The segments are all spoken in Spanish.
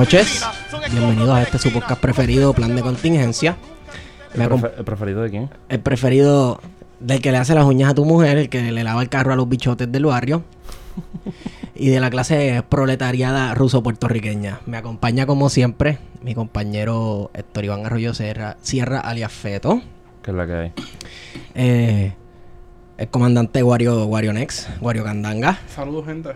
noches. Bienvenidos a este su podcast preferido, Plan de Contingencia. ¿El, preferido de quién? El preferido del que le hace las uñas a tu mujer, el que le lava el carro a los bichotes del barrio. y de la clase proletariada ruso-puertorriqueña. Me acompaña como siempre mi compañero Héctor Iván Arroyo Sierra, Sierra alias Feto. ¿Qué es la que hay? Eh, el comandante Wario, Wario Nex, Wario Candanga. Saludos, gente.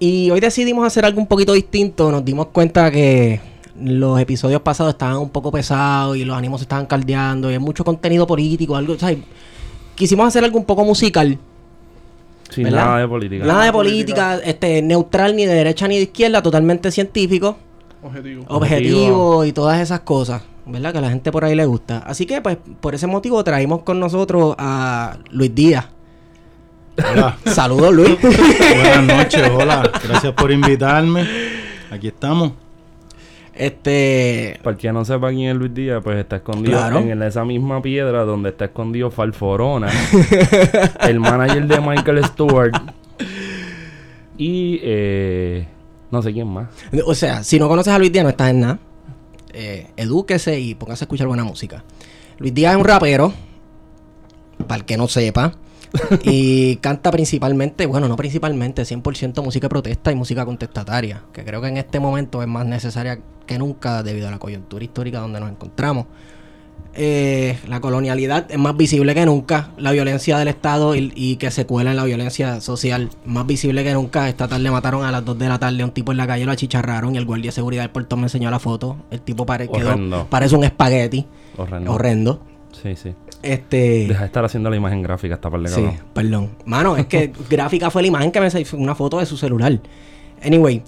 Y hoy decidimos hacer algo un poquito distinto. Nos dimos cuenta que los episodios pasados estaban un poco pesados y los ánimos se estaban caldeando y hay mucho contenido político, algo, quisimos hacer algo un poco musical. Sin nada de política. Nada de política, este, neutral ni de derecha ni de izquierda, totalmente científico. Objetivo. Objetivo y todas esas cosas, ¿verdad? Que a la gente por ahí le gusta. Así que, pues, por ese motivo traímos con nosotros a Luis Díaz. Hola. Saludos, Luis. Buenas noches, hola. Gracias por invitarme. Aquí estamos. Este. Para que no sepa quién es Luis Díaz, pues está escondido en esa misma piedra donde está escondido Falforona, el manager de Michael Stewart. Y eh, no sé quién más. O sea, si no conoces a Luis Díaz, no estás en nada. Eh, edúquese y póngase a escuchar buena música. Luis Díaz es un rapero, para el que no sepa. Y canta principalmente, bueno, no principalmente, 100% música protesta y música contestataria, que creo que en este momento es más necesaria que nunca debido a la coyuntura histórica donde nos encontramos. Eh, la colonialidad es más visible que nunca, la violencia del Estado y, que se cuela en la violencia social, más visible que nunca. Esta tarde mataron a las 2 de la tarde a un tipo en la calle, lo achicharraron y el guardia de seguridad del puerto me enseñó la foto. El tipo parece un espagueti. Horrendo. Horrendo. Sí, sí. Este. Deja de estar haciendo la imagen gráfica esta par de Sí, perdón. Mano, es que gráfica fue la imagen que me salió una foto de su celular. Anyway,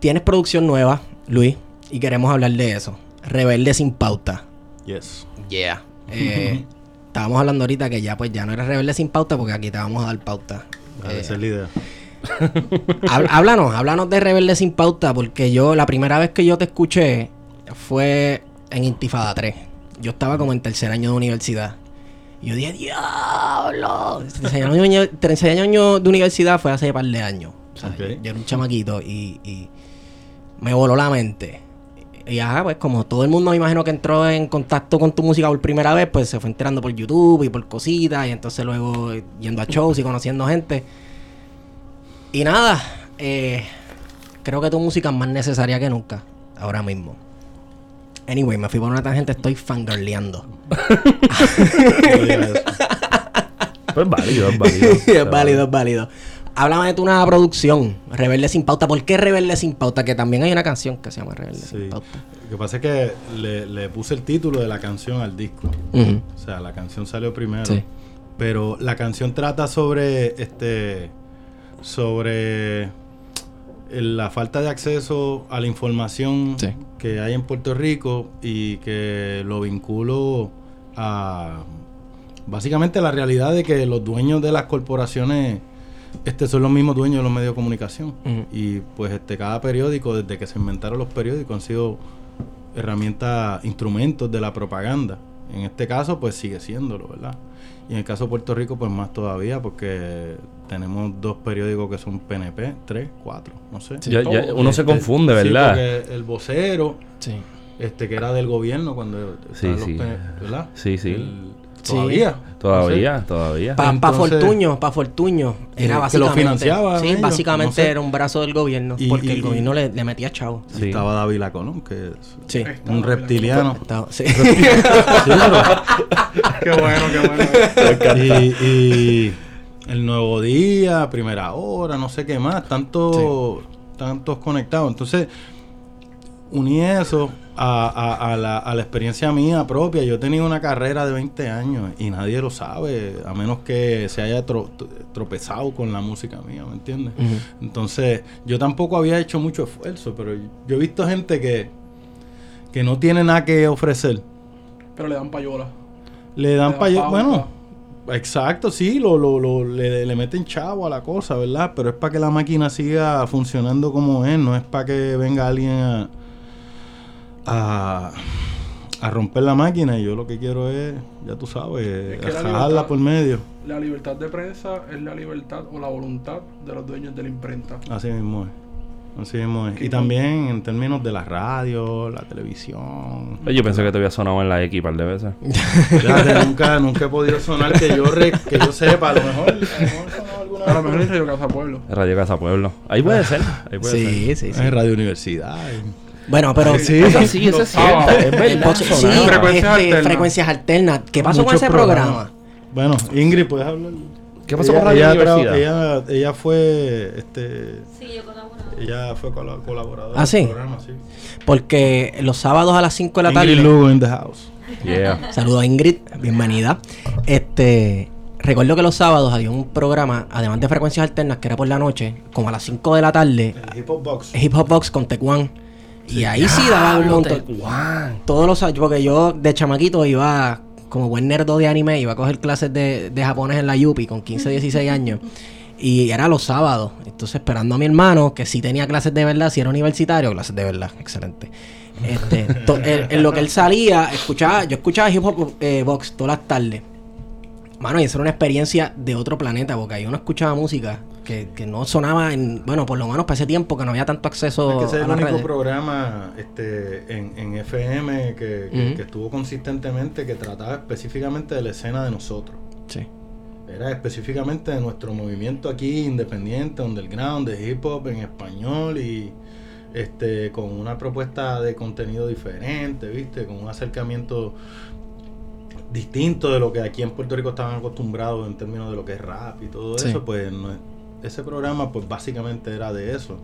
tienes producción nueva, Luis, y queremos hablar de eso. Rebelde sin pauta. Yes. Yeah. Eh, estábamos hablando ahorita que ya pues ya no eres rebelde sin pauta porque aquí te vamos a dar pauta. esa es la idea. háblanos, háblanos de Rebelde sin pauta porque yo la primera vez que yo te escuché fue en Intifada 3. Yo estaba como en tercer año de universidad. Y yo dije, diablo. Tercer año, de universidad fue hace un par de años. Yo era un chamaquito y, y me voló la mente. Y ajá, pues como todo el mundo me imagino que entró en contacto con tu música por primera vez, pues se fue enterando por YouTube y por cositas, y entonces luego yendo a shows y conociendo gente. Y nada, eh, creo que tu música es más necesaria que nunca, ahora mismo. Anyway, me fui por una tangente, estoy fangirleando. pues válido, es válido. es válido, es válido. Háblame de tu nueva producción, Rebelde sin pauta. ¿Por qué Rebelde sin pauta? Que también hay una canción que se llama Rebelde sin pauta. Lo que pasa es que le, puse el título de la canción al disco. O sea, la canción salió primero. Pero la canción trata sobre este sobre la falta de acceso a la información que hay en Puerto Rico y que lo vinculo a básicamente la realidad de que los dueños de las corporaciones este son los mismos dueños de los medios de comunicación. Y pues este cada periódico, desde que se inventaron los periódicos, han sido herramientas, instrumentos de la propaganda. En este caso, pues sigue siéndolo, ¿verdad? Y en el caso de Puerto Rico, pues más todavía, porque tenemos dos periódicos que son PNP, tres, cuatro, no sé. uno se este, confunde, ¿verdad? Sí, el vocero, este que era del gobierno cuando sí, sí. ¿verdad? Sí, sí. Todavía. Todavía, todavía. Para pa Fortuño, para Fortuño. Era básicamente. Que lo financiaba. Sí, básicamente era un brazo del gobierno. porque el gobierno le, le, metía chavo. Estaba David Colón, que es un reptiliano. sí. qué bueno, qué bueno. y, el nuevo día, primera hora, no sé qué más, tanto, tantos conectados. Entonces, uní eso a, la, a, la, experiencia mía propia. Yo he tenido una carrera de 20 años y nadie lo sabe, a menos que se haya tropezado con la música mía, ¿me entiendes? Entonces, yo tampoco había hecho mucho esfuerzo, pero yo he visto gente que, que no tiene nada que ofrecer. Pero le dan payola. Le dan payola, bueno. Exacto, sí, lo, lo, lo le, le, meten chavo a la cosa, ¿verdad? Pero es para que la máquina siga funcionando como es, no es para que venga alguien a, a, a romper la máquina y yo lo que quiero es, ya tú sabes, es por medio. La libertad de prensa es la libertad o la voluntad de los dueños de la imprenta. Así mismo es. Así mismo es. Y también en términos de la radio, la televisión. Yo pensé que te había sonado en la X par de veces. nunca, nunca he podido sonar que yo, que yo sepa. A lo mejor, a lo mejor sonado alguna A lo mejor en Radio Casa Pueblo. Radio Casa Pueblo. Ahí puede ser. Ahí puede sí, ser. sí, sí. En Radio Universidad. Bueno, pero. Sí, eso sí, eso es cierto. es verdad. Sí, frecuencias, este, alternas. frecuencias alternas. ¿Qué pasó con ese programa? Bueno, Ingrid, ¿puedes hablar? ¿Qué pasó con Radio Universidad? Ella, ella fue. Este, sí, yo colaboré. Ella fue colaboradora ¿Ah, sí? programa, sí. Porque los sábados a las 5 de la tarde. Ingrid Lugo in the house. Yeah. Saludos a Ingrid, bienvenida. Este. Recuerdo que los sábados había un programa, además de frecuencias alternas, que era por la noche, como a las 5 de la tarde. El Hip Hop Box. Hip Hop Box con Tecuan. Y ahí sí daba un montón. Todos los años, porque yo de chamaquito iba, como buen nerdo de anime, iba a coger clases de, de japonés en la Yupi con 15, 16 años. Y era los sábados. Entonces, esperando a mi hermano, que sí tenía clases de verdad, si era universitario, clases de verdad, excelente. Este, en, lo que él salía, escuchaba, yo escuchaba hip hop eh, box todas las tardes. Mano, y esa era una experiencia de otro planeta, porque ahí uno escuchaba música que, que, no sonaba en, bueno, por lo menos para ese tiempo que no había tanto acceso es que ese es el único programa este, en, en FM que, que, estuvo consistentemente, que trataba específicamente de la escena de nosotros. Sí. Era específicamente de nuestro movimiento aquí independiente, underground, de hip hop en español y este con una propuesta de contenido diferente, ¿viste? Con un acercamiento distinto de lo que aquí en Puerto Rico estaban acostumbrados en términos de lo que es rap y todo eso, pues ese programa pues básicamente era de eso.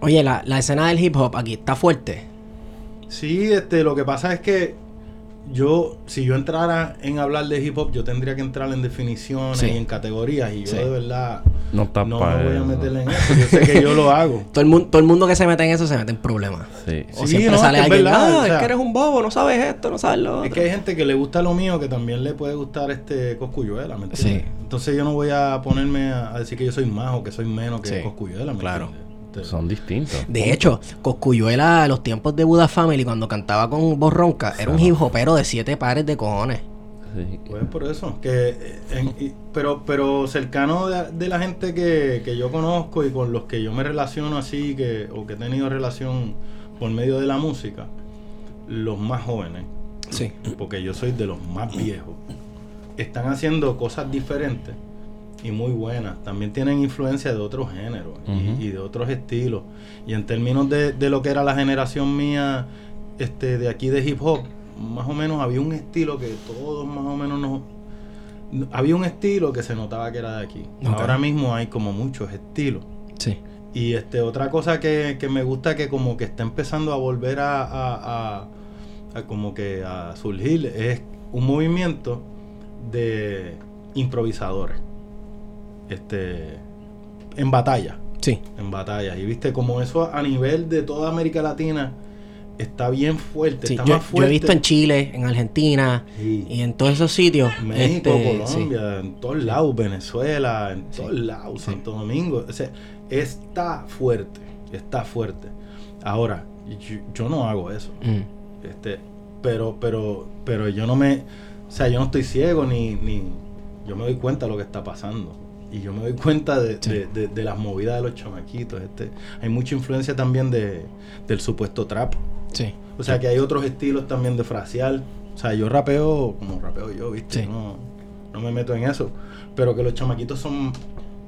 Oye, la, la, escena del hip hop aquí está fuerte. Sí, este, lo que pasa es que yo, si yo entrara en hablar de hip hop, yo tendría que entrar en definiciones y en categorías. Y yo de verdad no, no me voy a meter en eso. Yo sé que yo lo hago. todo, el mundo, todo el mundo que se mete en eso se mete en problemas. Sí. O siempre sale es alguien, verdad, es que eres un bobo, no sabes esto, no sabes lo otro. Es que hay gente que le gusta lo mío que también le puede gustar este Coscuyuela, ¿me entiendes? Sí. Entonces yo no voy a ponerme a, decir que yo soy más o que soy menos que Coscuyuela, ¿me Claro. Son distintos. De hecho, Coscuyuela, los tiempos de Buda Family, cuando cantaba con voz ronca, era un hip hopero de siete pares de cojones. Pues por eso, que pero pero cercano de, la gente que, que, yo conozco y con los que yo me relaciono así, que o que he tenido relación por medio de la música, los más jóvenes, sí. porque yo soy de los más viejos, están haciendo cosas diferentes y muy buenas. También tienen influencia de otros géneros y, de otros estilos. Y en términos de, de, lo que era la generación mía este, de aquí de hip hop, más o menos había un estilo que todos más o menos nos... Había un estilo que se notaba que era de aquí. Ahora mismo hay como muchos estilos. Sí. Y este, otra cosa que, que me gusta que como que está empezando a volver a, a, a como que a surgir es un movimiento de improvisadores este, en batalla. Sí. En batalla. Y viste como eso a nivel de toda América Latina está bien fuerte. está yo, más fuerte. yo, he visto en Chile, en Argentina y en todos esos sitios. México, este, Colombia, en todos lados, Venezuela, en todos lados, Santo Domingo. O sea, está fuerte, está fuerte. Ahora, yo, no hago eso. Mm. Este, pero, pero, pero yo no me, o sea, yo no estoy ciego ni, ni, yo me doy cuenta de lo que está pasando y yo me doy cuenta de, de, las movidas de los chamaquitos. Este, hay mucha influencia también de, del supuesto trap. Sí. O sea que hay otros estilos también de fracial. O sea, yo rapeo como rapeo yo, ¿viste? No, no me meto en eso. Pero que los chamaquitos son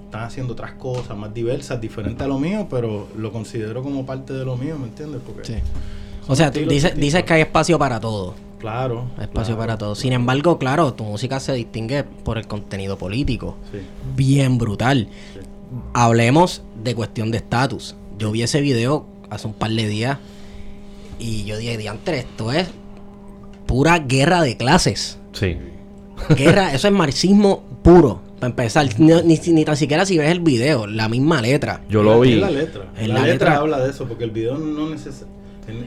están haciendo otras cosas más diversas, diferentes a lo mío, pero lo considero como parte de lo mío, ¿me entiendes? Porque sí. O sea, tú dices, dices que hay espacio para todo. Claro. Espacio para todos. Sin embargo, claro, tu música se distingue por el contenido político. Bien brutal. Hablemos de cuestión de estatus. Yo vi ese video hace un par de días y yo dije, diantre, esto es pura guerra de clases. Sí. Guerra, eso es marxismo puro. Para empezar, ni, tan siquiera si ves el video, la misma letra. Yo lo vi. la letra. la, letra, habla de eso, porque el video no necesita.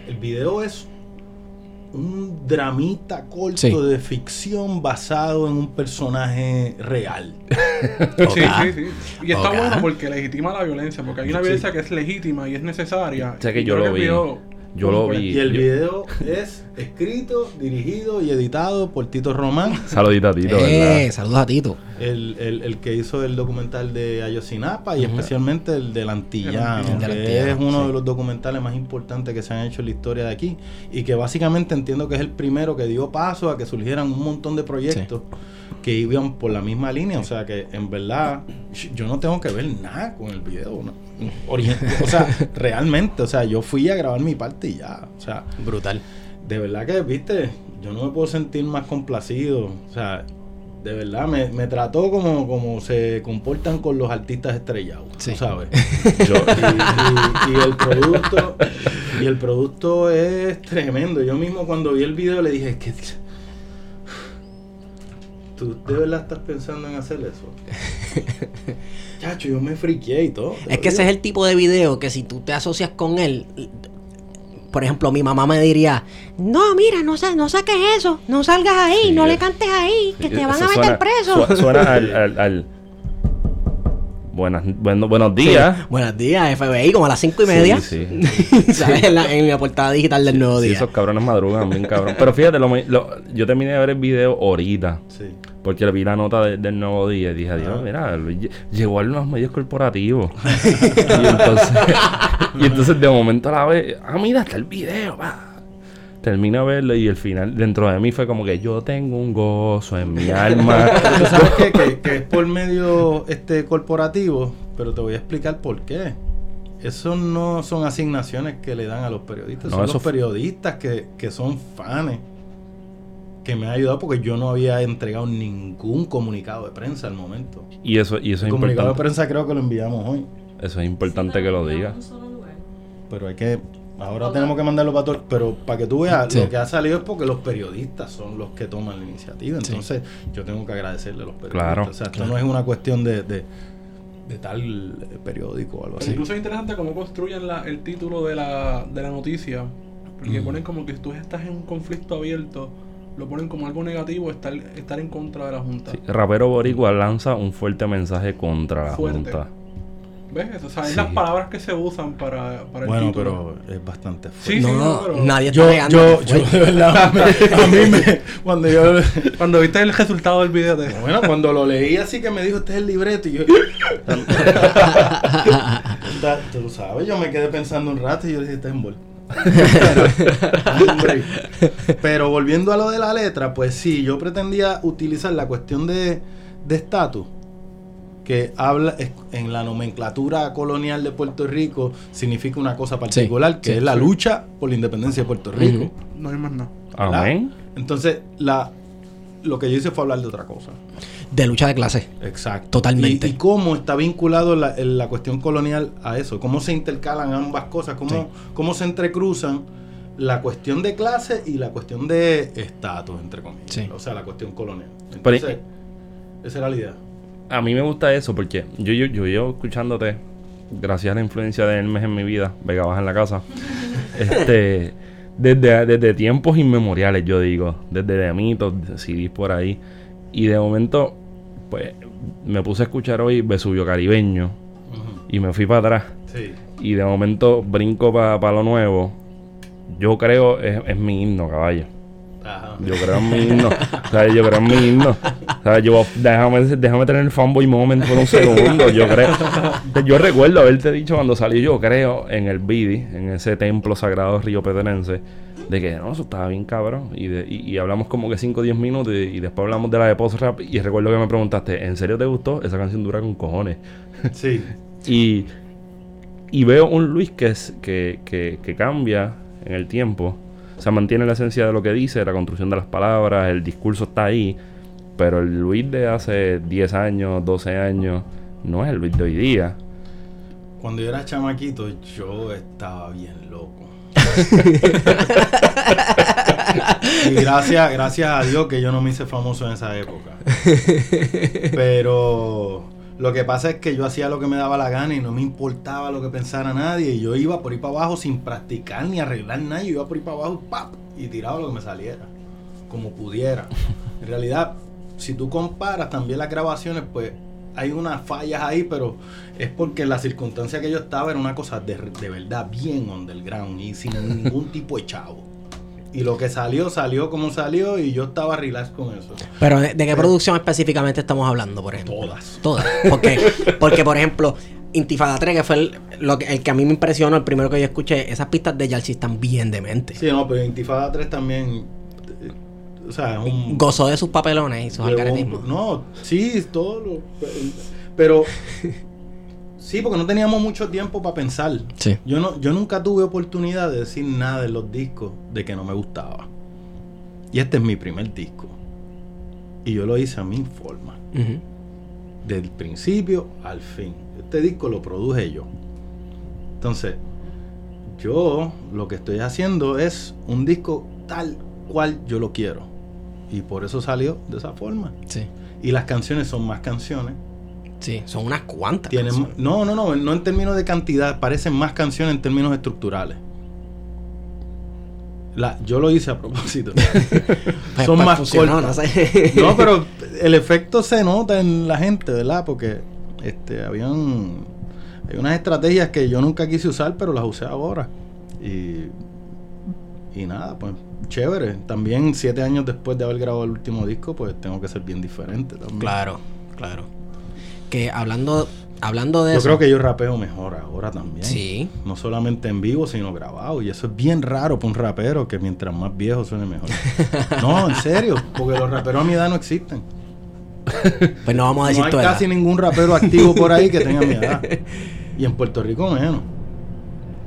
El video es un dramita corto de ficción basado en un personaje real. Sí, sí, sí. Y está bueno porque legitima la violencia, porque hay una violencia que es legítima y es necesaria. O sea que yo lo vi. Yo lo vi. Y el video es escrito, dirigido y editado por Tito Román. Saludito a Tito, eh, Saludos a Tito. El, el, el, que hizo el documental de Ayosinapa y especialmente el del Antillano, que es uno de los documentales más importantes que se han hecho en la historia de aquí. Y que básicamente entiendo que es el primero que dio paso a que surgieran un montón de proyectos que iban por la misma línea. O sea que en verdad yo no tengo que ver nada con el video. ¿no? o sea, realmente, o sea, yo fui a grabar mi parte y ya. O sea, brutal. De verdad que, viste, yo no me puedo sentir más complacido. O sea, de verdad me, me trató como, como se comportan con los artistas estrellados, sí. ¿sabes? y, y, el producto y el producto es tremendo. Yo mismo cuando vi el video le dije, que ¿Tú de verdad estás pensando en hacer eso? Chacho, yo me friqué y todo. Es que ese es el tipo de video que si tú te asocias con él, por ejemplo, mi mamá me diría, no, mira, no, no saques eso, no salgas ahí, no le cantes ahí, que te van a meter preso. suena al Buenas, buenos días. Buenos días, FBI, como a las cinco y media. Sí, ¿Sabes? En, la, en la portada digital del nuevo día. Sí, esos cabrones madrugan, bien cabrón. Pero fíjate, yo terminé de ver el video ahorita. Sí. Porque vi la nota del nuevo día y dije, Dios, mira, llegó a los medios corporativos. y, entonces, y entonces de momento a la vez, ah, mira, está el video, va termino de verlo y el final dentro de mí fue como que yo tengo un gozo en mi alma. ¿Tú sabes qué? Que, es por medio este corporativo, pero te voy a explicar por qué. Eso no son asignaciones que le dan a los periodistas, son los periodistas que, que son fans que me ha ayudado porque yo no había entregado ningún comunicado de prensa al momento. Y eso, y eso el comunicado de prensa creo que lo enviamos hoy. Eso es importante que lo diga. Pero hay que Ahora tenemos que mandarlo para todo, pero para que tú veas, lo que ha salido es porque los periodistas son los que toman la iniciativa. Entonces, yo tengo que agradecerle a los periodistas. Claro. O sea, esto no es una cuestión de, de, tal periódico o algo así. Incluso es interesante cómo construyen la, el título de la, de la noticia. Porque ponen como que tú estás en un conflicto abierto lo ponen como algo negativo estar, estar en contra de la Junta. Rapero Boricua lanza un fuerte mensaje contra la Junta. ¿Ves? O sea, es las palabras que se usan para, para el Bueno, pero es bastante fuerte. Sí, no, sí, nadie yo, yo, yo, de verdad, a mí me, cuando yo, cuando viste el resultado del video, de... bueno, cuando lo leí así que me dijo, este es el libreto, y yo, tú lo sabes, yo me quedé pensando un rato y yo dije, este es envuelto. pero volviendo a lo de la letra, pues sí, yo pretendía utilizar la cuestión de estatus que habla en la nomenclatura colonial de Puerto Rico significa una cosa particular, que es la lucha por la independencia de Puerto Rico. No hay más nada. Amén. Entonces, la, lo que yo hice fue hablar de otra cosa. De lucha de clase. Exacto. Totalmente. Y, cómo está vinculado la, la, cuestión colonial a eso. Cómo se intercalan ambas cosas. Cómo, cómo se entrecruzan la cuestión de clase y la cuestión de estatus, entre comillas. O sea, la cuestión colonial. Entonces, esa era la idea a mí me gusta eso porque yo, yo, yo llevo escuchándote, gracias a la influencia de Hermes en mi vida, Vega Baja en la casa, este, desde, desde tiempos inmemoriales, yo digo, desde de mitos, CDs por ahí, y de momento, pues, me puse a escuchar hoy Vesubio Caribeño, y me fui para atrás, y de momento brinco para lo nuevo, yo creo es, es mi himno, caballo. Yo creo en mi himno. Yo creo en mi himno. Yo, déjame, déjame tener el fanboy moment por un segundo. Yo creo. Yo recuerdo haberte dicho cuando salí, yo creo, en el Bidi, en ese templo sagrado río Pedrense, de que no, eso estaba bien cabrón. Y, y, hablamos como que 5 o 10 minutos y, después hablamos de la de post rap. Y recuerdo que me preguntaste, ¿en serio te gustó? Esa canción dura con cojones. Sí. y, y veo un Luis que, es, que, que, que cambia en el tiempo se mantiene la esencia de lo que dice, la construcción de las palabras, el discurso está ahí, pero el Luis de hace 10 años, 12 años, no es el Luis de hoy día. Cuando yo era chamaquito, yo estaba bien loco. y gracias, gracias a Dios que yo no me hice famoso en esa época. Pero lo que pasa es que yo hacía lo que me daba la gana y no me importaba lo que pensara nadie. Y yo iba por ahí para abajo sin practicar ni arreglar nada. Yo iba por ahí para abajo ¡pap! y tiraba lo que me saliera, como pudiera. En realidad, si tú comparas también las grabaciones, pues hay unas fallas ahí, pero es porque la circunstancia que yo estaba era una cosa de, de verdad bien underground y sin ningún tipo de chavo. Y lo que salió, salió como salió y yo estaba relax con eso. Pero ¿de, qué producción específicamente estamos hablando, por ejemplo? Todas. Todas. Porque, porque por ejemplo, Intifada 3, que fue el, lo que, el que a mí me impresionó, el primero que yo escuché, esas pistas de Yalsi están bien dementes. Sí, no, pero Intifada 3 también... O sea, es un... Gozó de sus papelones y sus algaretismos. No, sí, todo lo. Pero. Sí, porque no teníamos mucho tiempo para pensar. Sí. Yo, no, yo nunca tuve oportunidad de decir nada de los discos de que no me gustaba. Y este es mi primer disco. Y yo lo hice a mi forma. Del principio al fin. Este disco lo produje yo. Entonces, yo lo que estoy haciendo es un disco tal cual yo lo quiero. Y por eso salió de esa forma. Sí. Y las canciones son más canciones. Sí, son unas cuantas. Tienen, canciones. no, no, no, no en términos de cantidad, parecen más canciones en términos estructurales. La, yo lo hice a propósito. Pues- son pues más cortas. no sé. No, pero el efecto se nota en la gente, ¿verdad? Porque este, habían hay unas estrategias que yo nunca quise usar, pero las usé ahora. Y, y nada, pues chévere. También siete años después de haber grabado el último disco, pues tengo que ser bien diferente también. Claro, claro. Que hablando, hablando de Yo eso. creo que yo rapeo mejor ahora también. Sí. No solamente en vivo, sino grabado. Y eso es bien raro para un rapero, que mientras más viejo suene mejor. no, en serio, porque los raperos a mi edad no existen. Pues no vamos a decir No hay edad. casi ningún rapero activo por ahí que tenga mi edad. Y en Puerto Rico menos.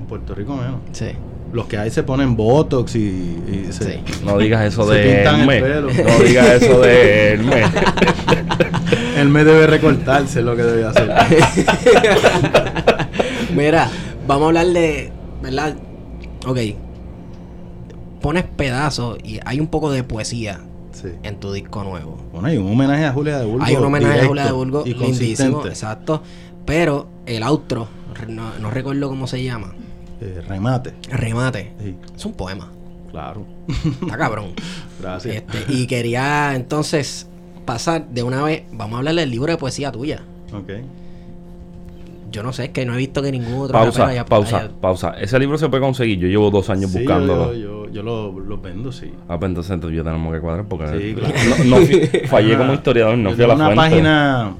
En Puerto Rico menos. Sí. Los que hay se ponen botox y, y se, Sí. No digas eso de pintan el Hermes. pelo. No digas eso de Hermes. Él me debe recortarse es lo que debe hacer. Mira, vamos a hablar de. ¿Verdad? Ok. Pones pedazos y hay un poco de poesía Sí. en tu disco nuevo. Bueno, hay un homenaje a Julia de Burgos. hay un homenaje a Julia de Burgos y lindísimo, consistente. exacto. Pero el outro, no, no recuerdo cómo se llama. Eh, remate. Remate. Sí, Es un poema. claro. Está cabrón. Gracias. Este, y quería entonces pasar de una vez. Vamos a hablar del libro de poesía tuya. Ok. Yo no sé, es que no he visto que ningún otro Pausa, haya- pausa, haya- pausa. Ese libro se puede conseguir. Yo llevo dos años Sí, buscándolo. Yo, yo, yo lo, lo vendo, sí. Ah, pues entonces, entonces yo tenemos que cuadrar porque Sí, claro. no, no fui- fallé como historiador, no Yo fui a la una fuente. página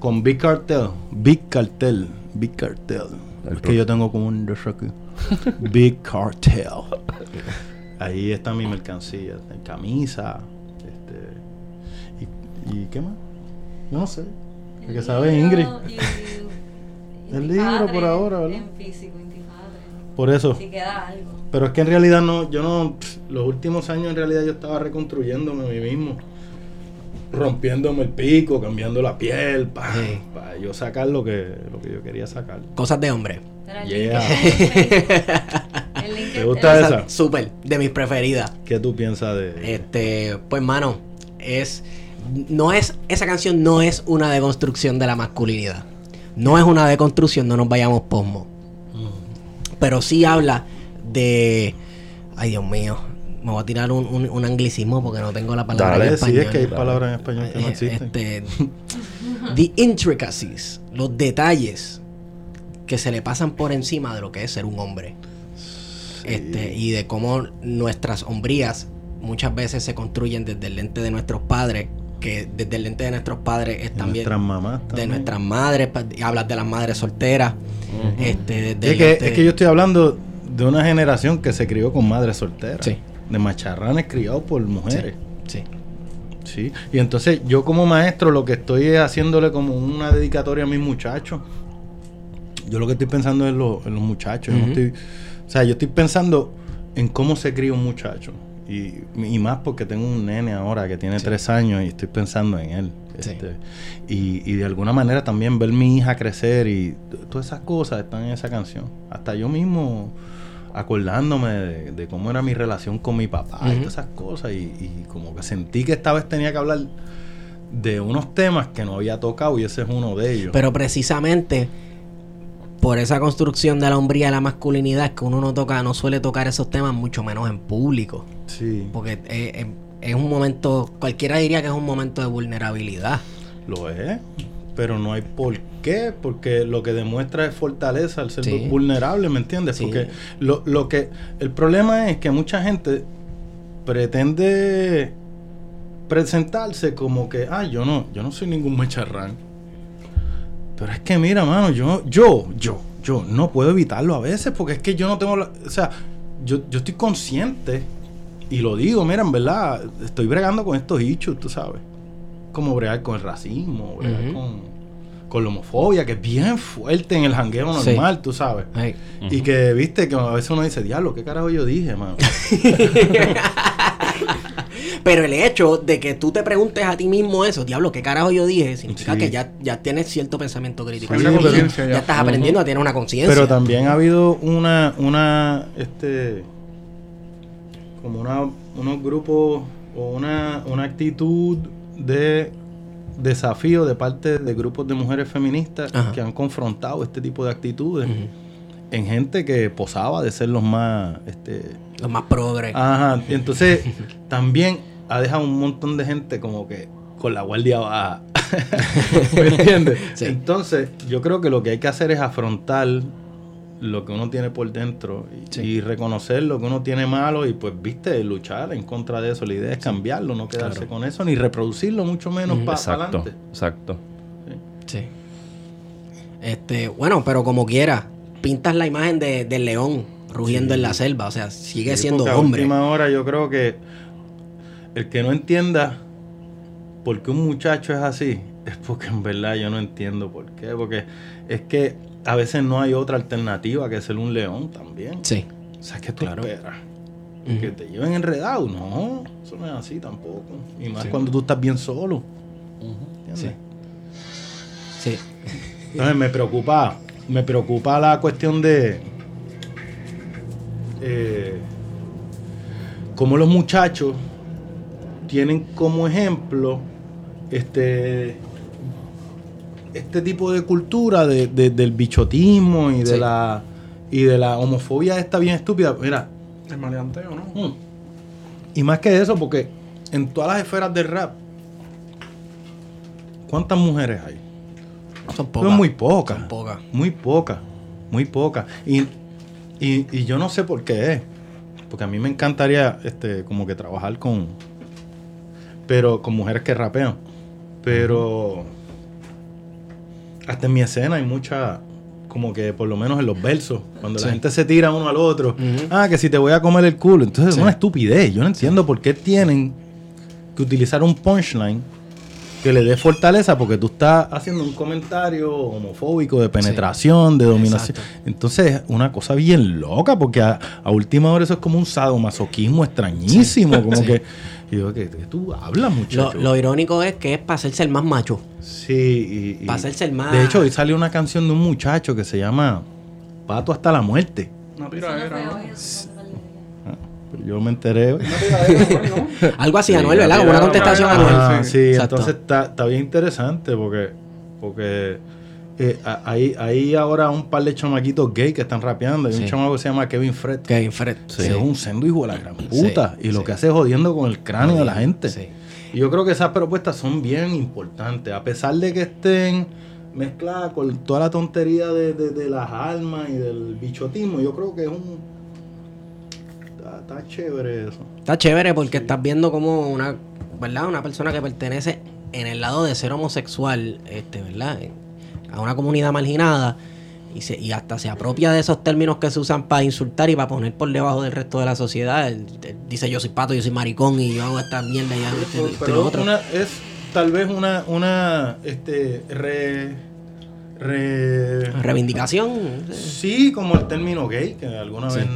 con Big Cartel. Big Cartel. Big Cartel. El es que yo tengo como un aquí. Big Cartel. Ahí está mi mercancía. Camisa. Este. ¿Y, y qué más? Yo no sé. ¿Qué sabe Ingrid? El libro por ahora, ¿verdad? En físico, Intifadre. Por eso. Si queda algo. Pero es que en realidad no, yo no, pff, los últimos años en realidad yo estaba reconstruyéndome a mí mismo. Rompiéndome el pico, cambiando la piel, para Sí. yo sacar lo que, lo que yo quería sacar. Cosas de hombre. Yeah. ¿Te gusta esa? Súper, de mis preferidas. ¿Qué tú piensas de Este, pues mano, es no es esa canción no es una deconstrucción de la masculinidad. No es una deconstrucción, no nos vayamos posmo. Pero sí habla de ay Dios mío, me voy a tirar un, un- un anglicismo porque no tengo la palabra Dale, en Dale, sí, español. es que hay palabras en español que no Eh, existen. este, the intricacies, los detalles que se le pasan por encima de lo que es ser un hombre. Este, y de cómo nuestras hombrías muchas veces se construyen desde el lente de nuestros padres, que desde el lente de nuestros padres es también nuestras mamás de nuestras madres, hablas de las madres solteras, este, desde es, que, lente es que yo estoy hablando de una generación que se crió con madres solteras. Sí. De macharranes criados por mujeres. Sí. Sí, y entonces yo como maestro lo que estoy es haciéndole como una dedicatoria a mis muchachos. Yo lo que estoy pensando es lo- en los muchachos. yo no estoy- o sea, yo estoy pensando en cómo se cría un muchacho. Y, y más porque tengo un nene ahora que tiene tres años y estoy pensando en él. Sí. Este, y, y de alguna manera también ver mi hija crecer y todas esas cosas están en esa canción. Hasta yo mismo acordándome de, de cómo era mi relación con mi papá y todas esas cosas. Y, y como que sentí que esta vez tenía que hablar de unos temas que no había tocado y ese es uno de ellos. Pero precisamente por esa construcción de la hombría y la masculinidad que uno no toca, no suele tocar esos temas mucho menos en público. sí, Porque es, es- es un momento, cualquiera diría que es un momento de vulnerabilidad. lo es. Pero no hay por qué, porque lo que demuestra es fortaleza al ser Sí. vulnerable, ¿me entiendes? Sí. Porque lo, lo que el problema es que mucha gente pretende presentarse como que, ah, yo no, yo no soy ningún macharrán. Pero es que mira, mano, yo, yo, yo, yo no puedo evitarlo a veces porque es que yo no tengo, la- o sea, yo, yo estoy consciente y lo digo, mira, en verdad, estoy bregando con estos issues, tú sabes. Como bregar con el racismo, bregar con, con la homofobia, que es bien fuerte en el jangueo Sí. normal, tú sabes. Y que, viste, que a veces uno dice, diablo, ¿qué carajo yo dije, mano? Pero el hecho de que tú te preguntes a ti mismo eso, diablo, ¿qué carajo yo dije? Significa Sí. que ya, ya tienes cierto pensamiento crítico. Sí, ya. estás aprendiendo a tener una conciencia. Pero también ha habido una, una, este, como una, unos grupos o una, una actitud de desafío de parte de grupos de mujeres feministas Ajá. que han confrontado este tipo de actitudes en gente que posaba de ser los más, este, Los más progres. Ajá, entonces también ha dejado un montón de gente como que con la guardia baja. ¿Me entiendes? Sí. Entonces, yo creo que lo que hay que hacer es afrontar lo que uno tiene por dentro y, Sí. y reconocer lo que uno tiene malo y pues, viste, luchar en contra de eso. La idea es cambiarlo, no quedarse Claro. con eso, ni reproducirlo, mucho menos Ujú. para Exacto, adelante. exacto. Sí. Este, bueno, pero como quiera, pintas la imagen de, del león rugiendo Sí. en la selva. O sea, sigue Sí, siendo porque a hombre. última hora yo creo que el que no entienda por qué un muchacho es así, es porque en verdad yo no entiendo por qué. Porque es que a veces no hay otra alternativa que ser un león también. Sí. O sea, ¿qué tú Claro. esperas? Que te lleven enredado. No, eso no es así tampoco. Y más Sí. cuando tú estás bien solo. ¿entiendes? Sí. Sí. Entonces me preocupa, me preocupa la cuestión de eh, cómo los muchachos tienen como ejemplo este este tipo de cultura de- de- del bichotismo y de Sí. la y de la homofobia esta bien estúpida. Mira, El maleanteo, ¿no? Mm. Y más que eso, porque en todas las esferas del rap, ¿cuántas mujeres hay? Son pocas. Son muy pocas. Son pocas. Muy pocas. Muy pocas. Y, y, y yo no sé por qué es. Porque a mí me encantaría este, como que trabajar con. Pero con mujeres que rapean. Pero. Hasta en mi escena hay mucha. Como que por lo menos en los versos. Cuando Sí. la gente se tira uno al otro. Ah, que si te voy a comer el culo. Entonces Sí. es una estupidez. Yo no entiendo por qué tienen que utilizar un punchline que le dé fortaleza porque tú estás haciendo un comentario homofóbico de penetración, de dominación. Exacto. Entonces, una cosa bien loca porque a, a última hora eso es como un sadomasoquismo extrañísimo. Como que. Y yo, ¿qué, qué tú hablas, Lo, muchacho? lo irónico es que es para hacerse el más macho. Sí, y, y- Para hacerse el más. De hecho, hoy salió una canción de un muchacho que se llama Pato hasta la muerte. No fue ¿no? Ah, pero Yo me enteré. Algo así, Sí, Anuel, ¿verdad? Como una contestación a Anuel. Ah, sí. entonces está, está bien interesante porque, porque eh, hay, hay ahora un par de chamaquitos gay que están rapeando. Hay Sí. un chamaco que se llama Kevin Fred. Kevin Fred. Sí. es un sendo hijo de la gran puta. Sí, y lo que hace es jodiendo con el cráneo de la gente. Sí. Y yo creo que esas propuestas son bien importantes. A pesar de que estén mezcladas con toda la tontería de, de- de las almas y del bichotismo, yo creo que es un. Está, está chévere eso. Está chévere porque estás viendo como una, ¿verdad? Una persona que pertenece en el lado de ser homosexual, este, ¿verdad? A una comunidad marginada y, se, y hasta se apropia de esos términos que se usan para insultar y para poner por debajo del resto de la sociedad. Él- él dice yo soy pato, yo soy maricón y yo hago esta mierda y hago este, Pero- esto y pero otro. una- es tal vez una, una este, re, re- Reivindicación. sí, como el término gay, que alguna Sí. vez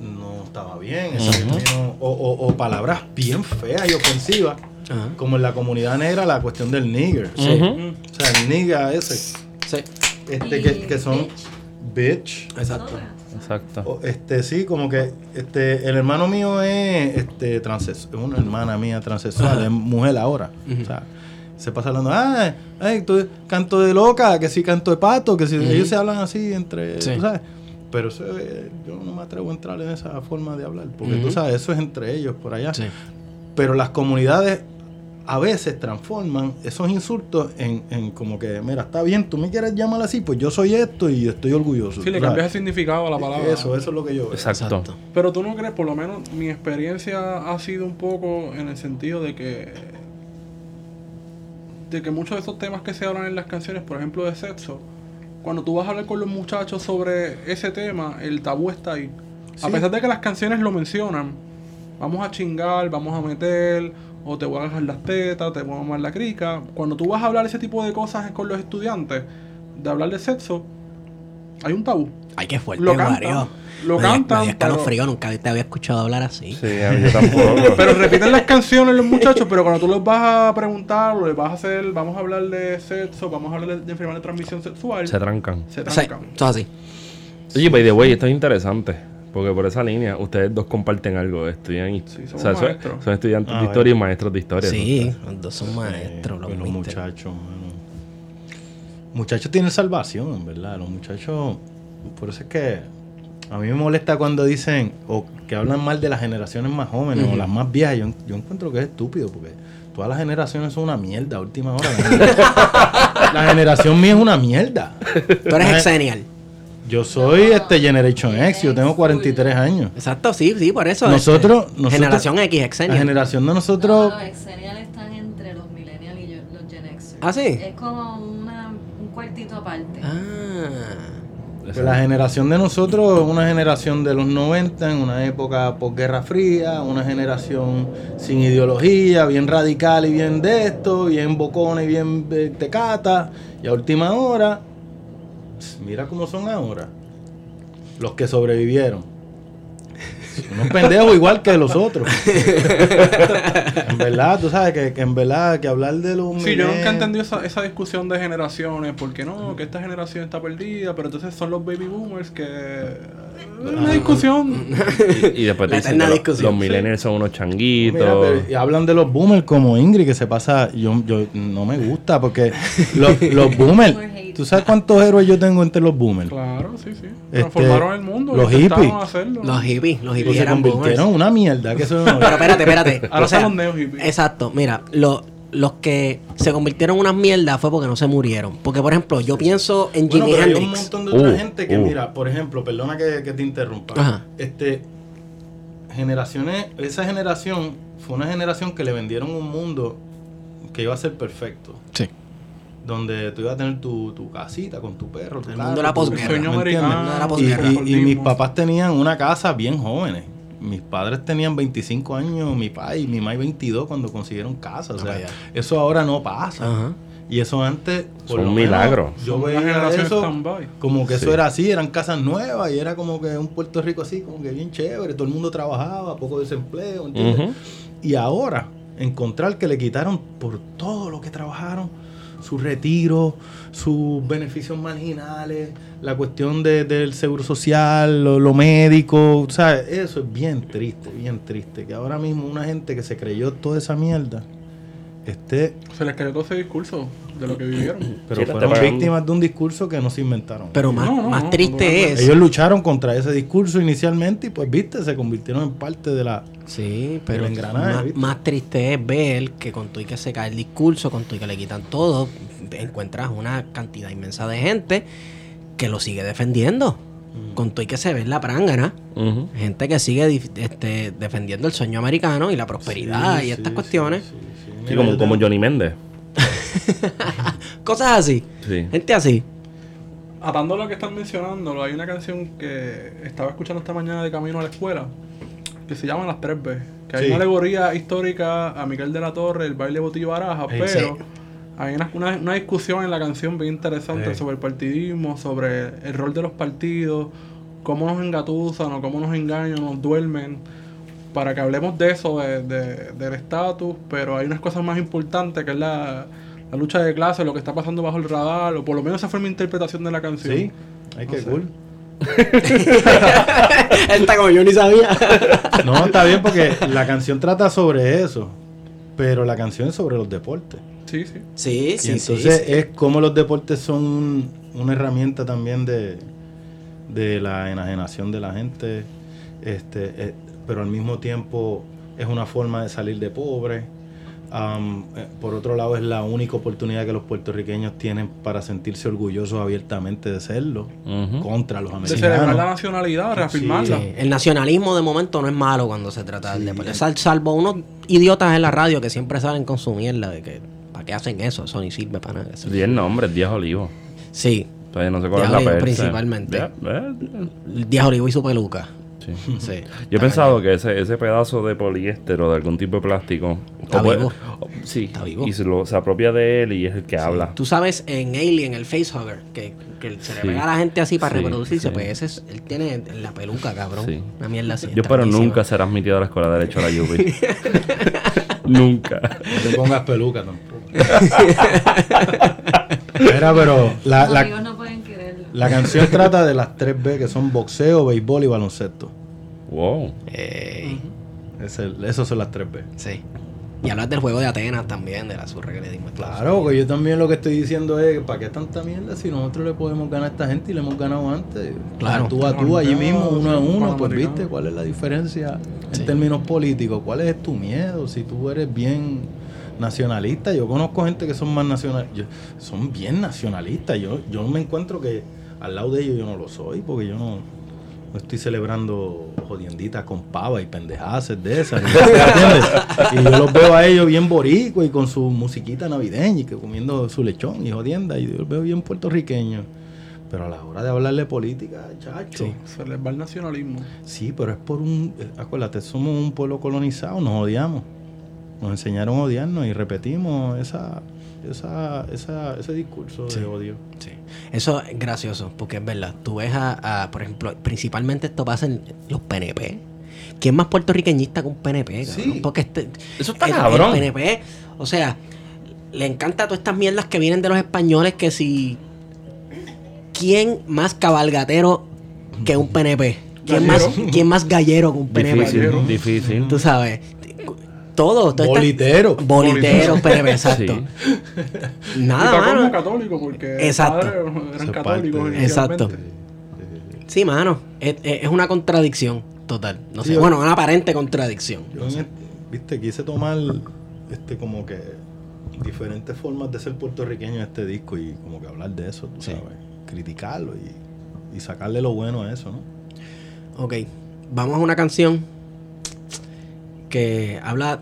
nos estaba bien, eso no- o, o- o palabras bien feas y ofensivas, Ajá. como en la comunidad negra la cuestión del nigger. Ujú. O sea, el nigga ese, Sí, este, que, que son bitch. bitch. exacto. Exacto. O, Este, sí, como que este, el hermano mío es este, transexual, es una hermana mía transexual, es mujer ahora. O sea, se pasa hablando, ay, ay, tú canto de loca, que sí canto de pato, que si ellos se hablan así entre, Sí. tú sabes. Pero eso, yo no me atrevo a entrar en esa forma de hablar, porque tú Ujú. sabes, eso es entre ellos por allá. Sí. Pero las comunidades a veces transforman esos insultos en, en como que, mira, está bien, tú me quieres llamar así, pues yo soy esto y estoy orgulloso. Sí, le cambias el significado a la palabra. Eso, eso es lo que yo veo. Exacto. Exacto. Pero tú no crees, por lo menos mi experiencia ha sido un poco en el sentido de que de que muchos de esos temas que se hablan en las canciones, por ejemplo de sexo, cuando tú vas a hablar con los muchachos sobre ese tema, el tabú está ahí. A pesar de que las canciones lo mencionan, vamos a chingar, vamos a meter, o te voy a dejar las tetas, te voy a mamar la crica. Cuando tú vas a hablar ese tipo de cosas con los estudiantes, de hablar de sexo, hay un tabú. Ay, qué fuerte, Lo cantan, Mario. lo Me cantan, Me pero- nunca te había escuchado hablar así. Sí, a mí yo tampoco. Pero repiten las canciones los muchachos, pero cuando tú les vas a preguntar o les vas a hacer, vamos a hablar de sexo, vamos a hablar de, enfermedad de transmisión sexual, Se trancan. se trancan. eso es así. Oye, by the way, esto es interesante. Porque por esa línea, ustedes dos comparten algo. Estudian Sí, o sea, son, maestros. son estudiantes Ah, de historia y maestros de historia. Sí, los dos son maestros. Eh, los pues los muchachos, mano. Muchachos tienen salvación, en verdad. Los muchachos. Por eso es que a mí me molesta cuando dicen o que hablan mal de las generaciones más jóvenes o las más viejas. Yo, yo encuentro que es estúpido porque todas las generaciones son una mierda a última hora. La, la generación mía es una mierda. Tú eres exenial. Yo soy este Generation X, yo tengo 43 años. Exacto, sí, sí, por eso. Nosotros- este, nosotros- generación X, La exenial. generación de No, nosotros. los exenials están entre los millennials y yo- los Gen Xers. ¿Ah, sí? Es como una, un cuartito aparte. Ah. Pues la generación de nosotros es una generación de los 90, en una época posguerra fría, una generación sin ideología, bien radical y bien de esto, bien bocona y bien eh, tecata. Y a última hora, mira cómo son ahora. Los que sobrevivieron. Unos pendejos igual que los otros. en verdad, tú sabes que, que en verdad que hablar de los Sí, yo nunca he entendido esa, esa discusión de generaciones, porque no, que esta generación está perdida, pero entonces son los baby boomers que... Es una discusión. Y, y después dicen que discusión. los millennials son unos changuitos. Mira, pero- y hablan de los boomers como Ingrid, que se pasa. Yo, yo no me gusta porque los, los boomers. ¿Tú sabes cuántos héroes yo tengo entre los boomers? Claro, sí, sí. Este, Transformaron el mundo. los hippies. hacerlo. Los hippies, los hippies se eran convirtieron en una mierda. Que eso no- Pero espérate, espérate. Ahora O sea, son los neo hippies. Exacto, mira, lo- los que se convirtieron en unas mierdas fue porque no se murieron. Porque, por ejemplo, yo pienso en Bueno, Jimi pero hay un Hendrix. montón de otra Uh, gente que, uh. mira, por ejemplo, perdona que, que te interrumpa. Ajá. Este, generaciones, esa generación fue una generación que le vendieron un mundo que iba a ser perfecto. Sí. Donde tú ibas a tener tu, tu casita con tu perro. Tu El mundo de la posguerra. ¿me Sueño entiendes? americano. El mundo de la Y, posguerra. y- y mis papás tenían una casa bien jóvenes. Mis padres tenían 25 años, mi papá y mi mamá 22 cuando consiguieron casa. O sea, vaya. eso ahora no pasa. Ajá. Y eso antes... por Son lo un menos, milagro. Yo Son una veía generación eso como que eso era así, eran casas nuevas y era como que un Puerto Rico así, como que bien chévere. Todo el mundo trabajaba, poco desempleo, ¿entiendes? Y ahora, encontrar que le quitaron por todo lo que trabajaron, su retiro, sus beneficios marginales, la cuestión de- del seguro social, lo, lo médico, ¿sabes? Eso es bien triste, bien triste. Que ahora mismo una gente que se creyó toda esa mierda esté. Se les cayó todo ese discurso de lo que vivieron. Pero Sí, fueron víctimas de un discurso que no se inventaron. Pero más, No, no, más no, triste no, es. Ellos lucharon contra ese discurso inicialmente y pues, viste, se convirtieron en parte de la... Sí, pero El engranaje, más, más triste es ver que con todo y que se cae el discurso, con todo y que le quitan todo, encuentras una cantidad inmensa de gente que lo sigue defendiendo. Con todo y que se ve en la prángana. Ujú. Gente que sigue este, defendiendo el sueño americano y la prosperidad Sí, y sí, estas sí, cuestiones. sí, sí. Sí, Mira, como, yo como Johnny Méndez. Cosas así. Sí. Gente así. Atando lo que están mencionando, hay una canción que estaba escuchando esta mañana de camino a la escuela que se llama Las Tres B. Que hay una alegoría histórica a Miguel de la Torre, el baile Botillo Baraja, Sí. pero hay una, una- una discusión en la canción bien interesante Sí. sobre el partidismo, sobre el rol de los partidos, cómo nos engatusan o cómo nos engañan, nos duermen, para que hablemos de eso, de, de- del estatus, pero hay unas cosas más importantes que es la, la lucha de clase, lo que está pasando bajo el radar, o por lo menos esa fue mi interpretación de la canción. Sí, ay, No qué sé. cool. Él está como yo ni sabía. No, está bien porque la canción trata sobre eso, pero la canción es sobre los deportes. Sí, sí. Sí, y sí, entonces sí. es como los deportes son un- una herramienta también de, de la enajenación de la gente, este, eh, pero al mismo tiempo es una forma de salir de pobre. Eh, por otro lado, es la única oportunidad que los puertorriqueños tienen para sentirse orgullosos abiertamente de serlo contra los De celebrar la americanos. nacionalidad, reafirmarla. Sí, El nacionalismo de momento no es malo cuando se trata del deporte. Sal- salvo unos idiotas en la radio que siempre salen con su mierda de que ¿para qué hacen eso? Eso ni sirve para nada. Eso- 10 nombres, 10 olivos. Sí, Todavía no sé cuál es Díaz la Olivo, persa. principalmente. Eh, Díaz Olivo y su peluca. sí. Sí. Yo he pensado que ese, ese pedazo de poliéster o de algún tipo de plástico. Está puede- vivo. o- sí. Está vivo. Y se, lo- se apropia de él y es el que habla. Tú sabes en Alien, el facehugger, que, que se le Sí. pega a la gente así para Sí, reproducirse, sí. pues ese es, él tiene la peluca, cabrón. Sí. Una mierda así. Yo espero nunca ser admitido a la escuela de Derecho a la UPI. nunca. No te pongas peluca tampoco. Era, pero la, Los la- amigos no pueden quererlo. la canción trata de las tres B que son boxeo, béisbol y baloncesto. Wow. Ey, Es el- esos son las tres B. sí. Y hablas del juego de Atenas también, de la surra que le dimos. Claro, que yo también lo que estoy diciendo es, ¿para qué tanta mierda si nosotros le podemos ganar a esta gente y le hemos ganado antes? Claro. Tú a tú, allí mismo, uno a uno, pues viste cuál es la diferencia Sí. en términos políticos. ¿Cuál es tu miedo? Si tú eres bien nacionalista, yo conozco gente que son más nacionalistas, son bien nacionalistas. Yo, yo me encuentro que al lado de ellos yo no lo soy, porque yo no, no estoy celebrando jodienditas con pava y pendejadas de esas. y yo los veo a ellos bien boricua y con su musiquita navideña y que comiendo su lechón y jodienda. Y yo los veo bien puertorriqueños. Pero a la hora de hablarle política, chacho. Sí. Se les va el nacionalismo. Sí, pero es por un... eh, Acuérdate, somos un pueblo colonizado, nos odiamos. Nos enseñaron a odiarnos y repetimos esa, esa, esa, ese discurso Sí. de odio. Sí. Eso es gracioso, porque es verdad. Tú ves a, a, por ejemplo, principalmente esto pasa en los PNP. ¿Quién más puertorriqueñista que un PNP? Sí. Porque este, Eso está el, cabrón. el PNP, o sea, le encanta todas estas mierdas que vienen de los españoles que si... ¿Quién más cabalgatero que un PNP? ¿Quién más, Gallero. ¿Quién más gallero que un PNP? Difícil, difícil. Tú sabes. Todo. todo Bolitero. Bolitero, PNP, exacto. Sí. y Nada, está como mano. católico porque Exacto. Eso eran católicos Exacto. inicialmente. Sí, mano. Es, una contradicción total. No Sí, sé. yo- Bueno, una aparente contradicción. Yo, en este- viste, quise tomar este como que diferentes formas de ser puertorriqueño en este disco y como que hablar de eso, tú Sí. sabes, criticarlo y, y sacarle lo bueno a eso, ¿no? Ok. Vamos a una canción que habla.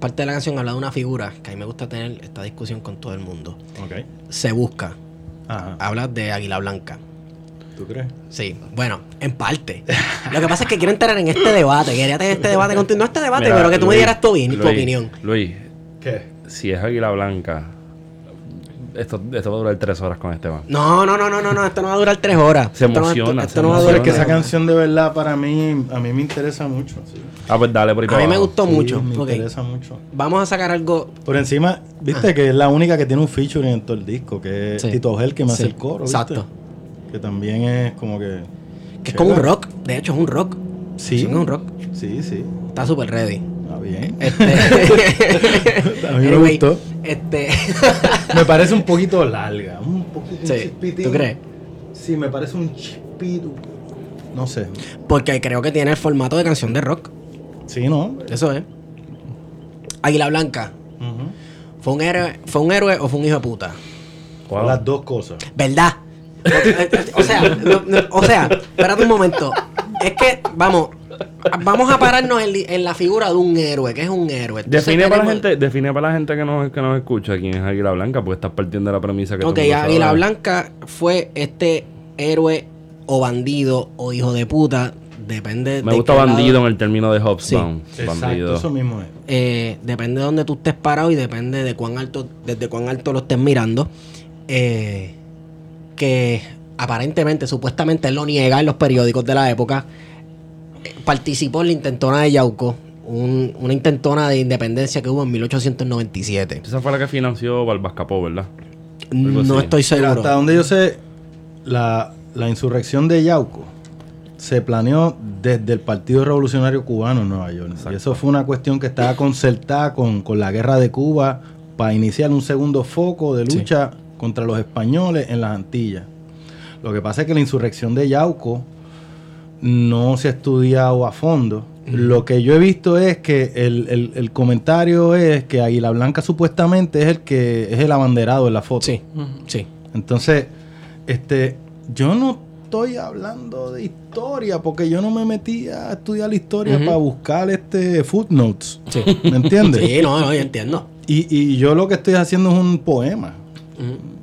Parte de la canción habla de una figura que a mí me gusta tener esta discusión con todo el mundo. Se busca. Ajá. Habla de Águila Blanca. ¿Tú crees? Sí, bueno, en parte. Lo que pasa es que quiero entrar en este debate. Quería tener este debate contigo. No este debate, Mira, pero que tú me dieras tu, opin- tu Luis, opinión. Luis, ¿Qué? si es Águila Blanca, esto, esto va a durar tres horas con este Esteban. No, no, no, no, no, no. Esto no va a durar tres horas. Se Esto no- emociona, esto se no va a durar es que esa canción de verdad para mí, a mí me interesa mucho. sí. Ah, pues dale por ahí A para mí me gustó Sí, mucho. Me interesa mucho. Vamos a sacar algo. Por encima, viste que es la única que tiene un featuring en todo el disco, que es Sí. Tito Gel que me hace el coro. ¿viste? exacto. Que también es como que. Que es como un rock. De hecho, es un rock. Sí. Es un rock. Sí, sí. Está súper ready. Está bien. Este. A mí me Anyway, gustó. Este. Me parece un poquito larga. Un poquito. un sí. chispitín. ¿Tú crees? Sí, me parece un chispito. No sé. Porque creo que tiene el formato de canción de rock. Sí, ¿no? Eso es. Águila Blanca. ¿Fue un héroe, fue un héroe o fue un hijo de puta? Wow. Las dos cosas. ¿Verdad? O, o sea, no- no- o sea, espérate un momento. Es que, vamos, vamos a pararnos en, la figura de un héroe, que es un héroe. Entonces Define para, la gente, define para la gente que nos, que nos escucha quién es Águila Blanca, porque estás partiendo de la premisa que Ok. Águila Blanca fue este héroe o bandido o hijo de puta. Depende Me de gusta lado- bandido en el término de Sí. Hobsbawm. Exacto, bandido. eso mismo es. Eh, depende de donde tú estés parado y depende de cuán alto, desde cuán alto lo estés mirando. Eh, que aparentemente, supuestamente él lo niega en los periódicos de la época, participó en la intentona de Yauco, un- una intentona de independencia que hubo en 1897. Esa fue la que financió Barbascapó, ¿verdad? Algo No así. estoy seguro. hasta donde yo sé, la, la insurrección de Yauco se planeó desde el Partido Revolucionario Cubano en Nueva York. Y eso fue una cuestión que estaba concertada con, con la guerra de Cuba para iniciar un segundo foco de lucha contra los españoles en las Antillas. Lo que pasa es que la insurrección de Yauco no se ha estudiado a fondo. Lo que yo he visto es que el, el- el comentario es que Águila Blanca supuestamente es el que es el abanderado en la foto. Sí, sí. Entonces, este, yo no estoy hablando de historia porque yo no me metí a estudiar la historia para buscar este footnotes. Sí. ¿Me entiendes? Sí, no, no, yo entiendo. y, y yo lo que estoy haciendo es un poema.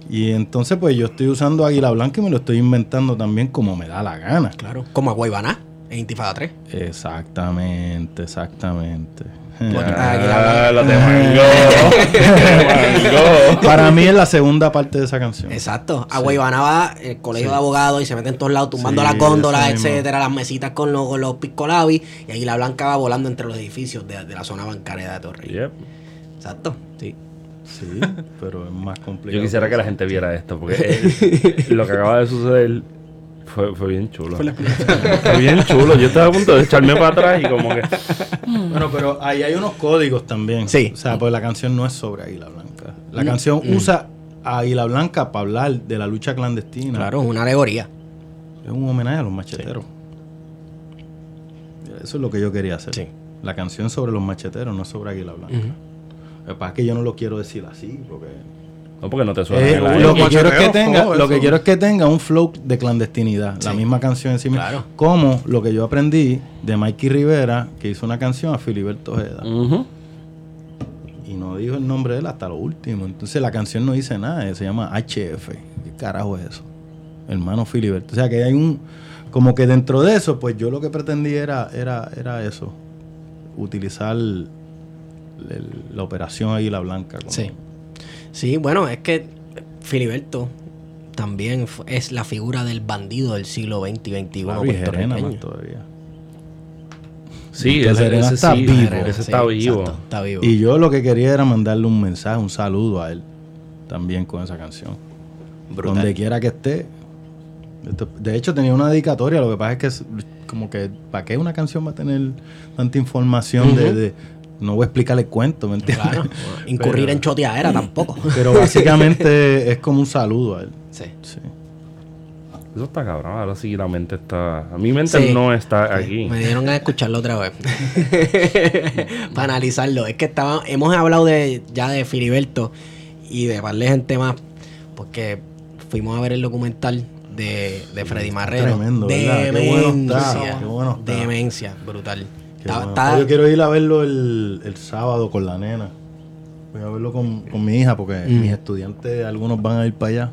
Y entonces, pues yo estoy usando Águila Blanca y me lo estoy inventando también como me da la gana. Claro. Como a Guaybaná, en Intifada 3. Exactamente, exactamente. Ah, lo te mangó. Te mangó. Para mí es la segunda parte de esa canción. Exacto. A Guaybaná va el colegio de abogados y se mete en todos lados tumbando Sí, las góndolas, etcétera, las mesitas con los, con los piscolabis. Y ahí la blanca va volando entre los edificios de, de la zona bancaria de Torrey. Yep. Exacto. Sí. Sí, pero es más complicado. Yo quisiera que la gente viera esto, porque lo que acaba de suceder fue, fue bien chulo. Fue. Fue bien chulo. Yo estaba a punto de echarme para atrás y como que... Bueno, pero ahí hay unos códigos también. Sí. O sea, pues la canción no es sobre Águila Blanca. La Mm, canción mm. usa a Águila Blanca para hablar de la lucha clandestina. Claro, es una alegoría. Es un homenaje a los macheteros. Eso es lo que yo quería hacer. Sí. La canción sobre los macheteros, no sobre Águila Blanca. Lo que pasa es que yo no lo quiero decir así, porque... No, porque no te suena Eh, lo que quiero es que tenga, lo que quiero es que tenga un flow de clandestinidad, la misma canción en sí misma. Claro. Como lo que yo aprendí de Mikey Rivera, que hizo una canción a Filiberto Ojeda. Ujú. Y no dijo el nombre de él hasta lo último. Entonces la canción no dice nada, se llama HF. ¿Qué carajo es eso? Hermano Filiberto. O sea que hay un. Como que dentro de eso, pues yo lo que pretendí era, era, era eso. Utilizar el- la operación Águila Blanca. como- Sí. Sí, bueno, es que Filiberto también es la figura del bandido del siglo XX y XXI Claro, y Jerena puertorriqueño. más todavía. Sí, Entonces, ese, Serena ese está sí, vivo. ese Sí, está vivo. exacto, está vivo. Y yo lo que quería era mandarle un mensaje, un saludo a él. También con esa canción. Brutal. Donde quiera que esté. De hecho, tenía una dedicatoria. Lo que pasa es que, es como que, ¿para qué una canción va a tener tanta información de- No voy a explicarle cuento, ¿me entiendes? Claro, incurrir Pero- en choteadera tampoco. Pero básicamente es como un saludo a él. Sí. Sí. Eso está cabrón. Ahora sí la mente está... A mi mente Sí. no está aquí. Me dieron a escucharlo otra vez. Para analizarlo. Es que estaba, hemos hablado de ya de Filiberto y de de gente más. Porque fuimos a ver el documental de, de Freddy Marrero. tremendo, ¿verdad? Qué bueno está, Demencia. qué bueno está. Demencia, brutal. Yo quiero ir a verlo el, el sábado con la nena. Voy a verlo con, con mi hija porque Mm. mis estudiantes, algunos van a ir para allá.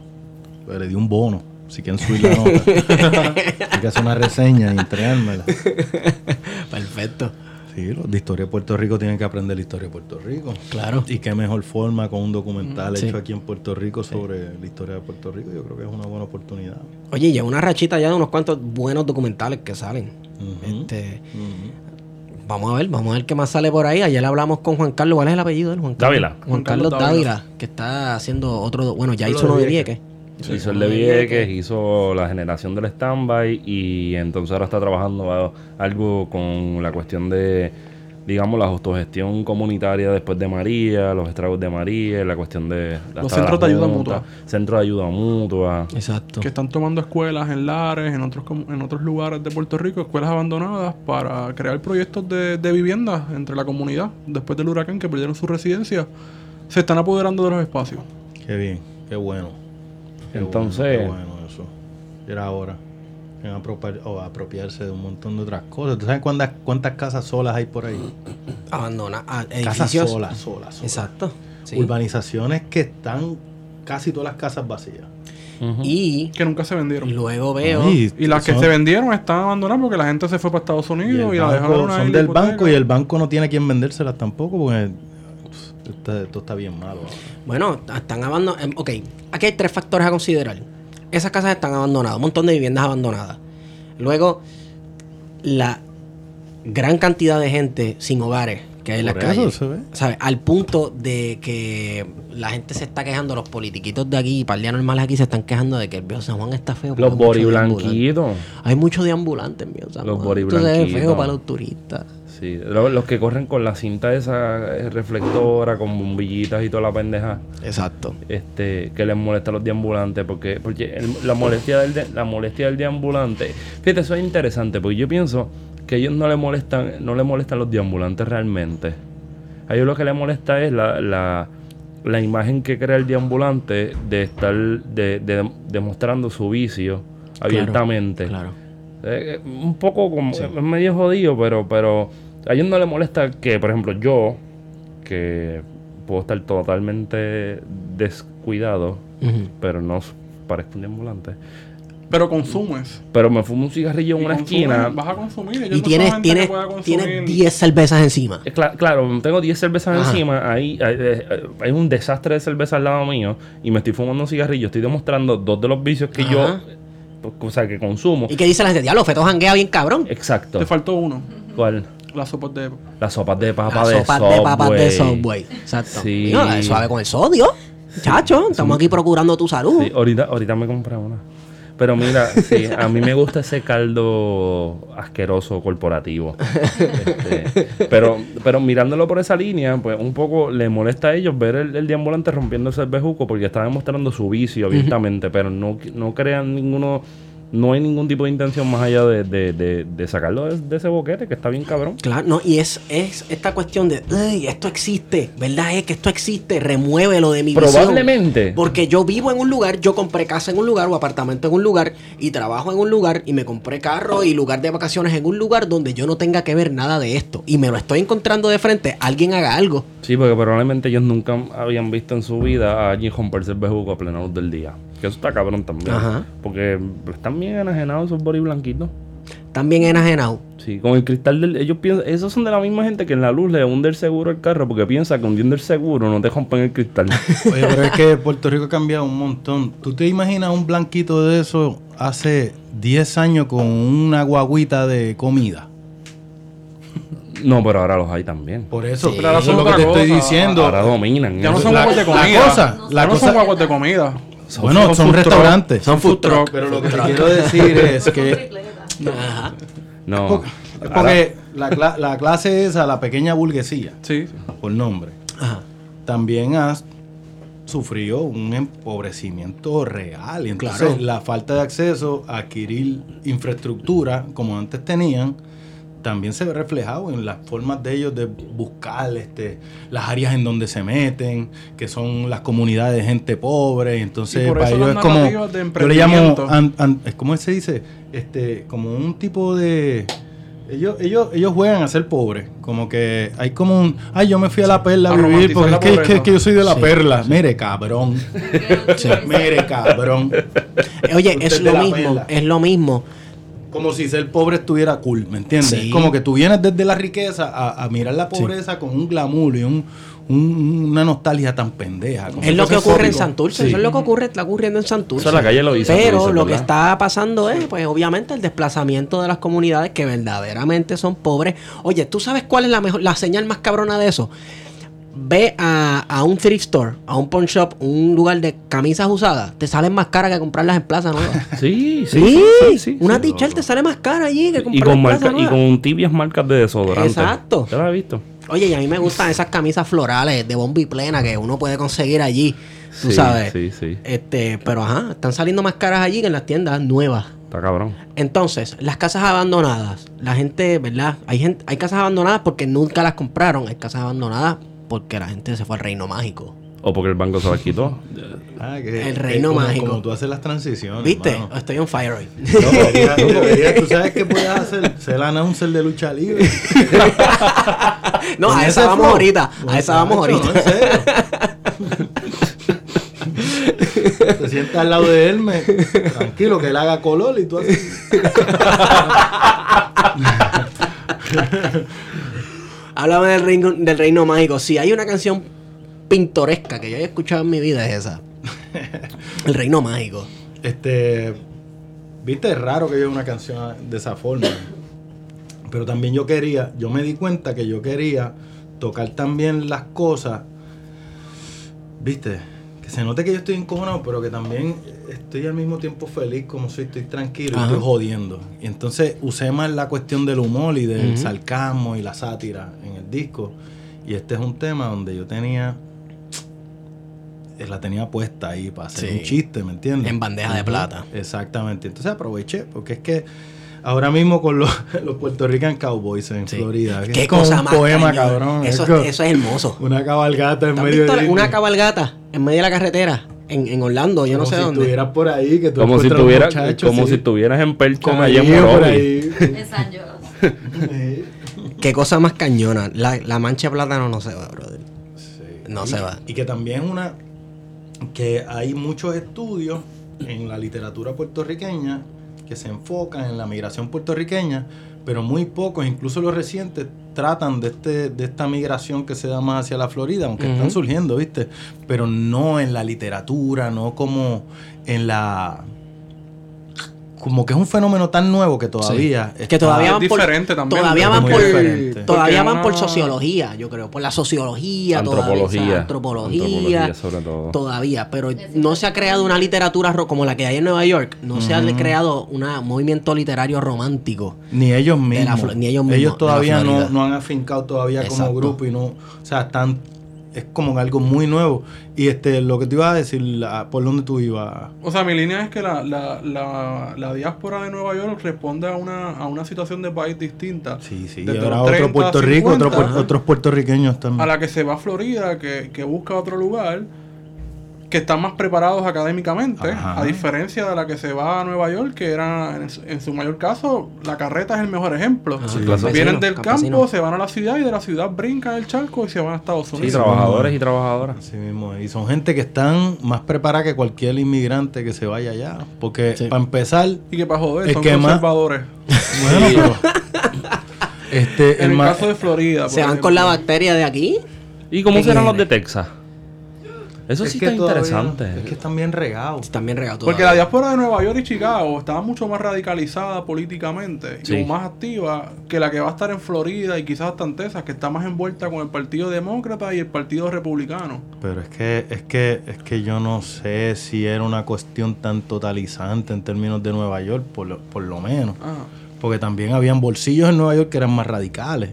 Le di un bono. Si quieren subir la nota. Hay que hacer una reseña y entregármela. Perfecto. Sí, los de historia de Puerto Rico tienen que aprender la historia de Puerto Rico. Claro. Y qué mejor forma con un documental Sí. hecho aquí en Puerto Rico sobre la historia de Puerto Rico. Yo creo que es una buena oportunidad. Oye, lleva una rachita ya de unos cuantos buenos documentales que salen. Este. Vamos a ver, vamos a ver qué más sale por ahí. Ayer hablamos con Juan Carlos, ¿cuál es el apellido de él? Juan Carlos. Dávila. Juan Carlos Dávila, que está haciendo otro, bueno, ya hizo uno de Vieques. Hizo el de Vieques, hizo la generación del stand-by y entonces ahora está trabajando algo con la cuestión de, digamos, la autogestión comunitaria después de María, los estragos de María, la cuestión de... Los centros de ayuda mutua. Centros de ayuda mutua. Exacto. que están tomando escuelas en Lares, en otros en otros lugares de Puerto Rico, escuelas abandonadas, para crear proyectos de, de vivienda entre la comunidad. Después del huracán que perdieron su residencia, se están apoderando de los espacios. Qué bien, qué bueno. Qué Entonces- bueno, qué bueno eso. Era ahora. En apropiar- o apropiarse de un montón de otras cosas. ¿Tú sabes cuántas, cuántas casas solas hay por ahí? Abandona ah, Casas solas, solas, solas. Exacto. sí. Urbanizaciones que están casi todas las casas vacías. Ujú. Y Que nunca se vendieron. luego veo. Ay, Y las que son- se vendieron están abandonadas porque la gente se fue para Estados y Unidos y, la banco- dejaron ahí. son la del hipoteca. banco y el banco no tiene quien vendérselas tampoco porque esto, esto está bien malo. ahora. Bueno, están abandonando. Ok, aquí hay tres factores a considerar. Esas casas están abandonadas, un montón de viviendas abandonadas. Luego, la gran cantidad de gente sin hogares que hay en las Por eso calles. se ve. ¿sabes? Al punto de que la gente se está quejando, los politiquitos de aquí, par de normales aquí, se están quejando de que el viejo San Juan está feo. Los hay mucho bori deambulante. blanquitos. Hay mucho deambulante en viejo San Los Juan. bori Esto se ve blanquitos. feo para los turistas. Sí, lo- los que corren con la cinta esa eh, reflectora, con bombillitas y toda la pendeja. Exacto. este que les molesta a los deambulantes porque porque el- la molestia del de- la molestia del deambulante fíjate eso es interesante porque yo pienso que ellos no le molestan no le molestan los deambulantes realmente a ellos lo que les molesta es la, la, la imagen que crea el deambulante de estar de, de- demostrando su vicio abiertamente Claro. eh, eh, un poco como es medio jodido, pero, pero a ellos no les molesta que, por ejemplo, yo, que puedo estar totalmente descuidado, pero no parezco un ambulante. Pero consumes. Pero me fumo un cigarrillo en una esquina. Vas a consumir. Ellos Y no tienes, tienes, que pueda consumir. tienes 10 cervezas encima. Eh, cla- claro, tengo 10 cervezas Ajá. encima, ahí hay, eh, eh, hay un desastre de cerveza al lado mío y me estoy fumando un cigarrillo. Estoy demostrando dos de los vicios que yo, Ajá. pues, o sea, que consumo. ¿Y qué dice la gente? Diablo, Feto janguea bien cabrón. Exacto. Te faltó uno. ¿Cuál? Las sopas de. Las sopas de papa de sopas de papas de Subway. Exacto. Sí. Digo, la de suave con el sodio. Chacho, estamos aquí procurando tu salud. Sí, ahorita, ahorita me compré una. Pero mira, sí, a mí me gusta ese caldo asqueroso corporativo. Este, pero, pero mirándolo por esa línea, pues un poco le molesta a ellos ver el, el deambulante rompiéndose el bejuco porque está demostrando su vicio abiertamente, pero no, no crean ninguno, no hay ningún tipo de intención más allá de, de, de- de sacarlo de, ese boquete que está bien cabrón. Claro, no, y es, es esta cuestión de, "Ay, esto existe, ¿verdad? Es que esto existe, remuévelo de mi visión". Probablemente. Porque yo vivo en un lugar, yo compré casa en un lugar o apartamento en un lugar y trabajo en un lugar y me compré carro y lugar de vacaciones en un lugar donde yo no tenga que ver nada de esto y me lo estoy encontrando de frente, alguien haga algo. Sí, porque probablemente ellos nunca habían visto en su vida a alguien romperse el bejuco a plena luz del día. Que eso está cabrón también. Ajá. Porque están bien enajenados esos body blanquitos. También enajenado. Sí, con el cristal del... Ellos piensan... Esos son de la misma gente que en la luz le hunde el seguro al carro porque piensa que hundiendo el seguro no te rompen el cristal. Oye, pero es que Puerto Rico ha cambiado un montón. ¿Tú te imaginas un blanquito de eso hace 10 años con una guaguita de comida? no, pero ahora los hay también. Por eso, Sí. pero ahora eso es lo que te estoy cosa. diciendo. Ahora dominan. Ya no son la, guaguas de la comida. cosa, la Ya no cosa, son guaguas de comida. Bueno, son, food truck. restaurantes. Son food truck. Pero lo que te quiero decir es que Ajá. No. es porque la, cla- la clase esa, la pequeña burguesía, Sí. por nombre, Ajá. también ha sufrido un empobrecimiento real. Entonces Claro. la falta de acceso a adquirir infraestructura como antes tenían, también se ve reflejado en las formas de ellos de buscar este, las áreas en donde se meten, que son las comunidades de gente pobre. Entonces Y por para eso ellos es como, yo le llamo, an- an- ¿cómo se dice? Este, como un tipo de... Ellos, ellos, ellos juegan a ser pobres. Como que hay como un. Ay, yo me fui a la perla a, A vivir porque es que, es que- pobreza. es que yo soy de la Sí, perla. Mire, cabrón. Mire, cabrón. Oye, Usted es lo mismo, perla. es lo mismo. Como si ser pobre estuviera cool, ¿me entiendes? Sí. Como que tú vienes desde la riqueza a, a mirar la pobreza con un glamour y un, un- una nostalgia tan pendeja. como Es lo que ocurre en. Santurce, Sí. eso es lo que ocurre, está ocurriendo en Santurce. Eso la calle lo dice, Pero lo que está pasando es, pues obviamente, el desplazamiento de las comunidades que verdaderamente son pobres. Oye, ¿tú sabes cuál es la mejor, la señal más cabrona de eso? Ve a, a un thrift store, a un pawn shop, un lugar de camisas usadas, te salen más caras que comprarlas en Plaza Nueva. Sí, sí, Sí, sí, sí, una t-shirt te sale más cara allí que Y comprarla con, en Plaza y con tibias marcas de desodorante. Exacto. ¿Te la has visto? Oye, y a mí me gustan esas camisas florales de bomba y plena que uno puede conseguir allí, tú Sí, sabes. Sí, sí. Este, pero ajá, están saliendo más caras allí que en las tiendas nuevas. Está cabrón. Entonces, las casas abandonadas, la gente, ¿verdad? Hay gente, hay casas abandonadas porque nunca las compraron, hay casas abandonadas porque la gente se fue al reino mágico. O porque el banco se las quitó. Ah, que- El que reino como- mágico. Como tú haces las transiciones. ¿Viste? mano. Estoy on fire hoy. No, debería- debería- tú sabes qué puedes hacer. Ser announcer de lucha libre. no, a esa vamos flow. ahorita, a esa vamos ahorita. no, en serio. Te sientas al lado de él, me, tranquilo, que él haga color y tú haces. Háblame del reino, del reino mágico. Si hay una canción pintoresca que yo haya escuchado en mi vida es esa. El reino mágico. este, viste, es raro que yo una canción de esa forma. Pero también yo quería, yo me di cuenta que yo quería tocar también las cosas, viste, que se note que yo estoy encojonado, pero que también estoy al mismo tiempo feliz como soy, estoy tranquilo y Ajá. estoy jodiendo. Y entonces usé más la cuestión del humor y del sarcasmo y la sátira en el disco. Y este es un tema donde yo tenía la tenía puesta ahí para hacer Sí. un chiste, ¿me entiendes? En bandeja de plata. Exactamente. Entonces aproveché, porque es que ahora mismo con los, los Puerto Rican Cowboys en Sí. Florida, Qué como cosa un más poema, cañón. cabrón. Eso, es como eso es hermoso. una cabalgata en ¿Tú has medio de la- una cabalgata en medio de la carretera en, en Orlando? Yo no sé si dónde. estuvieras por ahí, que tú Como si, encuentras tuviera, los muchachos, como sí, si estuvieras en Percha con allá en por ahí. En San. Qué cosa más cañona. La, la mancha de plátano no se va, brother. No Y- se va. Y que también una que hay muchos estudios en la literatura puertorriqueña que se enfocan en la migración puertorriqueña, pero muy pocos, incluso los recientes, tratan de este de esta migración que se da más hacia la Florida, aunque están surgiendo, ¿viste? Pero no en la literatura, no como en la como que es un fenómeno tan nuevo que todavía Que está- todavía Es van por, diferente también, todavía van por diferente. todavía Porque van por sociología, yo creo, por la sociología, todavía, o sea, Antropología. antropología, Antropología sobre todo. todavía, pero no se ha creado una literatura ro- como la que hay en Nueva York, no se ha creado un movimiento literario romántico. Ni ellos la mismos. Ni ellos mismos, la todavía no, no han afincado todavía Exacto. como grupo y no, o sea, están es como algo muy nuevo. Y este lo que te iba a decir, la- por dónde tú ibas. O sea, mi línea es que la, la, la, la diáspora de Nueva York responde a una, a una situación de país distinta. Sí, sí, y Desde ahora los otro 30, Puerto Rico, otro 50, puer- otros puertorriqueños también. a la que se va a Florida, que, que busca otro lugar, que están más preparados académicamente, Ajá. a diferencia de la que se va a Nueva York, que era, en, su- en su mayor caso, la carreta es el mejor ejemplo. Ajá, campesino, Vienen del campesino. campo, se van a la ciudad y de la ciudad brincan el charco y se van a Estados Sí, Unidos. trabajadores y trabajadoras. Así mismo. Y son gente que están más preparadas que cualquier inmigrante que se vaya allá. Porque Sí. para empezar, y que para joder, son más- conservadores. bueno, pero este, En el ma- caso de Florida. Se van con la bacteria de aquí. ¿Y cómo ¿Qué serán los de Texas? Eso es sí que está todavía- interesante. Es que están bien regados. También regado Porque la diáspora de Nueva York y Chicago estaba mucho más radicalizada políticamente Sí. y más activa que la que va a estar en Florida y quizás hasta en Texas, que está más envuelta con el Partido Demócrata y el Partido Republicano. Pero es que, es que, es que yo no sé si era una cuestión tan totalizante en términos de Nueva York, por lo, por lo menos. Ajá. Porque también habían bolsillos en Nueva York que eran más radicales.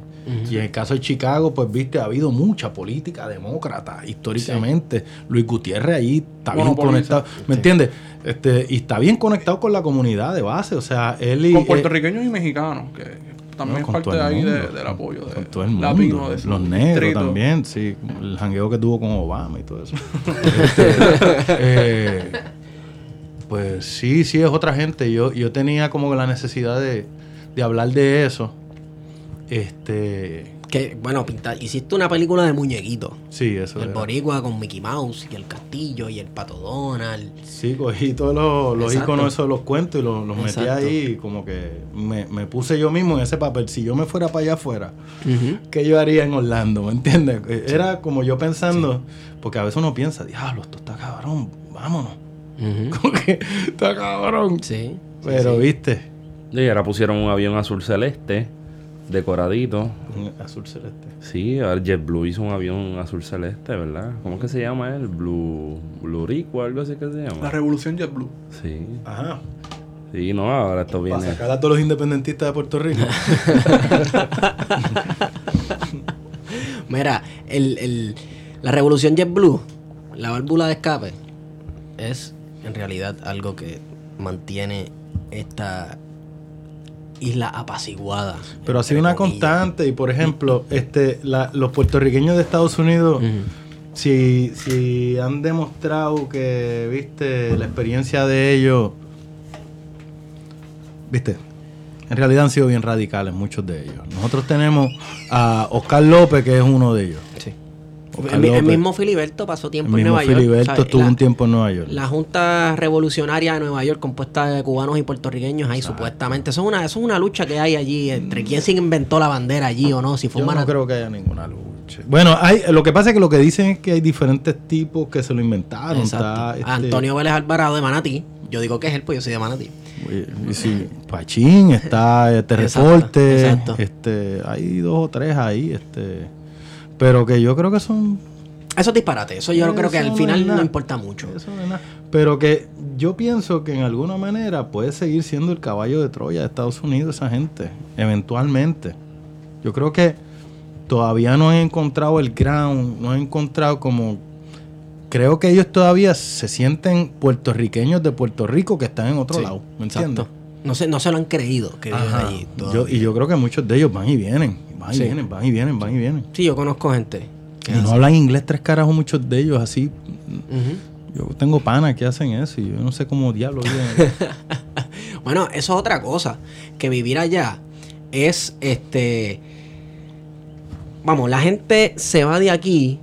Y en el caso de Chicago, pues viste, ha habido mucha política demócrata históricamente. Luis Gutiérrez ahí está bien conectado. ¿Me entiendes? Este, y está bien conectado con la comunidad de base. O sea, él y. Con eh, puertorriqueños y mexicanos, que también no, es parte ahí de- del apoyo de con todo el mundo. latino de su Los negros distrito. también, sí. El jangueo que tuvo con Obama y todo eso. Este, eh, pues sí, sí, es otra gente. Yo, yo tenía como la necesidad de, de hablar de eso. Este. Que, bueno, pinta, hiciste una película de muñequitos. Sí, eso. El era. boricua con Mickey Mouse y el castillo y el pato Donald. Sí, cogí todos los, los iconos esos de los cuentos y los, los metí ahí. y Como que me, me puse yo mismo en ese papel. Si yo me fuera para allá afuera, ¿qué yo haría en Orlando? ¿Me entiendes? Era como yo pensando, porque a veces uno piensa, diablo, esto está cabrón, vámonos. Como que está cabrón. Sí. Pero, sí. viste, Y ahora pusieron un avión azul celeste, decoradito. Un azul celeste. Sí, ahora JetBlue hizo un avión azul celeste, ¿verdad? ¿Cómo es que se llama él? Blue, Blue Rico, algo así que se La llama. revolución JetBlue. Sí, Ajá. sí, no, ahora esto Para viene. sacar a todos los independentistas de Puerto Rico. Mira, el, el- la revolución JetBlue, la válvula de escape, es en realidad algo que mantiene esta isla apaciguada. Pero ha sido una comillas. constante. Y por ejemplo, este, la- los puertorriqueños de Estados Unidos. Si, si han demostrado que, viste, la experiencia de ellos, viste, en realidad han sido bien radicales muchos de ellos. Nosotros tenemos a Oscar López, que es uno de ellos. Sí. El, mismo Filiberto pasó El tiempo en Nueva York. Filiberto estuvo La- un tiempo en Nueva York. La Junta Revolucionaria de Nueva York, compuesta de cubanos y puertorriqueños, ahí supuestamente. Eso es, una, eso es una lucha que hay allí entre quién se inventó la bandera allí o no. Si fue Yo no creo que haya ninguna lucha. Bueno, hay, lo que pasa es que lo que dicen es que hay diferentes tipos que se lo inventaron. Está, este, Antonio Vélez Alvarado de Manatí. Yo digo que es él, pues yo soy de Manatí. Y sí, Pachín, está este Exacto, reporte, exacto. este, hay dos o tres ahí, este, pero que yo creo que son Eso es disparate. Eso yo creo que al final no importa mucho. Eso no es nada. Pero que yo pienso que en alguna manera puede seguir siendo el caballo de Troya de Estados Unidos esa gente, eventualmente. Yo creo que todavía no he encontrado el ground, no he encontrado como... Creo que ellos todavía se sienten puertorriqueños de Puerto Rico que están en otro Sí, lado, ¿me entiendes? Exacto. No se, no se lo han creído que viven Ajá. allí. Yo- y yo creo que muchos de ellos van y vienen, van y Sí. vienen, van y vienen, van y vienen. Sí, yo conozco gente. que Y no hablan inglés tres carajos muchos de ellos así. Yo tengo panas que hacen eso y yo no sé cómo diablos viven. Bueno, eso es otra cosa. Que vivir allá es este. Vamos, la gente se va de aquí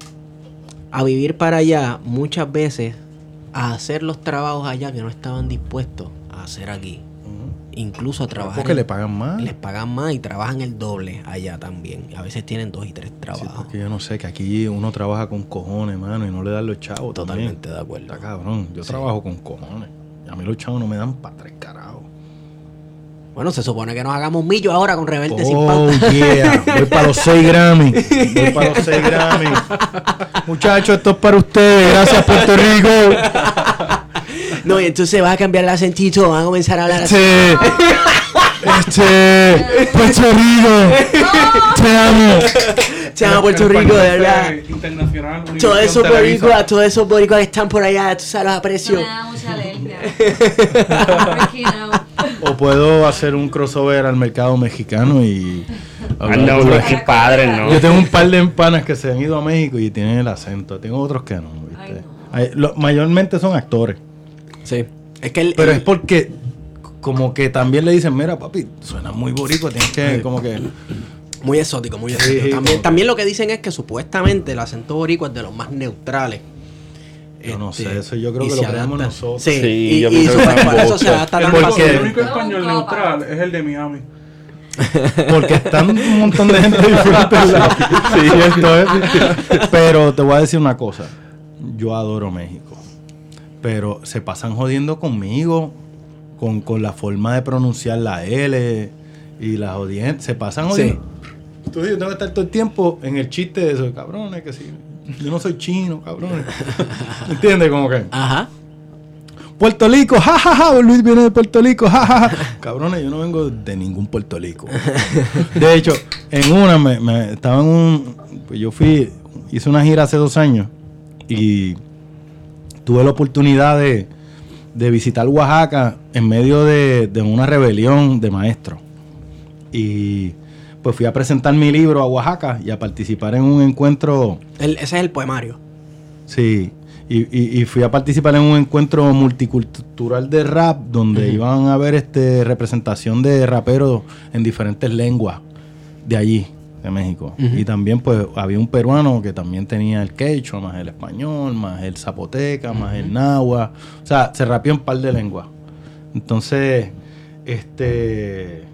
a vivir para allá muchas veces a hacer los trabajos allá que no estaban dispuestos a hacer aquí. Incluso a trabajar. Porque le pagan más. Les pagan más y trabajan el doble allá también. A veces tienen dos y tres Sí, trabajos. porque yo no sé, que aquí uno trabaja con cojones, mano, y no le dan los chavos. Totalmente también. de acuerdo. Está cabrón. Yo Sí. trabajo con cojones. Y a mí los chavos no me dan para tres carajos. Bueno, se supone que nos hagamos millo ahora con Rebelde sin Oh, pauta. yeah. Voy para los 6 Grammy. Voy para los 6 Grammy. Muchachos, esto es para ustedes. Gracias, Puerto Rico. No, y entonces va a cambiar el acentito, van a comenzar a hablar así. Este. Este. Puerto Rico. Te amo. Se llama Puerto En Rico, de verdad. Internacional. Todos esos boricuas, todos esos boricuas que están por allá, tú sabes los aprecio. me da mucha alergia. O puedo hacer un crossover al mercado mexicano y. Ah, no, pero qué padre, ¿no? Yo tengo un par de empanas que se han ido a México y tienen el acento. Tengo otros que no, ¿viste? Ay, no. Hay- lo- mayormente son actores. Sí. Es que el, Pero el- es porque como que también le dicen, mira papi, suena muy boricua, tienes que como que... muy exótico, muy exótico. Sí, también, que- también lo que dicen es que supuestamente el acento boricua es de los más neutrales. Yo no Este, sé, eso yo creo y que lo creamos nosotros. Sí, Sí, y, yo y por en eso se adapta tan único, Porque- el fácil. único español No, neutral es el de Miami. Porque están un montón de gente diferente. sí, cierto es. Pero te voy a decir una cosa. Yo adoro México. Pero se pasan jodiendo conmigo. Con, con la forma de pronunciar la L y las audiencias. Se pasan jodiendo. Entonces yo tengo que estar todo el tiempo en el chiste de eso. Cabrones, que sí. Yo no soy chino, cabrones. ¿Entiendes? Como que... Ajá. Puerto Rico, jajaja, Luis viene de Puerto Rico, jajaja. Cabrones, yo no vengo de ningún Puerto Rico. De hecho, en una, me, me- estaba en un. Pues yo fui, hice una gira hace dos años y tuve la oportunidad de, de visitar Oaxaca en medio de, de una rebelión de maestros. Y pues fui a presentar mi libro a Oaxaca y a participar en un encuentro. El- ese es el poemario. Sí, y, y- y fui a participar en un encuentro multicultural de rap donde iban a ver este representación de raperos en diferentes lenguas de allí, de México. Y también pues había un peruano que también tenía el quechua, más el español, más el zapoteca, más el náhuatl. O sea, se rapeó un par de lenguas. Entonces, este...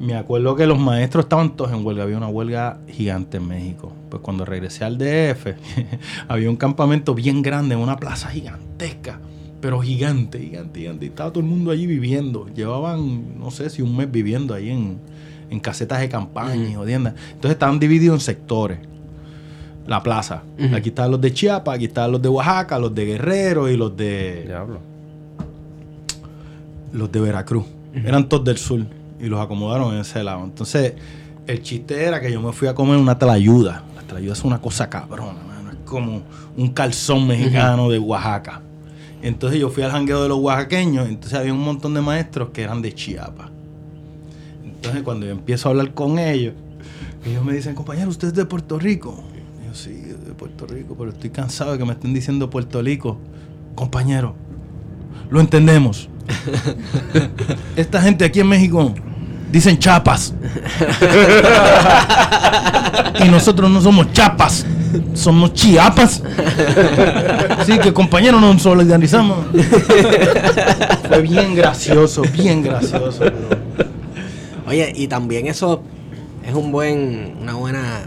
Me acuerdo que los maestros estaban todos en huelga. Había una huelga gigante en México. Pues cuando regresé al DF, había un campamento bien grande en una plaza gigantesca. Pero gigante, gigante, gigante. Y estaba todo el mundo allí viviendo. Llevaban, no sé si un mes viviendo ahí en, en casetas de campaña y jodiendas. Entonces estaban divididos en sectores. La plaza. Aquí estaban los de Chiapas, aquí estaban los de Oaxaca, los de Guerrero y los de Diablo. los de Veracruz. Eran todos del sur y los acomodaron en ese lado. Entonces, el chiste era que yo me fui a comer una tlayuda. La tlayuda es una cosa cabrona, mano. Es como un calzón mexicano de Oaxaca. Entonces yo fui al jangueo de los oaxaqueños. Entonces había un montón de maestros que eran de Chiapas. Entonces cuando yo empiezo a hablar con ellos, ellos me dicen, compañero, ¿usted es de Puerto Rico? Y yo, sí, de Puerto Rico, pero estoy cansado de que me estén diciendo Puerto Rico. Compañero, lo entendemos. Esta gente aquí en México dicen chapas. y nosotros no somos chapas, somos chiapas. Así que compañeros nos solidarizamos. Fue bien gracioso, bien gracioso. pero- Oye, y también eso es un buen, una buena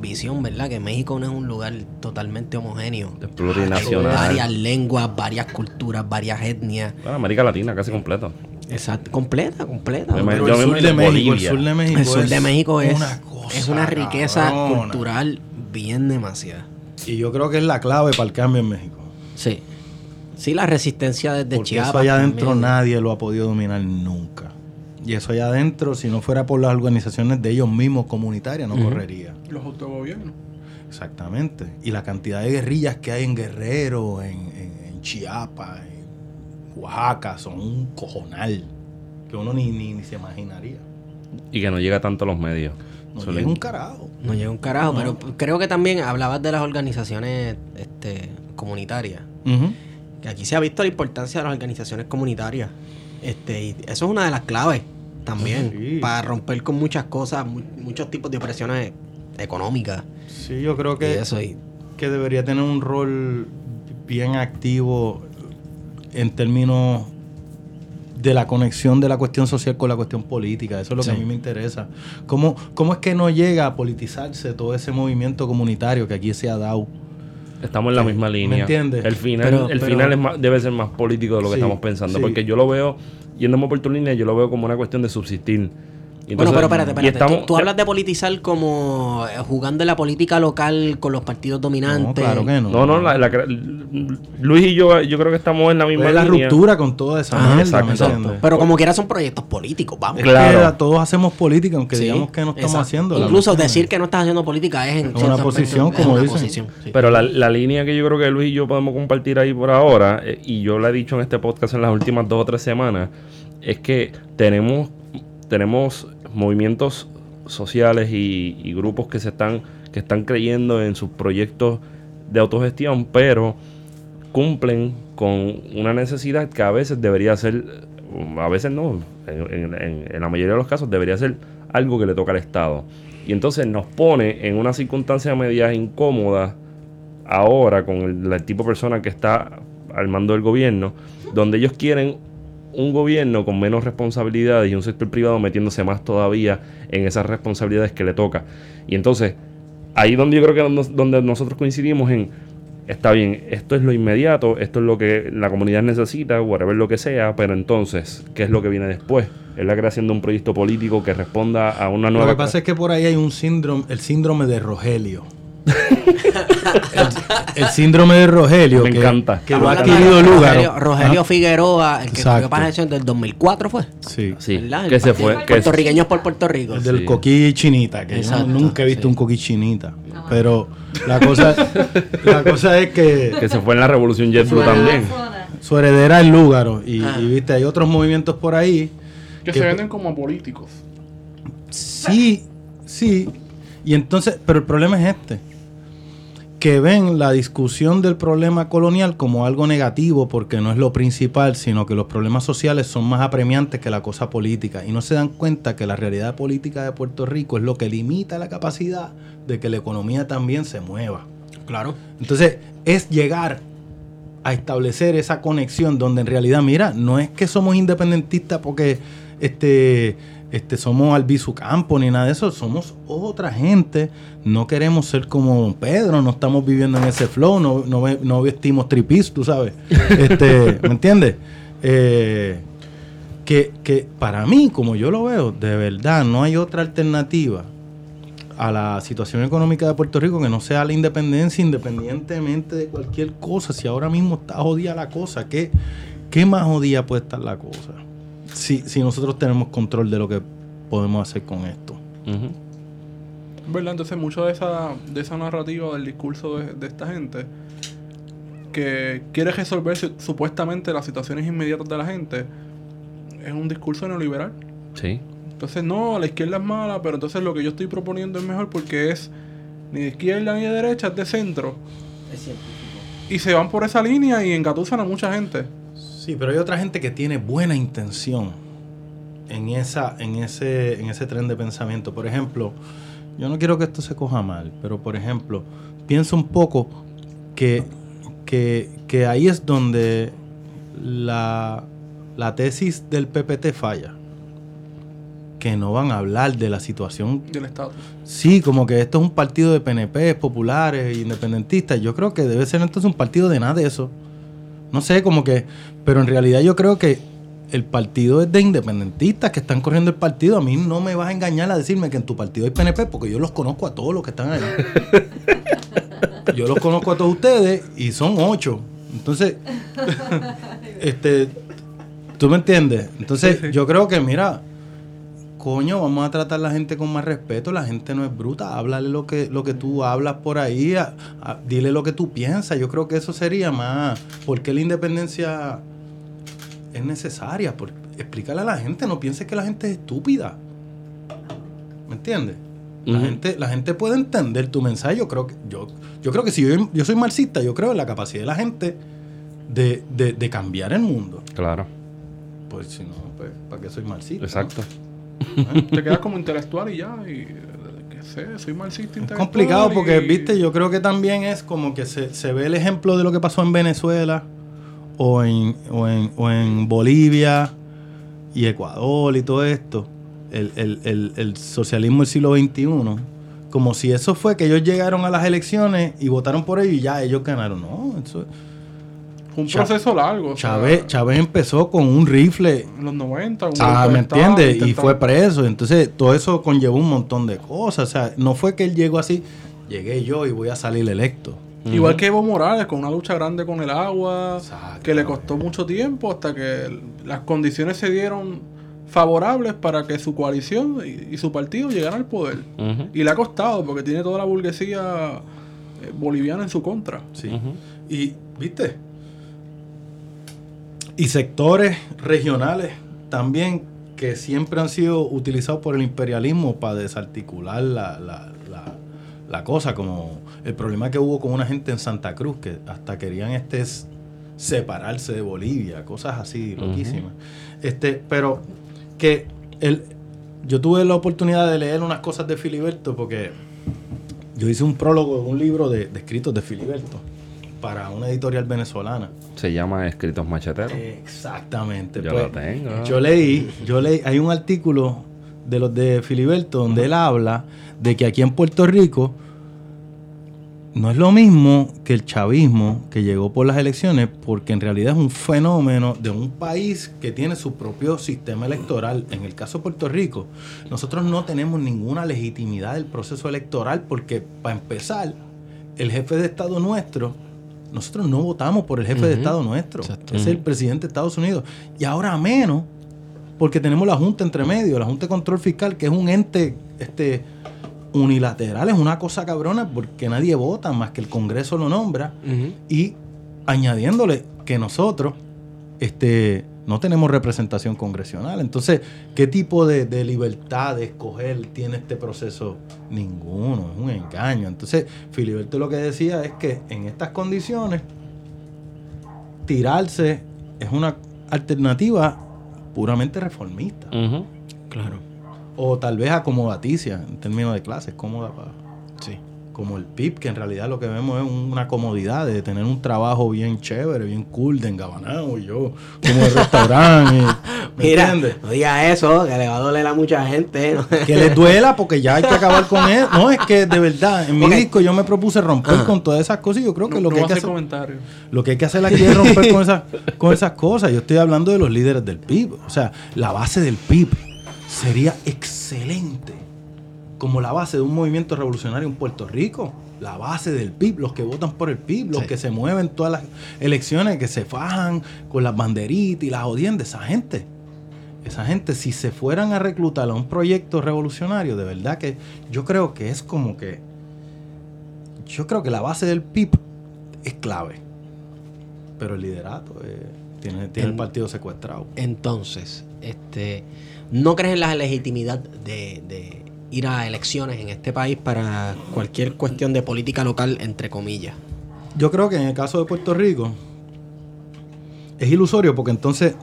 visión, ¿verdad? Que México no es un lugar totalmente homogéneo. Es plurinacional. Hay varias lenguas, varias culturas, varias etnias. Bueno, América Latina casi completa. Exacto, completa, completa. Pero Yo el sur de México, el sur de México, El sur de México es una cosa es una riqueza cabrona. cultural bien demasiada. Y yo creo que es la clave para el cambio en México. Sí. Sí, la resistencia desde Porque Chiapas. eso allá adentro también. nadie lo ha podido dominar nunca. Y eso allá adentro, si no fuera por las organizaciones de ellos mismos comunitarias, no correría. Los autogobiernos. Exactamente. Y la cantidad de guerrillas que hay en Guerrero, en, en- en Chiapas, en Oaxaca, son un cojonal. Que uno ni, ni, ni se imaginaría. Y que no llega tanto a los medios. No Suelen- llega un carajo. No llega un carajo, pero creo que también hablabas de las organizaciones este, comunitarias. Ujú. Que aquí se ha visto la importancia de las organizaciones comunitarias. Este, y eso es una de las claves también. Sí. Para romper con muchas cosas, mu- muchos tipos de opresiones económicas. Sí, yo creo Y que, eso. Y, que debería tener un rol bien activo en términos de la conexión de la cuestión social con la cuestión política. Eso es lo que a mí me interesa. ¿Cómo, ¿Cómo es que no llega a politizarse todo ese movimiento comunitario que aquí se ha dado? Estamos en la misma ¿me línea. entiendes? El final, Pero- el pero- final es más- debe ser más político de lo que Sí, estamos pensando. sí. Porque yo lo veo, yéndome por tu línea, yo lo veo como una cuestión de subsistir. Y bueno, entonces- pero espérate, espérate. Tú- estamos- tú, hablas de politizar como eh, jugando en la política local con los partidos dominantes. No, claro que no. No, no, la- la- Luis y yo, yo creo que estamos en la misma Es la línea. ruptura con toda esa Ah, mierda, exacto. Pero como quiera son proyectos políticos, vamos. Es Claro. que todos hacemos política, aunque Sí, digamos que no estamos exacto. haciendo. Incluso ¿me decir que no estás haciendo política es en Es una aspecto, posición, es como una dicen. posición, sí. Pero la, la línea que yo creo que Luis y yo podemos compartir ahí por ahora, eh, y yo la he dicho en este podcast en las últimas dos o tres semanas, es que tenemos, tenemos movimientos sociales y, grupos que se están, que están creyendo en sus proyectos de autogestión, pero cumplen con una necesidad que a veces debería ser, a veces no, en la mayoría de los casos debería ser algo que le toca al Estado. Y entonces nos pone en una circunstancia media incómoda ahora con el, el tipo de persona que está al mando del gobierno, donde ellos quieren un gobierno con menos responsabilidades y un sector privado metiéndose más todavía en esas responsabilidades que le toca. Y entonces, ahí donde yo creo que nos- donde nosotros coincidimos en, está bien, esto es lo inmediato, esto es lo que la comunidad necesita, whatever lo que sea, pero entonces, ¿qué es lo que viene después? Es la creación de un proyecto político que responda a una Lo nueva... que pasa es que por ahí hay un síndrome, el síndrome de Rogelio. El, el síndrome de Rogelio. Me que, encanta. Que lo ha Estamos hablando adquirido de Lúgaro. Rogelio, Rogelio Ah, Figueroa, el que escogió para la elección del 2004 fue. Sí. Sí, que se fue... Que Puertorriqueños por Puerto Rico. El del Sí. coquí chinita, que yo nunca he visto sí. un coquí chinita. Pero la cosa, la cosa es que que se fue en la revolución JetBlue también. su heredera es Lúgaro. Y, Ah. y, viste, hay otros movimientos por ahí. Que Que- se venden como políticos. Sí, sí. Y entonces, pero el problema es este. Que ven la discusión del problema colonial como algo negativo porque no es lo principal, sino que los problemas sociales son más apremiantes que la cosa política. Y no se dan cuenta que la realidad política de Puerto Rico es lo que limita la capacidad de que la economía también se mueva. Claro. Entonces, es llegar a establecer esa conexión donde en realidad, mira, no es que somos independentistas porque este, este, somos Albizu Campo ni nada de eso, somos otra gente, no queremos ser como Don Pedro, no estamos viviendo en ese flow, no, no, no vestimos tripis, tú sabes. Este, ¿Me entiendes? Eh, que, que para mí, como yo lo veo, de verdad no hay otra alternativa a la situación económica de Puerto Rico que no sea la independencia independientemente de cualquier cosa. Si ahora mismo está jodida la cosa, ¿qué, qué más jodida puede estar la cosa? Si, si nosotros tenemos control de lo que podemos hacer con esto. Ujú. ¿Verdad? Entonces, mucho de esa, de esa narrativa del discurso de, de esta gente que quiere resolver su- supuestamente las situaciones inmediatas de la gente es un discurso neoliberal. Sí. Entonces, no, la izquierda es mala, pero entonces lo que yo estoy proponiendo es mejor porque es ni de izquierda ni de derecha, es de centro. Y se van por esa línea y engatusan a mucha gente. Sí, pero hay otra gente que tiene buena intención en, esa, en, ese, en ese tren de pensamiento. Por ejemplo, yo no quiero que esto se coja mal, pero por ejemplo, pienso un poco que, que, que ahí es donde la, la tesis del PPT falla. que no van a hablar de la situación Del Estado. Sí, como que esto es un partido de PNP, populares, independentistas. Yo creo que debe ser entonces un partido de nada de eso. No sé, como que. Pero en realidad yo creo que el partido es de independentistas que están corriendo el partido. A mí no me vas a engañar a decirme que en tu partido hay PNP, porque yo los conozco a todos los que están ahí. yo los conozco a todos ustedes y son ocho. Entonces, este, ¿tú me entiendes? Entonces, yo creo que, mira, coño, vamos a tratar a la gente con más respeto. La gente no es bruta. Háblale lo que, lo que tú hablas por ahí. a- a- dile lo que tú piensas. Yo creo que eso sería más. ¿Por qué la independencia es necesaria? Por, explícale a la gente. No pienses que la gente es estúpida. ¿Me entiendes? La, gente, la gente puede entender tu mensaje. Yo creo que, yo, yo creo que si yo, yo soy marxista, yo creo en la capacidad de la gente de, de- de cambiar el mundo. Claro, Pues si no, pues, ¿para qué soy marxista? exacto. Te quedas como intelectual y ya. Y, eh, qué sé, soy marxista Es intelectual. complicado porque, y- viste, yo creo que también es como que se, se ve el ejemplo de lo que pasó en Venezuela o en, o en, o en Bolivia y Ecuador y todo esto, el, el- el- el socialismo del siglo XXI, como si eso fue que ellos llegaron a las elecciones y votaron por ellos y ya ellos ganaron. No, eso, Fue un proceso largo. o sea, Chávez, Chávez empezó con un rifle En los 90. un Ah, ¿me entiendes? Y fue preso. Entonces, todo eso conllevó un montón de cosas. O sea, no fue que él llegó así, llegué yo y voy a salir electo. Igual que Evo Morales, con una lucha grande con el agua, Exacto. que le costó mucho tiempo hasta que las condiciones se dieron favorables para que su coalición y, y su partido llegaran al poder. Y le ha costado porque tiene toda la burguesía eh, boliviana en su contra. Sí. Y, ¿viste? Y sectores regionales también que siempre han sido utilizados por el imperialismo para desarticular la, la- la- la cosa, como el problema que hubo con una gente en Santa Cruz que hasta querían este separarse de Bolivia, cosas así Ujú. loquísimas. Este, pero que el, yo tuve la oportunidad de leer unas cosas de Filiberto porque yo hice un prólogo de un libro de, de escritos de Filiberto para una editorial venezolana. Se llama Escritos Macheteros. Exactamente. Yo pues, lo tengo. Yo leí, yo leí, hay un artículo de los de Filiberto donde él habla de que aquí en Puerto Rico no es lo mismo que el chavismo que llegó por las elecciones, porque en realidad es un fenómeno de un país que tiene su propio sistema electoral. En el caso de Puerto Rico, nosotros no tenemos ninguna legitimidad del proceso electoral porque, para empezar, el jefe de Estado nuestro, nosotros no votamos por el jefe de. Estado nuestro. Exacto. Es el presidente de Estados Unidos. Y ahora menos, porque tenemos la Junta entre medio, la Junta de Control Fiscal, que es un ente este, unilateral, es una cosa cabrona porque nadie vota más que el Congreso lo nombra. Y añadiéndole que nosotros este, no tenemos representación congresional. Entonces, ¿qué tipo de, de libertad de escoger tiene este proceso? Ninguno, es un engaño. Entonces, Filiberto lo que decía es que en estas condiciones, tirarse es una alternativa puramente reformista. Claro. O tal vez acomodaticia en términos de clases, cómoda para Sí. Como el PIB, que en realidad lo que vemos es una comodidad de tener un trabajo bien chévere, bien cool, de engabanado, y yo, como de restaurante, ¿me Mira, entiendes? no diga eso, que le va a doler a mucha gente. ¿no? Que les duela porque ya hay que acabar con él. No, es que de verdad, en mi disco yo me propuse romper Ajá. con todas esas cosas y yo creo que No, lo no que hay que hacer. Lo que hay que hacer aquí es romper con, esas, con esas cosas. Yo estoy hablando de los líderes del PIB. O sea, la base del PIB sería excelente como la base de un movimiento revolucionario en Puerto Rico. La base del PIB, los que votan por el PIB, los Sí. que se mueven en todas las elecciones, que se fajan con las banderitas y las odiendas, esa gente. Esa gente, si se fueran a reclutar a un proyecto revolucionario, de verdad que yo creo que es como que. Yo creo que la base del PIB es clave. Pero el liderato eh, tiene, tiene el partido secuestrado. Entonces, este, ¿no crees en la legitimidad de, de ir a elecciones en este país para cualquier cuestión de política local, entre comillas? Yo creo que en el caso de Puerto Rico es ilusorio porque entonces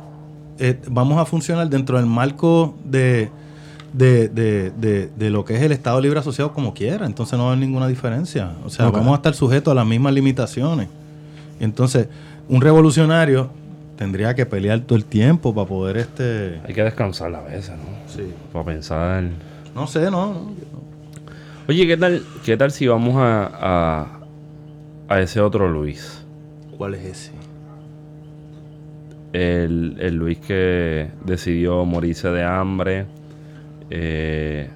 eh, vamos a funcionar dentro del marco de, de, de- de- de lo que es el Estado Libre Asociado como quiera. Entonces no va a haber ninguna diferencia. O sea, vamos a estar sujetos a las mismas limitaciones. Entonces, un revolucionario tendría que pelear todo el tiempo para poder este... Hay que descansar a veces, ¿no? Sí. Para pensar. No sé, no, no. Oye, ¿qué tal, qué tal si vamos a, a, a ese otro Luis? ¿Cuál es ese? El, el Luis que decidió morirse de hambre eh,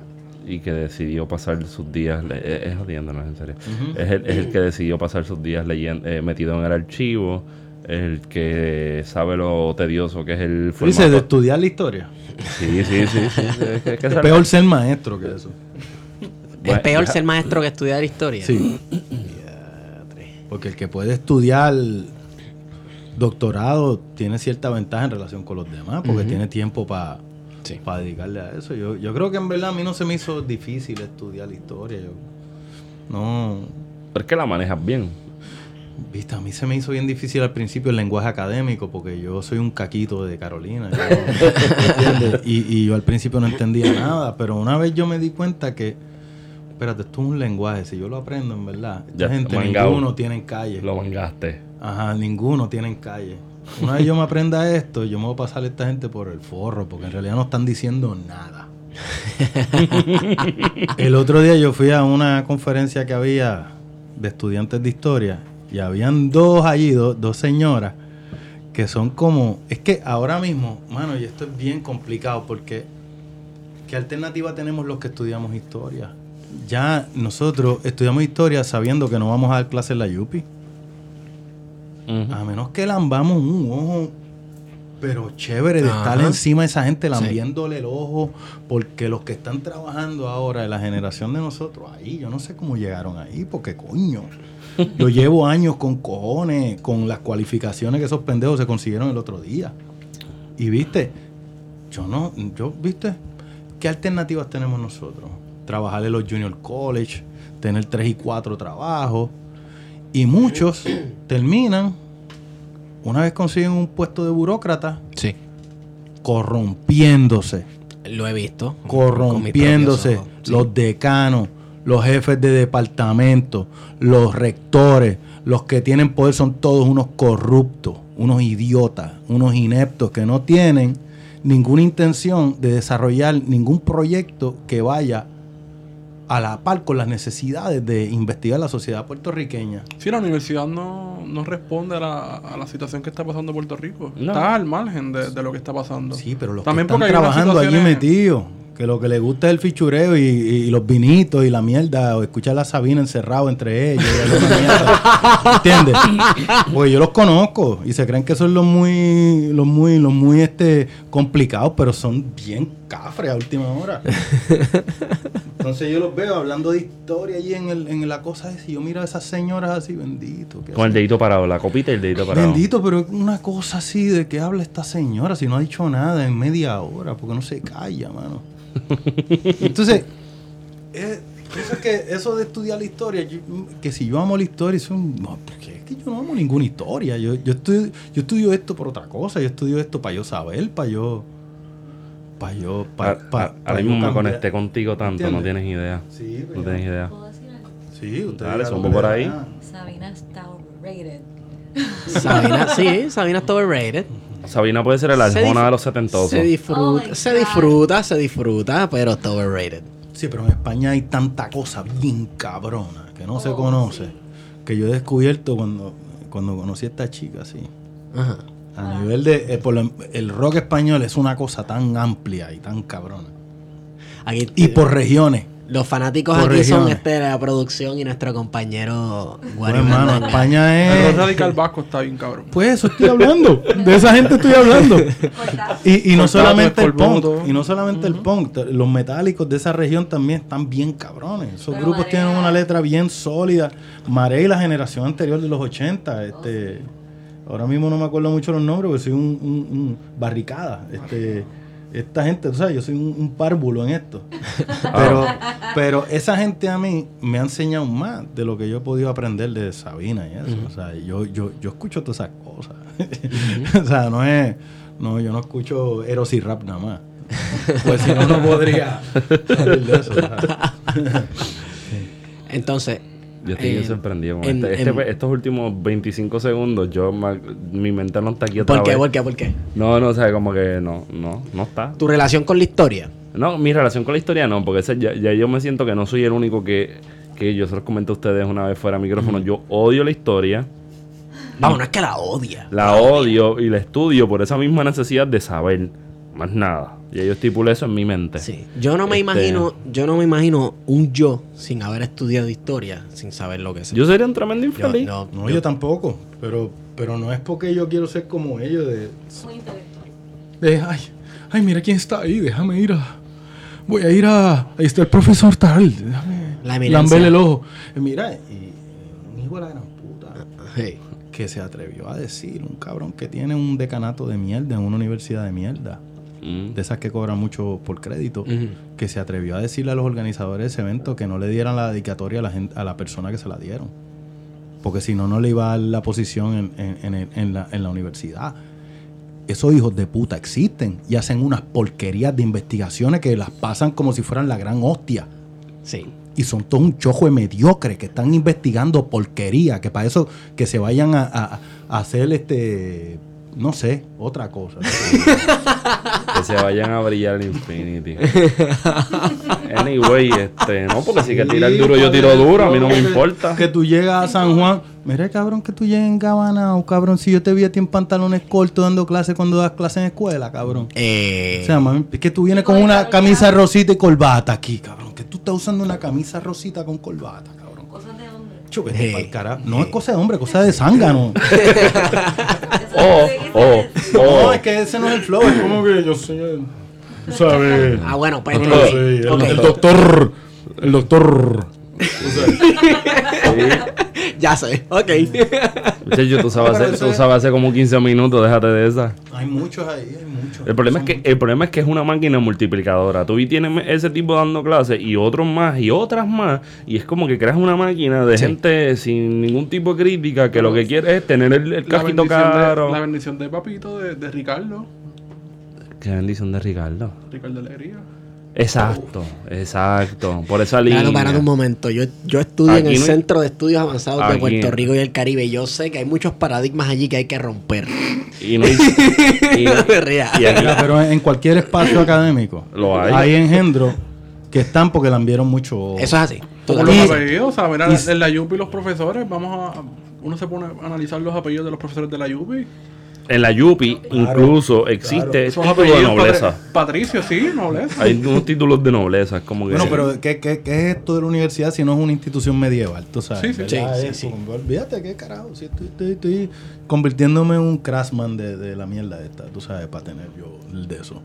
y que decidió pasar sus días, eh, es jodiendo, no es en serio, es, el, es el que decidió pasar sus días leyendo, eh, metido en el archivo, el que sabe lo tedioso que es el Tú dices de estudiar la historia. Sí, sí, sí. sí, es peor ser maestro que eso. Es peor ya- ser maestro que estudiar historia. Sí. Porque el que puede estudiar doctorado tiene cierta ventaja en relación con los demás, porque tiene tiempo para Sí. dedicarle a eso. Yo, yo creo que en verdad a mí no se me hizo difícil estudiar la historia. Yo, no, Pero es que la manejas bien. Viste, a mí se me hizo bien difícil al principio el lenguaje académico, porque yo soy un caquito de Carolina. yo- y, y yo al principio no entendía nada, pero una vez yo me di cuenta que, espérate, esto es un lenguaje, si yo lo aprendo en verdad, esta Ya, gente ninguno tiene en calle. Lo mangaste. Ajá, ninguno tiene en calle. Una vez yo me aprenda esto, yo me voy a pasar a esta gente por el forro, porque en realidad no están diciendo nada. el otro día yo fui a una conferencia que había de estudiantes de historia y habían dos allí, dos, dos señoras, que son como... Es que ahora mismo, mano, y esto es bien complicado porque ¿qué alternativa tenemos los que estudiamos historia? Ya nosotros estudiamos historia sabiendo que no vamos a dar clases en la Yupi. A menos que lambamos un ojo, pero chévere de Ajá. estar encima de esa gente Sí. lambiéndole el ojo, porque los que están trabajando ahora de la generación de nosotros, ahí, yo no sé cómo llegaron ahí, porque coño. Yo llevo años con cojones, con las cualificaciones que esos pendejos se consiguieron el otro día. Y viste, yo no, yo, viste, ¿qué alternativas tenemos nosotros? Trabajar en los junior college, tener tres y cuatro trabajos. Y muchos terminan, una vez consiguen un puesto de burócrata, Sí. corrompiéndose, Lo he visto. corrompiéndose. Sí. Los decanos, los jefes de departamento, los rectores, los que tienen poder son todos unos corruptos, unos idiotas, unos ineptos que no tienen ninguna intención de desarrollar ningún proyecto que vaya a la par con las necesidades de investigar la sociedad puertorriqueña. Sí, la universidad no, no responde a la, a la situación que está pasando en Puerto Rico. No. Está al margen de, de lo que está pasando. Sí, pero los También que están trabajando allí metidos, que lo que les gusta es el fichureo y, y los vinitos y la mierda, o escuchar a Sabina encerrado entre ellos. y alguna mierda. ¿Entiendes? Pues yo los conozco y se creen que son los muy, los muy, los muy este complicados, pero son bien cafres a última hora. Entonces yo los veo hablando de historia allí en, el, en la cosa esa y yo miro a esas señoras así, bendito. ¿qué Con el dedito parado, la copita y el dedito parado. Bendito, pero una cosa así de que habla esta señora si no ha dicho nada en media hora, porque no se calla, mano. Entonces, eh, eso es que eso de estudiar la historia, yo- que si yo amo la historia, eso es no, porque es que yo no amo ninguna historia. Yo, yo, estudio, yo estudio esto por otra cosa, yo estudio esto para yo saber, para yo. Para yo. Para, A- a- ahora mismo me conecté contigo tanto, no tienes idea. Sí, No pero- tienes idea. ¿Puedo decir algo? Sí, usted Dale, que por ahí. Sabina está overrated. Sabina, sí, Sabina está overrated. Sabina puede ser el arjona de los setentosos. Se Oh disfruta, my se disfruta, se disfruta, pero está overrated. Sí, pero en España hay tanta cosa bien cabrona que no se Oh, conoce. sí. Que yo he descubierto cuando, cuando conocí a esta chica, sí. Ajá. A nivel de. eh, por lo- el rock español es una cosa tan amplia y tan cabrona. Aquí, Y por regiones. los fanáticos por aquí son este, la producción y nuestro compañero Bueno, Guario hermano. España El rock es. radical vasco está bien cabrón. Pues eso estoy hablando. De esa gente estoy hablando. Y, y no solamente el punk, y no solamente el punk, los metálicos de esa región también están bien cabrones. Esos Pero grupos Marea- tienen una letra bien sólida. Marea y la generación anterior de los 80, este, ahora mismo no me acuerdo mucho los nombres, porque soy un, un- un barricada. Este, esta gente, tú sabes, yo soy un, un párvulo en esto. Pero, pero esa gente a mí me ha enseñado más de lo que yo he podido aprender de Sabina y eso. O sea, yo, yo, yo escucho todas esas cosas. o sea, no es. No, yo no escucho Eros y rap nada más. Pues si no, no podría salir de eso. Entonces, Yo estoy Eh, sorprendido en- este, este- en- estos últimos 25 segundos. Yo mi mente no está aquí otra ¿Por qué? vez. ¿Por qué? ¿Por qué? No, no, o sea, como que no, no, no está. Tu relación con la historia. No, mi relación con la historia no, porque ese- ya, ya yo me siento que no soy el único que, que yo se los comenté a ustedes una vez fuera de micrófono. Yo odio la historia, Vamos, no es que la odia. la odio y la estudio por esa misma necesidad de saber más nada. Y yo estipulé eso en mi mente. Sí. Yo no me Este- imagino, yo no me imagino un yo sin haber estudiado historia, sin saber lo que es. Yo sería un tremendo Yo- infeliz. no, No, yo- yo tampoco. Pero, pero no es porque yo quiero ser como ellos de, Muy intelectual. de ay, ay, mira quién está ahí, déjame ir a. Voy a ir a. Ahí está el profesor tal. Déjame La lamberle el ojo. Eh, Mira, y un hijo de la gran puta Sí. que se atrevió a decir, un cabrón que tiene un decanato de mierda en una universidad de mierda, Mm. de esas que cobran mucho por crédito, que se atrevió a decirle a los organizadores de ese evento que no le dieran la dedicatoria a la, gente, a la persona que se la dieron. Porque si no, no le iba a dar la posición en, en- en en la, en la universidad. Esos hijos de puta existen y hacen unas porquerías de investigaciones que las pasan como si fueran la gran hostia. Sí. Y son todo un chojo de mediocres que están investigando porquería, que para eso que se vayan a, a- a hacer este, no sé, otra cosa. Que se vayan a brillar el Infinity. anyway, este, no, porque si que tirar duro, yo tiro duro, a mí no me importa. Que tú llegas a San Juan. Mira, cabrón, que tú llegues en Gabana o cabrón, si yo te vi a ti en pantalones cortos dando clases cuando das clases en escuela, cabrón. Eh, O sea, mami, es que tú vienes con una camisa rosita y corbata aquí, cabrón. Que tú estás usando una camisa rosita con corbata, cabrón. Cosas de Hey. pa'l carajo. No es cosa de hombre, es cosa de zángano. Oh, oh, No, oh. es que ese no es el flow, es como que yo soy el. Tú sabes. ah, bueno, pues. Yo ok, soy el, el doctor. El doctor. Ya sé, ok. Muchacho, tú hacer, eso tú sabes hacer como 15 minutos, déjate de esa. Hay muchos ahí, hay muchos. El problema, es que, el problema es que es una máquina multiplicadora. Tú tienes ese tipo dando clases y otros más y otras más. Y es como que creas una máquina de Sí. gente sin ningún tipo de crítica que lo que quiere es tener el, el casquito caro. de, la bendición de papito de, de Ricardo. Qué bendición de Ricardo. Ricardo Alegría. Exacto, exacto. Por esa línea. Claro, para un momento. Yo, yo estudio en el no hay- Centro de Estudios Avanzados de Puerto Rico y el Caribe. y Yo sé que hay muchos paradigmas allí que hay que romper. Y no hay- y- No y aquí pero en cualquier espacio académico Lo hay. hay engendros que están porque le enviaron mucho. Eso es así. Como los apellidos, y- en la Yupi los profesores, vamos a... Uno se pone a analizar los apellidos de los profesores de la Yupi. En la Yupi incluso existe Esos título de nobleza. patri- Patricio, sí, nobleza. Hay unos títulos de nobleza. Es como que. Bueno, pero ¿qué, qué, qué es esto de la universidad si no es una institución medieval? Tú sabes. Sí, sí. Sí, sí, Olvídate, qué carajo. Si estoy, estoy, estoy convirtiéndome en un craftsman de, de la mierda esta, tú sabes, para tener yo el de eso.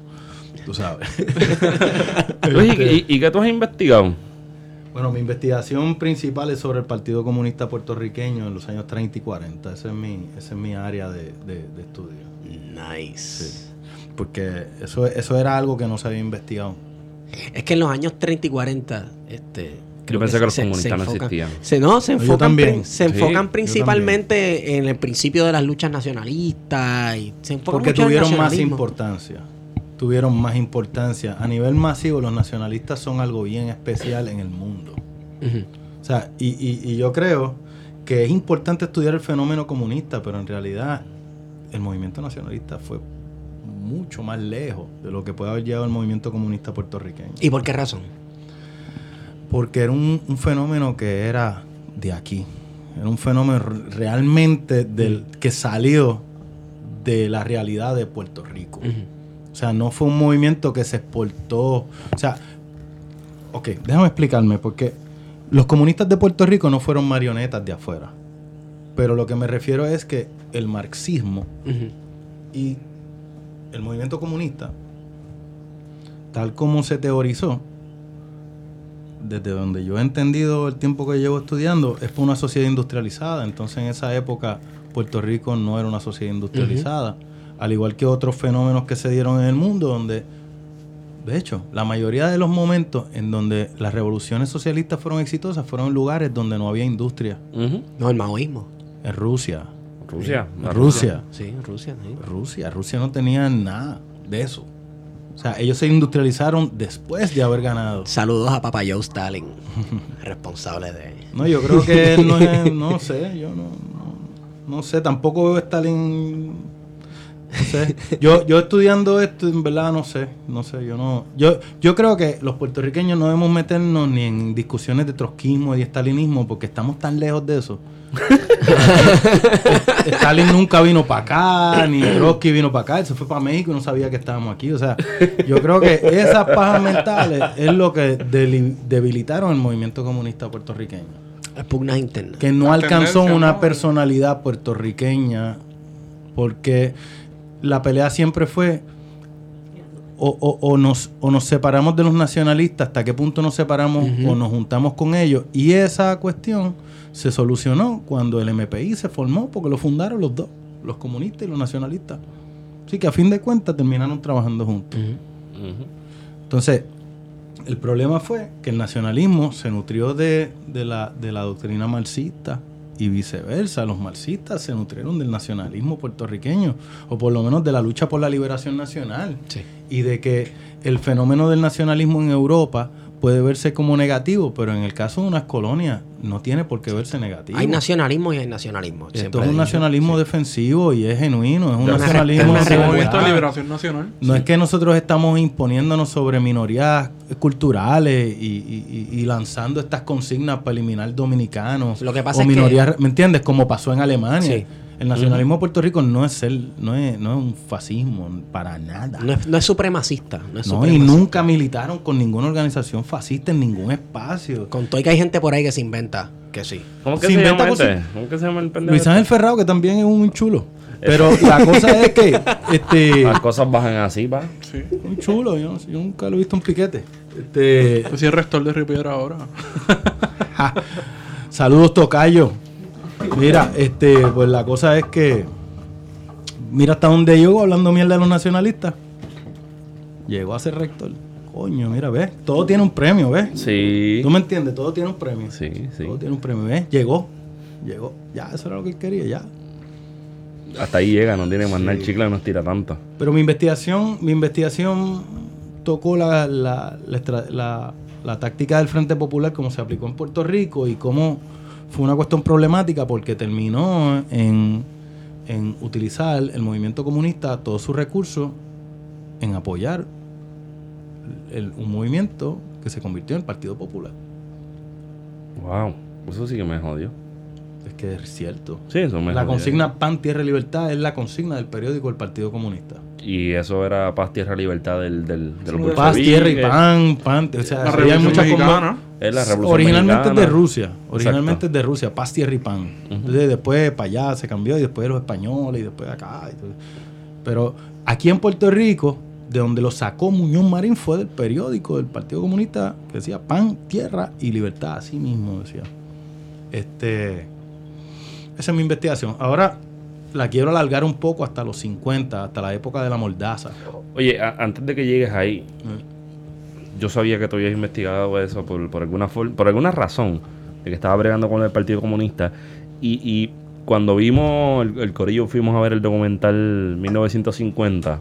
Tú sabes. Oye, ¿y, y qué tú has investigado? Bueno, mi investigación principal es sobre el Partido Comunista Puertorriqueño en los años 30 y 40. Esa es mi, esa es mi área de, de- de estudio. Nice. Porque eso, eso era algo que no se había investigado. Es que en los años 30 y 40, este. creo pensé que los se- se comunistas no enfocan- existían. Se, no, se yo enfocan, también. prin- se enfocan yo principalmente en el principio de las luchas nacionalistas. Y se enfocan Porque mucho en el tuvieron más importancia. Tuvieron más importancia. A nivel masivo, los nacionalistas son algo bien especial en el mundo. O sea, y, y- y yo creo que es importante estudiar el fenómeno comunista, pero en realidad el movimiento nacionalista fue mucho más lejos de lo que puede haber llegado el movimiento comunista puertorriqueño. ¿Y por qué razón? Porque era un, un fenómeno que era de aquí. Era un fenómeno realmente del, que salió de la realidad de Puerto Rico. O sea, no fue un movimiento que se exportó. O sea, ok, déjame explicarme, porque los comunistas de Puerto Rico no fueron marionetas de afuera. Pero lo que me refiero es que el marxismo y el movimiento comunista, tal como se teorizó, desde donde yo he entendido el tiempo que llevo estudiando, es por una sociedad industrializada. Entonces en esa época Puerto Rico no era una sociedad industrializada. Al igual que otros fenómenos que se dieron en el mundo, donde, de hecho, la mayoría de los momentos en donde las revoluciones socialistas fueron exitosas fueron en lugares donde no había industria. No, el maoísmo. En Rusia. Rusia. la Rusia. Sí, en Rusia. sí. Rusia. Rusia no tenía nada de eso. O sea, ellos se industrializaron después de haber ganado. Saludos a Papa Joe Stalin, responsable de... No, yo creo que él no es, no sé, yo no, no, no sé, tampoco veo a Stalin, no sé. Yo, yo estudiando esto, en verdad, no sé, no sé, yo no, yo, yo creo que los puertorriqueños no debemos meternos ni en discusiones de trotskismo y estalinismo porque estamos tan lejos de eso. Stalin nunca vino para acá, ni Trotsky vino para acá, él se fue para México y no sabía que estábamos aquí. O sea, yo creo que esas pajas mentales es lo que debilitaron el movimiento comunista puertorriqueño. Es pugnas internas. Que no La alcanzó una ¿no? personalidad puertorriqueña porque la pelea siempre fue o, o- o nos, o nos separamos de los nacionalistas, hasta qué punto nos separamos o nos juntamos con ellos. Y esa cuestión se solucionó cuando el MPI se formó, porque lo fundaron los dos, los comunistas y los nacionalistas. Así que a fin de cuentas terminaron trabajando juntos. Entonces, el problema fue que el nacionalismo se nutrió de, de la, de la doctrina marxista y viceversa. Los marxistas se nutrieron del nacionalismo puertorriqueño, o por lo menos de la lucha por la liberación nacional. Sí. Y de que el fenómeno del nacionalismo en Europa puede verse como negativo, pero en el caso de unas colonias no tiene por qué verse negativo. Hay nacionalismo y hay nacionalismo. Esto es un nacionalismo defensivo y es genuino, es un nacionalismo de movimiento de verdad. liberación nacional. No es que nosotros estamos imponiéndonos sobre minorías culturales y, y- y- y lanzando estas consignas para eliminar dominicanos Lo que pasa o es que- minorías, ¿me entiendes? Como pasó en Alemania. Sí. El nacionalismo de Puerto Rico no es ser, no es, no es un fascismo para nada. No es, no es supremacista. No, es No, y supremacista. nunca militaron con ninguna organización fascista en ningún espacio. Con todo y que hay gente por ahí que se inventa que sí. ¿Cómo que Se se, inventa llama este? ¿Cómo que se llama el pendejo? Luis Ángel Ferrao, que también es un chulo. Pero la cosa es que este Las cosas bajan así, va. Sí. un chulo, yo, yo nunca lo he visto un piquete. Este, Yo soy el rector de Ripiedra ahora. Saludos, Tocayo. Mira, este, pues la cosa es que. Mira hasta dónde llegó hablando mierda de los nacionalistas. Llegó a ser rector. Coño, mira, ves. Todo tiene un premio, ¿ves? Sí. ¿Tú me entiendes? Todo tiene un premio. Sí, sí. Todo tiene un premio, ¿ves? Llegó. Llegó. Ya, eso era lo que él quería, ya. Hasta ahí llega, no tiene más nada. El chicle no tira tanto. Pero mi investigación, mi investigación tocó la, la, la la táctica del Frente Popular como se aplicó en Puerto Rico y cómo fue una cuestión problemática porque terminó en, en utilizar el movimiento comunista todos sus recursos en apoyar el- un movimiento que se convirtió en el Partido Popular. Wow. Eso sí que me jodió. Es que es cierto. Sí, eso me La jodió. consigna Pan, Tierra y Libertad es la consigna del periódico del Partido Comunista. Y eso era paz, tierra, libertad del, del, de los Paz, Paz, bolcheviques. tierra y pan, pan. O sea, La Revolución muchas Mexicana. Es la revolución Originalmente es de. Rusia. Originalmente es de Rusia. Paz, tierra y pan. Entonces después para allá se cambió y después los españoles y después acá. y todo. Pero aquí en Puerto Rico, de donde lo sacó Muñoz Marín fue del periódico del Partido Comunista que decía pan, tierra y libertad. Así mismo decía. Este, esa es mi investigación. Ahora la quiero alargar un poco hasta los 50, hasta la época de la mordaza. Oye, antes de que llegues ahí, yo sabía que tú habías investigado eso por, por alguna por alguna razón, de que estaba bregando con el Partido Comunista. Y, y cuando vimos el, el Corillo, fuimos a ver el documental 1950.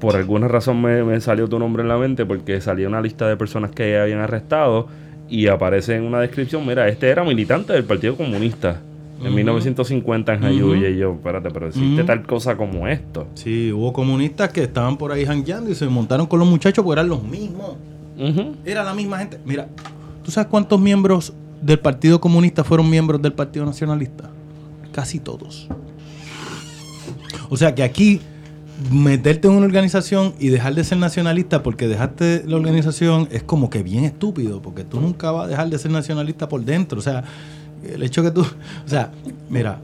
Por alguna razón me, me salió tu nombre en la mente porque salía una lista de personas que habían arrestado y aparece en una descripción, mira, este era militante del Partido Comunista en Ujú. 1950 en Jayuya. Y yo, espérate, pero existe tal cosa como esto. Sí, hubo comunistas que estaban por ahí jangueando y se montaron con los muchachos porque eran los mismos. Era la misma gente. Mira, ¿tú sabes cuántos miembros del Partido Comunista fueron miembros del Partido Nacionalista? Casi todos. O sea que aquí meterte en una organización y dejar de ser nacionalista porque dejaste la organización es como que bien estúpido, porque tú nunca vas a dejar de ser nacionalista por dentro. O sea, el hecho que tú... O sea, mira,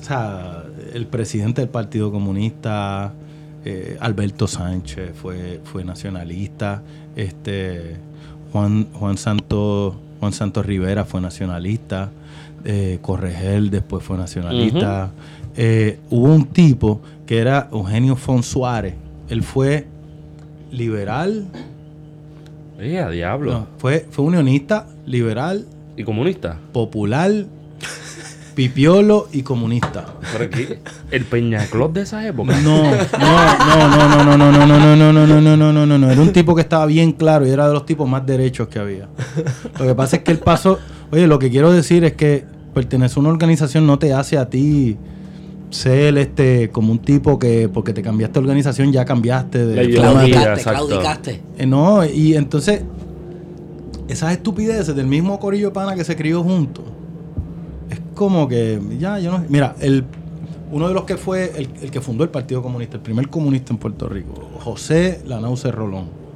o sea, el presidente del Partido Comunista, eh, Alberto Sánchez, fue, fue nacionalista. Este, Juan, Juan Santos Juan Santos Rivera fue nacionalista. eh, Corregel después fue nacionalista. Eh, hubo un tipo que era Eugenio Fon Suárez. Él fue liberal, a diablo. no, fue, fue unionista, liberal, ¿Y comunista? popular, pipiolo y comunista. Por aquí, el Peñaclot de esa época. No, no, no, no, no, no, no, no, no, no, no, no, no, no, no, no, no. Era un tipo que estaba bien claro y era de los tipos más derechos que había. Lo que pasa es que el paso, oye, lo que quiero decir es que pertenecer a una organización no te hace a ti ser este como un tipo que porque te cambiaste de organización ya cambiaste de. Claudicaste, claudicaste. Eh, no, y entonces esas estupideces del mismo corillo pana que se crió juntos. Es como que ya yo no, mira, el uno de los que fue el, el que fundó el Partido Comunista, el primer comunista en Puerto Rico, José Lanauce Rolón.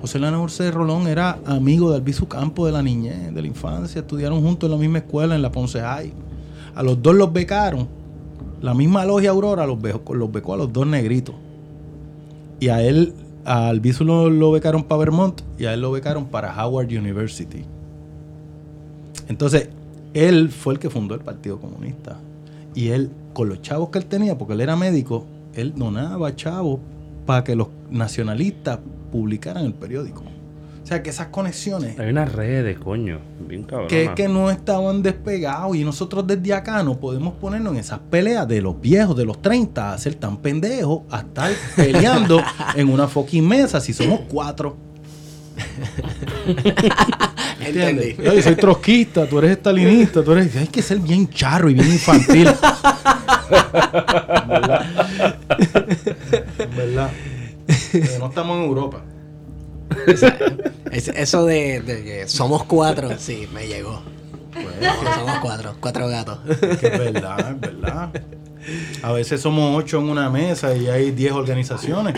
José Lanauce Rolón era amigo de Albizu Campo de la niñez, de la infancia, estudiaron juntos en la misma escuela en la Ponce High. A los dos los becaron. La misma logia Aurora los becó, los becó a los dos negritos. Y a él, a Albizu lo, lo becaron para Vermont y a él lo becaron para Howard University. Entonces, él fue el que fundó el Partido Comunista. Y él, con los chavos que él tenía, porque él era médico, él donaba chavos para que los nacionalistas publicaran el periódico. O sea, que esas conexiones Hay unas redes, coño. Bien cabrón. que es que no estaban despegados y nosotros desde acá no podemos ponernos en esas peleas de los viejos de los 30 a ser tan pendejos a estar peleando en una fucking mesa si somos cuatro. Entendí. ¿Entiendes? Yo soy trotskista, tú eres estalinista, tú eres. Hay que ser bien charro y bien infantil. Verdad. Verdad. No estamos en Europa. Es- eso de, de que somos cuatro, sí, me llegó. somos cuatro, cuatro gatos. Es que es verdad, es verdad. A veces somos ocho en una mesa y hay diez organizaciones.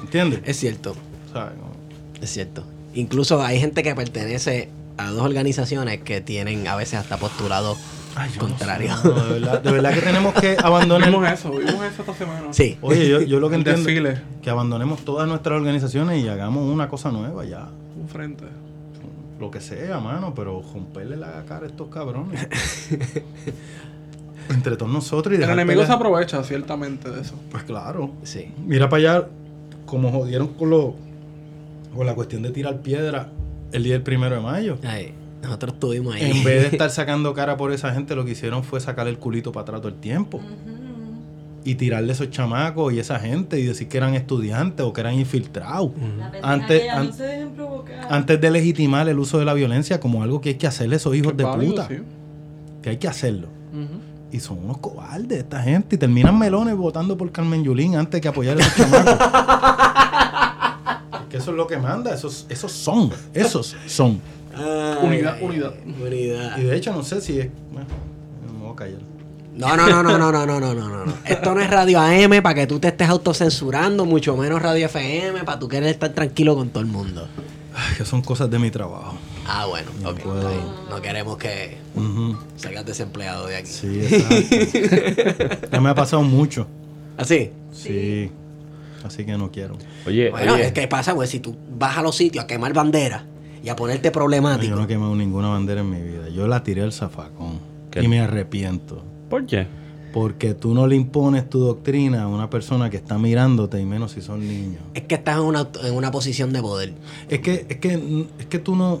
¿Entiendes? Es cierto, es cierto. Incluso hay gente que pertenece a dos organizaciones que tienen a veces hasta postulados Ay, no no, de, verdad, de verdad que tenemos que abandonar. Vimos eso, vimos eso esta semana. Sí. Oye, yo, yo lo que entiendo desfile. que abandonemos todas nuestras organizaciones y hagamos una cosa nueva ya. Un frente. Lo que sea, mano, pero romperle la cara a estos cabrones. Entre todos nosotros y El enemigo se aprovecha ciertamente de eso. Pues claro. Sí. Mira para allá, como jodieron con, lo, con la cuestión de tirar piedra el día del primero de mayo. Ay, nosotros estuvimos ahí. En vez de estar sacando cara por esa gente, lo que hicieron fue sacarle el culito para atrás todo el tiempo. Y tirarle esos chamacos y esa gente y decir que eran estudiantes o que eran infiltrados. Antes, ya an- no se dejen provocar. antes de legitimar el uso de la violencia como algo que hay que hacerle a esos hijos de Válido, puta. sí. Que hay que hacerlo. Y son unos cobardes esta gente. Y terminan melones votando por Carmen Yulín antes que apoyar a esos chamacos. Es que eso es lo que manda. Esos, esos son. Esos son. Ay, Unidad, ay, unidad. unidad. Y de hecho no sé si es... Bueno, me voy a callar. No, no, no, no, no, no, no, no, no. Esto no es radio AM para que tú te estés autocensurando, mucho menos radio FM para tú querer estar tranquilo con todo el mundo. Ay, que son cosas de mi trabajo. Ah, bueno, puedo. No queremos que salgas desempleado de aquí. Sí, exacto. ya me ha pasado mucho. ¿Así? Sí. Así que no quiero. Oye, Bueno, oye, es que pasa, pues, si tú vas a los sitios a quemar banderas y a ponerte No, problemático. yo no he quemado ninguna bandera en mi vida. Yo la tiré al zafacón. ¿Qué? Y me arrepiento. ¿por qué? Porque tú no le impones tu doctrina a una persona que está mirándote y menos si son niños. Es que estás en una, en una posición de poder. Es que, es que, es que tú no.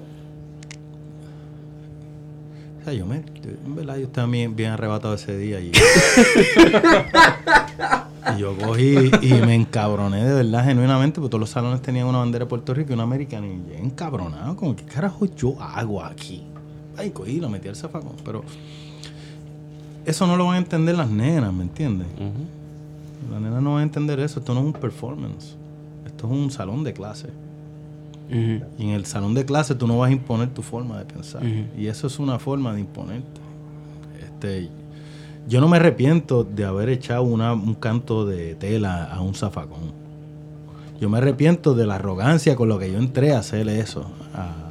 O sea, yo me. En verdad, yo estaba bien, bien arrebatado ese día y. y yo cogí y me encabroné de verdad, genuinamente, porque todos los salones tenían una bandera de Puerto Rico y una americana. Y yo encabronado, como, ¿qué carajo yo hago aquí? Ay, cogí y lo metí al zafacón. Pero. Eso no lo van a entender las nenas, ¿me entiendes? Ujú. Las nenas no van a entender eso. Esto no es un performance. Esto es un salón de clase. Y en el salón de clase tú no vas a imponer tu forma de pensar. Y eso es una forma de imponerte. Este, yo no me arrepiento de haber echado una- un canto de tela a un zafacón. Yo me arrepiento de la arrogancia con lo que yo entré a hacer eso. a-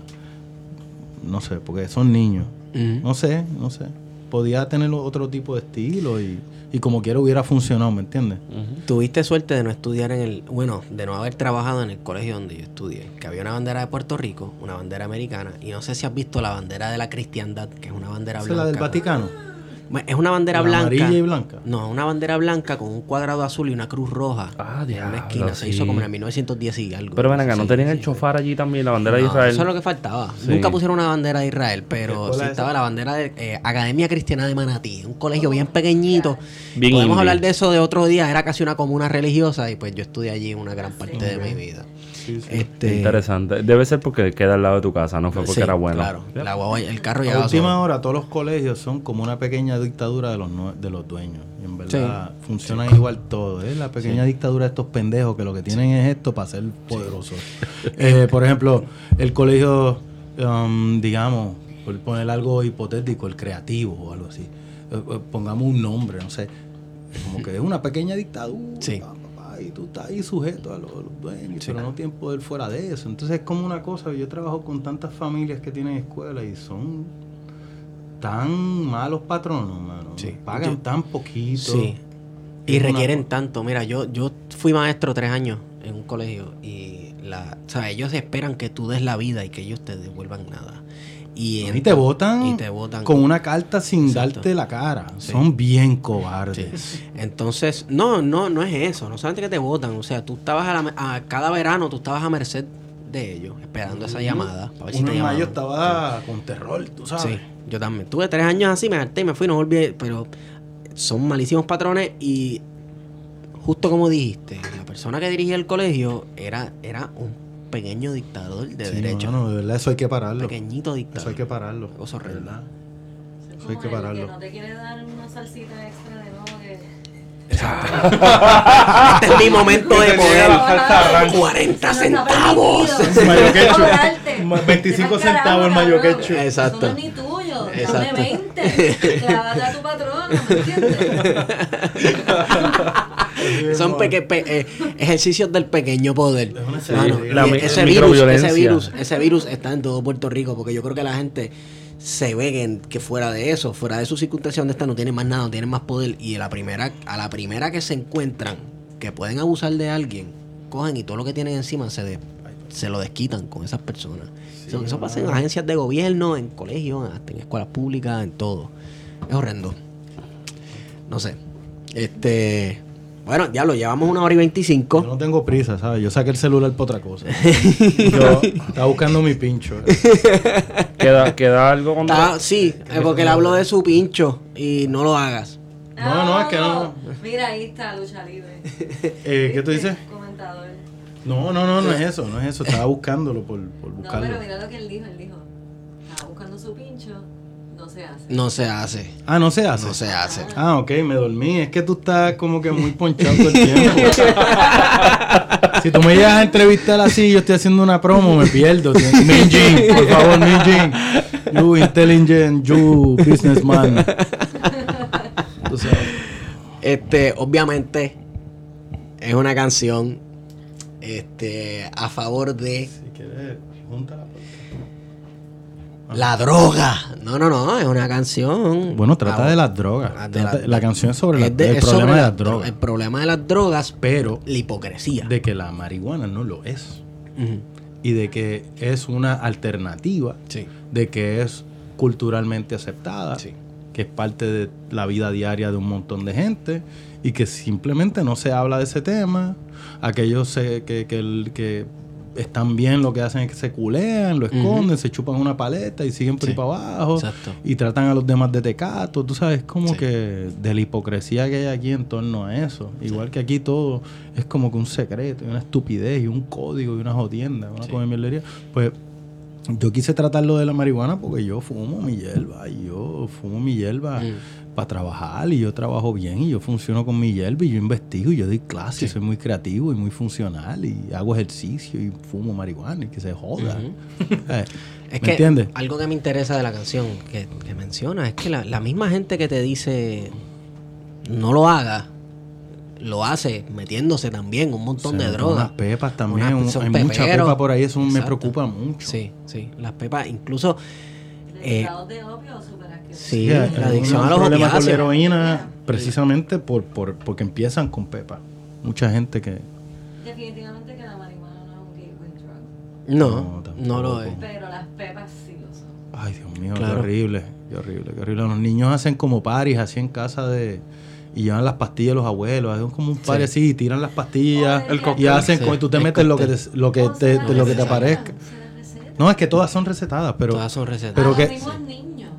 no sé, porque son niños. No sé, no sé. Podía tener otro tipo de estilo y, y como quiera hubiera funcionado, ¿me entiendes? Tuviste suerte de no estudiar en el, bueno, de no haber trabajado en el colegio donde yo estudié, que había una bandera de Puerto Rico, una bandera americana, y no sé si has visto la bandera de la cristiandad, que es una bandera Esa es blanca. la del Vaticano. Es una bandera La blanca. amarilla y blanca. No, una bandera blanca con un cuadrado azul y una cruz roja. Ah, en una esquina. Se hizo como en el 1910 y algo. Pero ven acá, ¿no Sí, tenían sí, el sí. chofar allí también, la bandera de Israel? Eso es lo que faltaba. Sí. Nunca pusieron una bandera de Israel, ¿Qué pero sí es estaba esa? la bandera de eh, Academia Cristiana de Manatí. Un colegio bien pequeñito. Bien Podemos indie. hablar de eso de otro día. Era casi una comuna religiosa y pues yo estudié allí una gran parte de mi vida. Este, Interesante. Debe ser porque queda al lado de tu casa, no fue porque sí, era bueno. Claro, la guagua- el carro A llegaba última solo. hora, todos los colegios son como una pequeña dictadura de los, de los dueños. Y en verdad funcionan igual todo. Es la pequeña dictadura de estos pendejos que lo que tienen es esto para ser poderosos. Eh, por ejemplo, el colegio, um, digamos, por poner algo hipotético, el creativo o algo así. Eh, eh, pongamos un nombre, no sé. Como que es una pequeña dictadura. Sí. Y tú estás ahí sujeto a los, los dueños, Sí. pero no tienes poder fuera de eso. Entonces es como una cosa, yo trabajo con tantas familias que tienen escuela y son tan malos patronos, mano. Sí. Pagan Yo- tan poquito. Sí. Y una requieren tanto. Mira, yo, yo fui maestro tres años en un colegio y la, o sea, ellos esperan que tú des la vida y que ellos te devuelvan nada. Y, Y te votan y te votan con una carta sin Exacto. darte la cara. Sí. Son bien cobardes. Sí. Entonces, no, no, no es eso. No solamente que te votan. O sea, tú estabas a, la, a cada verano, tú estabas a merced de ellos, esperando esa llamada. Para ver si te llamaban. estaba con terror, tú sabes. Sí, yo también. Tuve tres años así, me harté y me fui, no volví. Pero son malísimos patrones y justo como dijiste, la persona que dirigía el colegio era, era un pequeño dictador de Sí, derecho. mano, de verdad, eso hay que pararlo. Pequeñito dictador. Eso hay que pararlo. Cosa horrenda. ¿verdad? Es Eso hay que pararlo. que no te quiere dar una salsita extra de nuevo. Este es mi momento de poder. la salsa ranch. 40 Si no está centavos. Mayo no. Ma- 25 Vete al centavos el mayo ketchup. Exacto. Eso no es ni tuyo. Exacto. Dame 20. Clávate a tu patrón, ¿me entiendes? Son peque- pe- eh, ejercicios del pequeño poder. Mano, La mi- ese, virus, ese virus, ese virus está en todo Puerto Rico, porque yo creo que la gente se ve que, que fuera de eso, fuera de su circunstancia donde está, no tienen más nada, no tienen más poder. Y a la primera, a la primera que se encuentran que pueden abusar de alguien, cogen y todo lo que tienen encima se, de- se lo desquitan con esas personas. eso, eso pasa en agencias de gobierno, en colegios, hasta en escuelas públicas, en todo. Es horrendo. No sé. Este. Bueno, ya lo llevamos una hora y Yo veinticinco. no tengo prisa, ¿sabes? Yo saqué el celular para otra cosa. Yo estaba buscando mi pincho. ¿Queda, queda algo con Está- sí, eh, porque le hablo de su pincho y no lo hagas. No, no, es que no. Mira, ahí está lucha libre. Eh, ¿Qué tú dices? Comentador. No, no, no, no es eso, no es eso. Estaba buscándolo por, por No, buscarlo. pero mira lo que él dijo. Él dijo, estaba buscando su pincho, no se hace. No se hace. Ah, no se hace. No se hace. Ah, ok, me dormí. Es que tú estás como que muy ponchado todo el tiempo. si tú me llegas a entrevistar así y yo estoy haciendo una promo, me pierdo. Minjin, por favor, Minjin. You intelligent, you businessman. Tú sabes. Este, obviamente, es una canción este, a favor de Si quieres, júntala. La droga. No, no, no, es una canción. Bueno, trata de las drogas. De la- la, canción es sobre la- es de- el es problema sobre de la las drogas. El problema de las drogas, Pero la hipocresía. de que la marihuana no lo es. Y de que es una alternativa. Sí. de que es culturalmente aceptada, Sí. que es parte de la vida diaria de un montón de gente y que simplemente no se habla de ese tema. Aquellos que están bien lo que hacen es que se culean, lo esconden, se chupan una paleta y siguen por ahí para abajo Exacto. y tratan a los demás de tecato. Tú sabes, como Sí. que de la hipocresía que hay aquí en torno a eso. Igual que aquí todo es como que un secreto, y una estupidez y un código y una jodienda, una Sí. come mierdería. Pues yo quise tratar lo de la marihuana porque yo fumo mi hierba y yo fumo mi hierba Mm. Para trabajar y yo trabajo bien y yo funciono con mi hierba y yo investigo y yo doy clases, soy muy creativo y muy funcional y hago ejercicio y fumo marihuana y que se joda. Eh, Es ¿Me que entiendes? algo que me interesa de la canción que, que menciona es que la, la misma gente que te dice no lo haga, lo hace metiéndose también un montón Se de drogas. Unas pepas también. Unas- un- hay mucha pepa por ahí, eso me preocupa mucho. Sí, sí. Las pepas, incluso eh, de opio sí, la adicción a los problema con la heroína precisamente por, por, porque empiezan con pepa. Mucha gente que... Definitivamente que la marihuana no es un gateway drug. No, No, no lo es. Pero las pepas sí lo son. Ay, Dios mío, Claro. qué horrible, qué horrible, qué horrible. Los niños hacen como paris así en casa de... Y llevan las pastillas los abuelos, hacen como un party así y tiran las pastillas El y cóctel. hacen Sí, como tú te el metes lo que te, cóctel. lo que O te, de lo que te aparezca. No, es que todas son recetadas, pero Todas son recetas. pero que- los mismos niños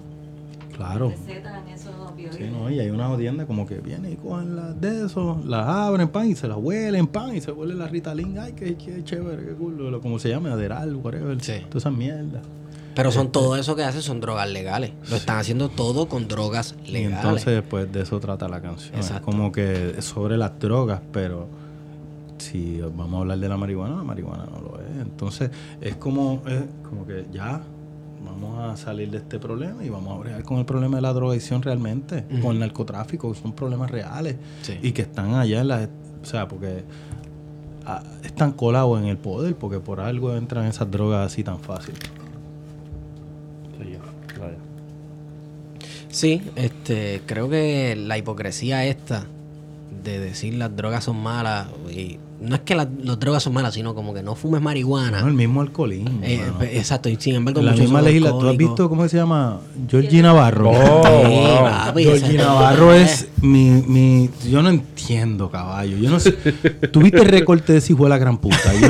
claro. recetan esos opioides. Sí, no, y hay una tienda como que viene y cogen las de eso, las abren pan y se las huelen pan y se huele la Ritalin, ay, qué, qué chévere, qué cool, lo- como se llame, Aderal, whatever, Sí. todas esas mierdas. Pero son todo eso que hacen son drogas legales. Lo están haciendo todo con drogas Y legales. entonces, pues de eso trata la canción. Es Exacto. como que es sobre las drogas, pero si vamos a hablar de la marihuana, la marihuana no lo es. Entonces, es como, es como que ya vamos a salir de este problema y vamos a bregar con el problema de la drogadicción realmente, con el narcotráfico, que son problemas reales Sí. y que están allá en la. O sea, porque ah, están colados en el poder, porque por algo entran esas drogas así tan fácil. Sí, este, creo que la hipocresía esta de decir las drogas son malas, y no es que las, las drogas son malas, sino como que no fumes marihuana. No, el mismo alcoholismo. Eh, pe- exacto, y sin embargo, la misma legislatura. ¿Tú has visto cómo se llama? Georgie Navarro. Oh, Sí, wow. papi, Georgie ese- Navarro es mi, mi. Yo no entiendo, caballo. Yo no sé. ¿Tuviste el recorte de ese hijo de la gran puta? Yo-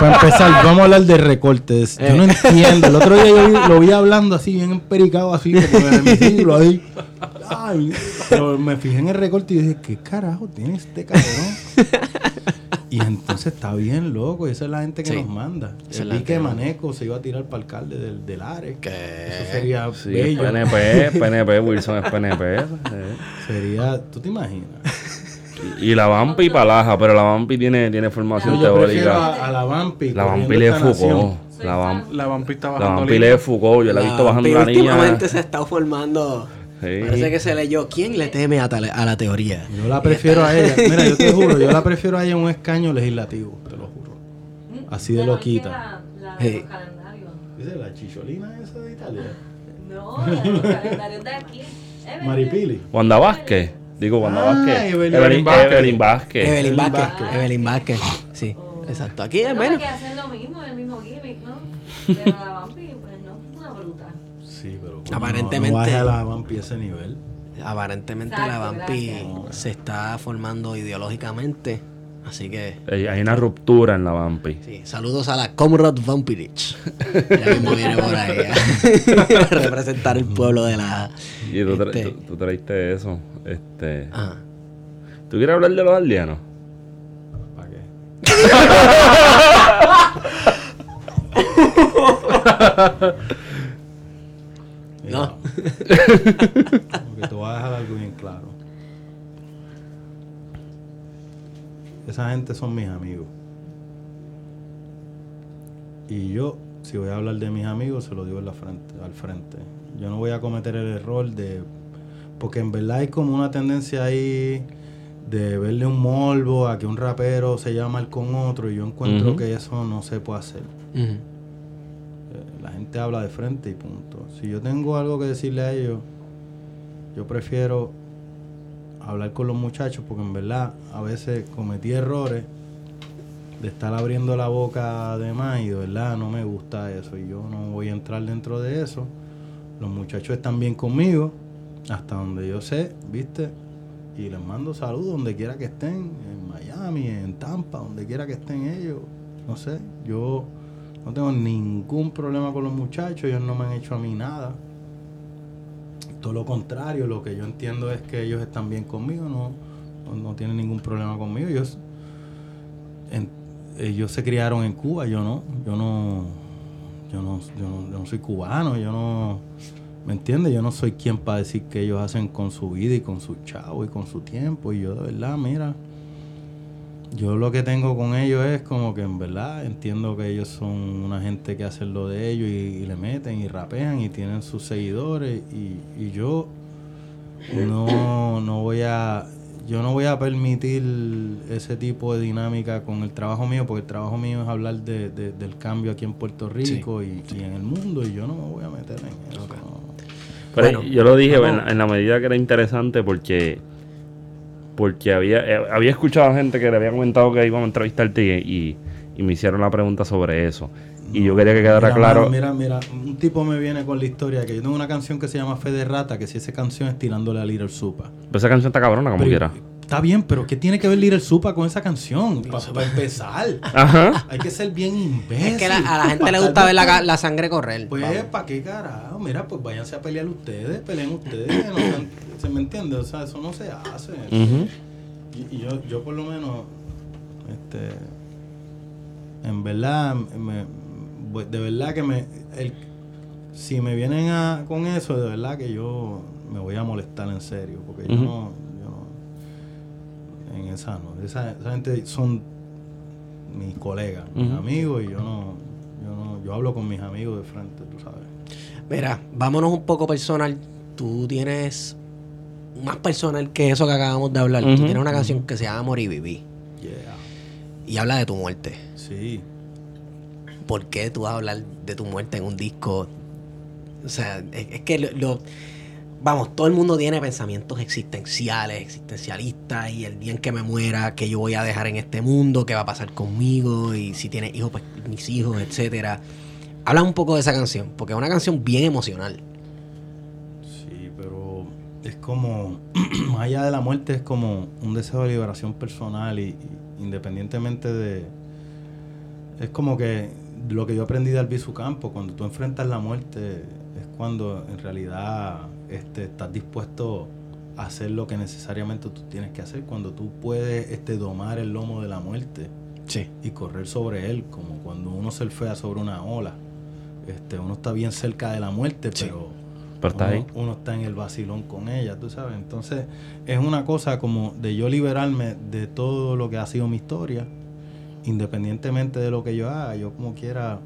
para empezar, vamos a hablar de recortes. Yo no entiendo. El otro día yo lo vi hablando así, bien empericado, así, como en el hemiciclo, ahí. Ay, pero me fijé en el recorte y dije, ¿qué carajo tiene este cabrón? Y entonces está bien loco, y esa es la gente que Sí. nos manda. El la vi que gente. Maneco se iba a tirar para alcalde del, del Ares. Eso sería Sí, bello. PNP, PNP, Wilson es PNP. eh. Sería, ¿tú te imaginas? Y, y la Vampi palaja, pero la Vampi tiene, tiene formación Yo teórica. a, a la Vampi. La Vampi. Foucault. Soy La, La vampi está la bajando Vampi línea. lee Foucault. Yo la he visto bajando Vampi la niña. últimamente se está formando. Sí. Parece que se leyó. ¿Quién le teme a, tale- a la teoría? Yo la prefiero a ella. Mira, yo te juro, yo la prefiero a ella en un escaño legislativo, te lo juro. Así de loquita. que La, la calendarios. Dice la chicholina esa de Italia. No, la de los calendarios de aquí. Evelyn. Maripili. Wanda Vázquez. Digo, Wanda Ah, Vázquez. Evelyn Evelyn Vázquez. Evelyn Vázquez. Evelyn Vázquez. Vázquez. Evelyn Vázquez. Sí, exacto. Aquí es No, bueno. porque hacen lo mismo, el mismo gimmick, ¿no? Pero la Aparentemente- No, no baje a la Vampi ese nivel. Aparentemente Exacto, la Vampi gracias. se está formando ideológicamente. Así que, Hay hay una ruptura en la Vampi. sí, saludos a la Comrade Vampirich. Ya mismo viene por ahí a representar el pueblo de la. Y tú, tra- este, tú- tú traiste eso. Este, ah, ¿Tú quieres hablar de los aldeanos? ¿Para qué? Porque te voy a dejar algo bien claro. Esa gente son mis amigos. Y yo, si voy a hablar de mis amigos, se lo digo en la frente, al frente. Yo no voy a cometer el error de... Porque en verdad hay como una tendencia ahí de verle un morbo a que un rapero se llama mal con otro y yo encuentro que eso no se puede hacer. Eh, La gente habla de frente y punto. Si yo tengo algo que decirle a ellos, yo prefiero hablar con los muchachos porque en verdad a veces cometí errores de estar abriendo la boca de más y de verdad no me gusta eso y yo no voy a entrar dentro de eso. Los muchachos están bien conmigo, hasta donde yo sé, ¿viste? Y les mando saludos donde quiera que estén, en Miami, en Tampa, donde quiera que estén ellos. No sé, yo no tengo ningún problema con los muchachos, ellos no me han hecho a mí nada. Todo lo contrario, lo que yo entiendo es que ellos están bien conmigo, no, no, tienen ningún problema conmigo. Ellos, ellos se criaron en Cuba, yo no, yo no, yo no, yo no, yo no soy cubano, yo no, ¿me entiendes? Yo no soy quien para decir que ellos hacen con su vida y con su chavo y con su tiempo. Y yo de verdad, mira, yo lo que tengo con ellos es como que en verdad entiendo que ellos son una gente que hace lo de ellos y, y le meten y rapean y tienen sus seguidores y, y yo no, no voy a yo no voy a permitir ese tipo de dinámica con el trabajo mío porque el trabajo mío es hablar de, de- del cambio aquí en Puerto Rico y, y en el mundo y yo no me voy a meter en eso. no. Pero Bueno, yo lo dije vamos. en, la- en la medida que era interesante porque porque había eh, había escuchado gente que le había comentado que íbamos a entrevistarte y, y- y me hicieron la pregunta sobre eso. Y yo quería que quedara Mira, claro. Mira, mira, un tipo me viene con la historia que yo tengo una canción que se llama Fe de Rata, que si esa canción es tirándole a Little Supa. Pero esa canción está cabrona como Pero- quiera. Está bien, pero ¿qué tiene que ver Little Supa con esa canción? Para empezar. Ajá. Hay que ser bien imbécil. Es que la- a la gente le gusta ver la, sangre correr. Pues, vamos. ¿para qué carajo? Mira, pues váyanse a pelear ustedes, peleen ustedes. no ¿Se me entiende? O sea, eso no se hace. Y, y yo, yo por lo menos, este, en verdad, me- me- de verdad que me, el- si me vienen a, con eso, de verdad que yo me voy a molestar en serio, porque yo Ujú. no, yo no, en esa no, esa, esa gente son mis colegas, mis amigos, y yo no, yo no, yo hablo con mis amigos de frente, tú sabes. Mira, vámonos un poco personal. Tú tienes más personal que eso que acabamos de hablar. Tú tienes una canción que se llama Morir y Viví Yeah, y habla de tu muerte. sí. ¿Por qué tú vas a hablar de tu muerte en un disco? O sea, es, es que lo, lo- Vamos, todo el mundo tiene pensamientos existenciales, existencialistas, y el día en que me muera, que yo voy a dejar en este mundo, qué va a pasar conmigo, y si tienes hijos, pues mis hijos, etcétera. Habla un poco de esa canción, porque es una canción bien emocional. Sí, pero es como, más allá de la muerte, es como un deseo de liberación personal y, y independientemente de... Es como que lo que yo aprendí de Albizu Campo, cuando tú enfrentas la muerte, es cuando en realidad este, estás dispuesto a hacer lo que necesariamente tú tienes que hacer, cuando tú puedes este, domar el lomo de la muerte Sí. y correr sobre él, como cuando uno surfea sobre una ola. Este, uno está bien cerca de la muerte, Sí. pero Pero está uno, ahí. uno está en el vacilón con ella, tú sabes. Entonces, es una cosa como de yo liberarme de todo lo que ha sido mi historia, independientemente de lo que yo haga, yo como quiera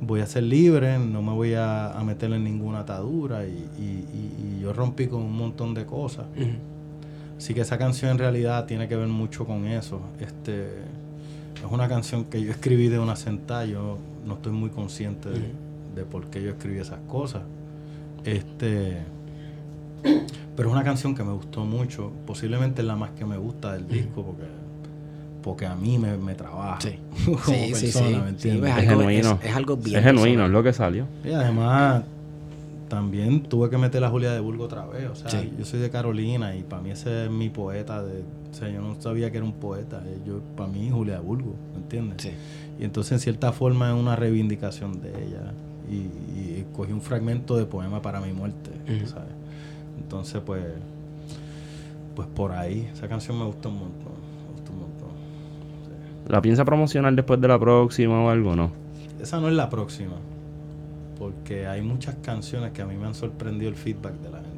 voy a ser libre, no me voy a, a meter en ninguna atadura y, y- y- y yo rompí con un montón de cosas. Así que esa canción en realidad tiene que ver mucho con eso. Este es una canción que yo escribí de una sentada, yo no estoy muy consciente de, de por qué yo escribí esas cosas. Este pero es una canción que me gustó mucho, posiblemente es la más que me gusta del disco porque porque a mí me, me trabaja Sí. como Sí, sí, persona, sí. ¿me Sí, entiendes? Es Es algo- genuino. es- es algo bien Es genuino, personal. es lo que salió. Y además, también tuve que meter a Julia de Burgo otra vez. O sea, Sí. yo soy de Carolina y para mí ese es mi poeta. De, o sea, yo no sabía que era un poeta. eh, Yo, para mí, Julia de Burgo, ¿me entiendes? Sí. Y entonces, en cierta forma, es una reivindicación de ella. Y, y cogí un fragmento de poema para mi muerte, Ujú. ¿sabes? Entonces, pues, pues por ahí, esa canción me gusta un montón. Me gusta un montón. ¿La piensa promocionar después de la próxima o algo? No. Esa no es la próxima. Porque hay muchas canciones que a mí me han sorprendido el feedback de la gente.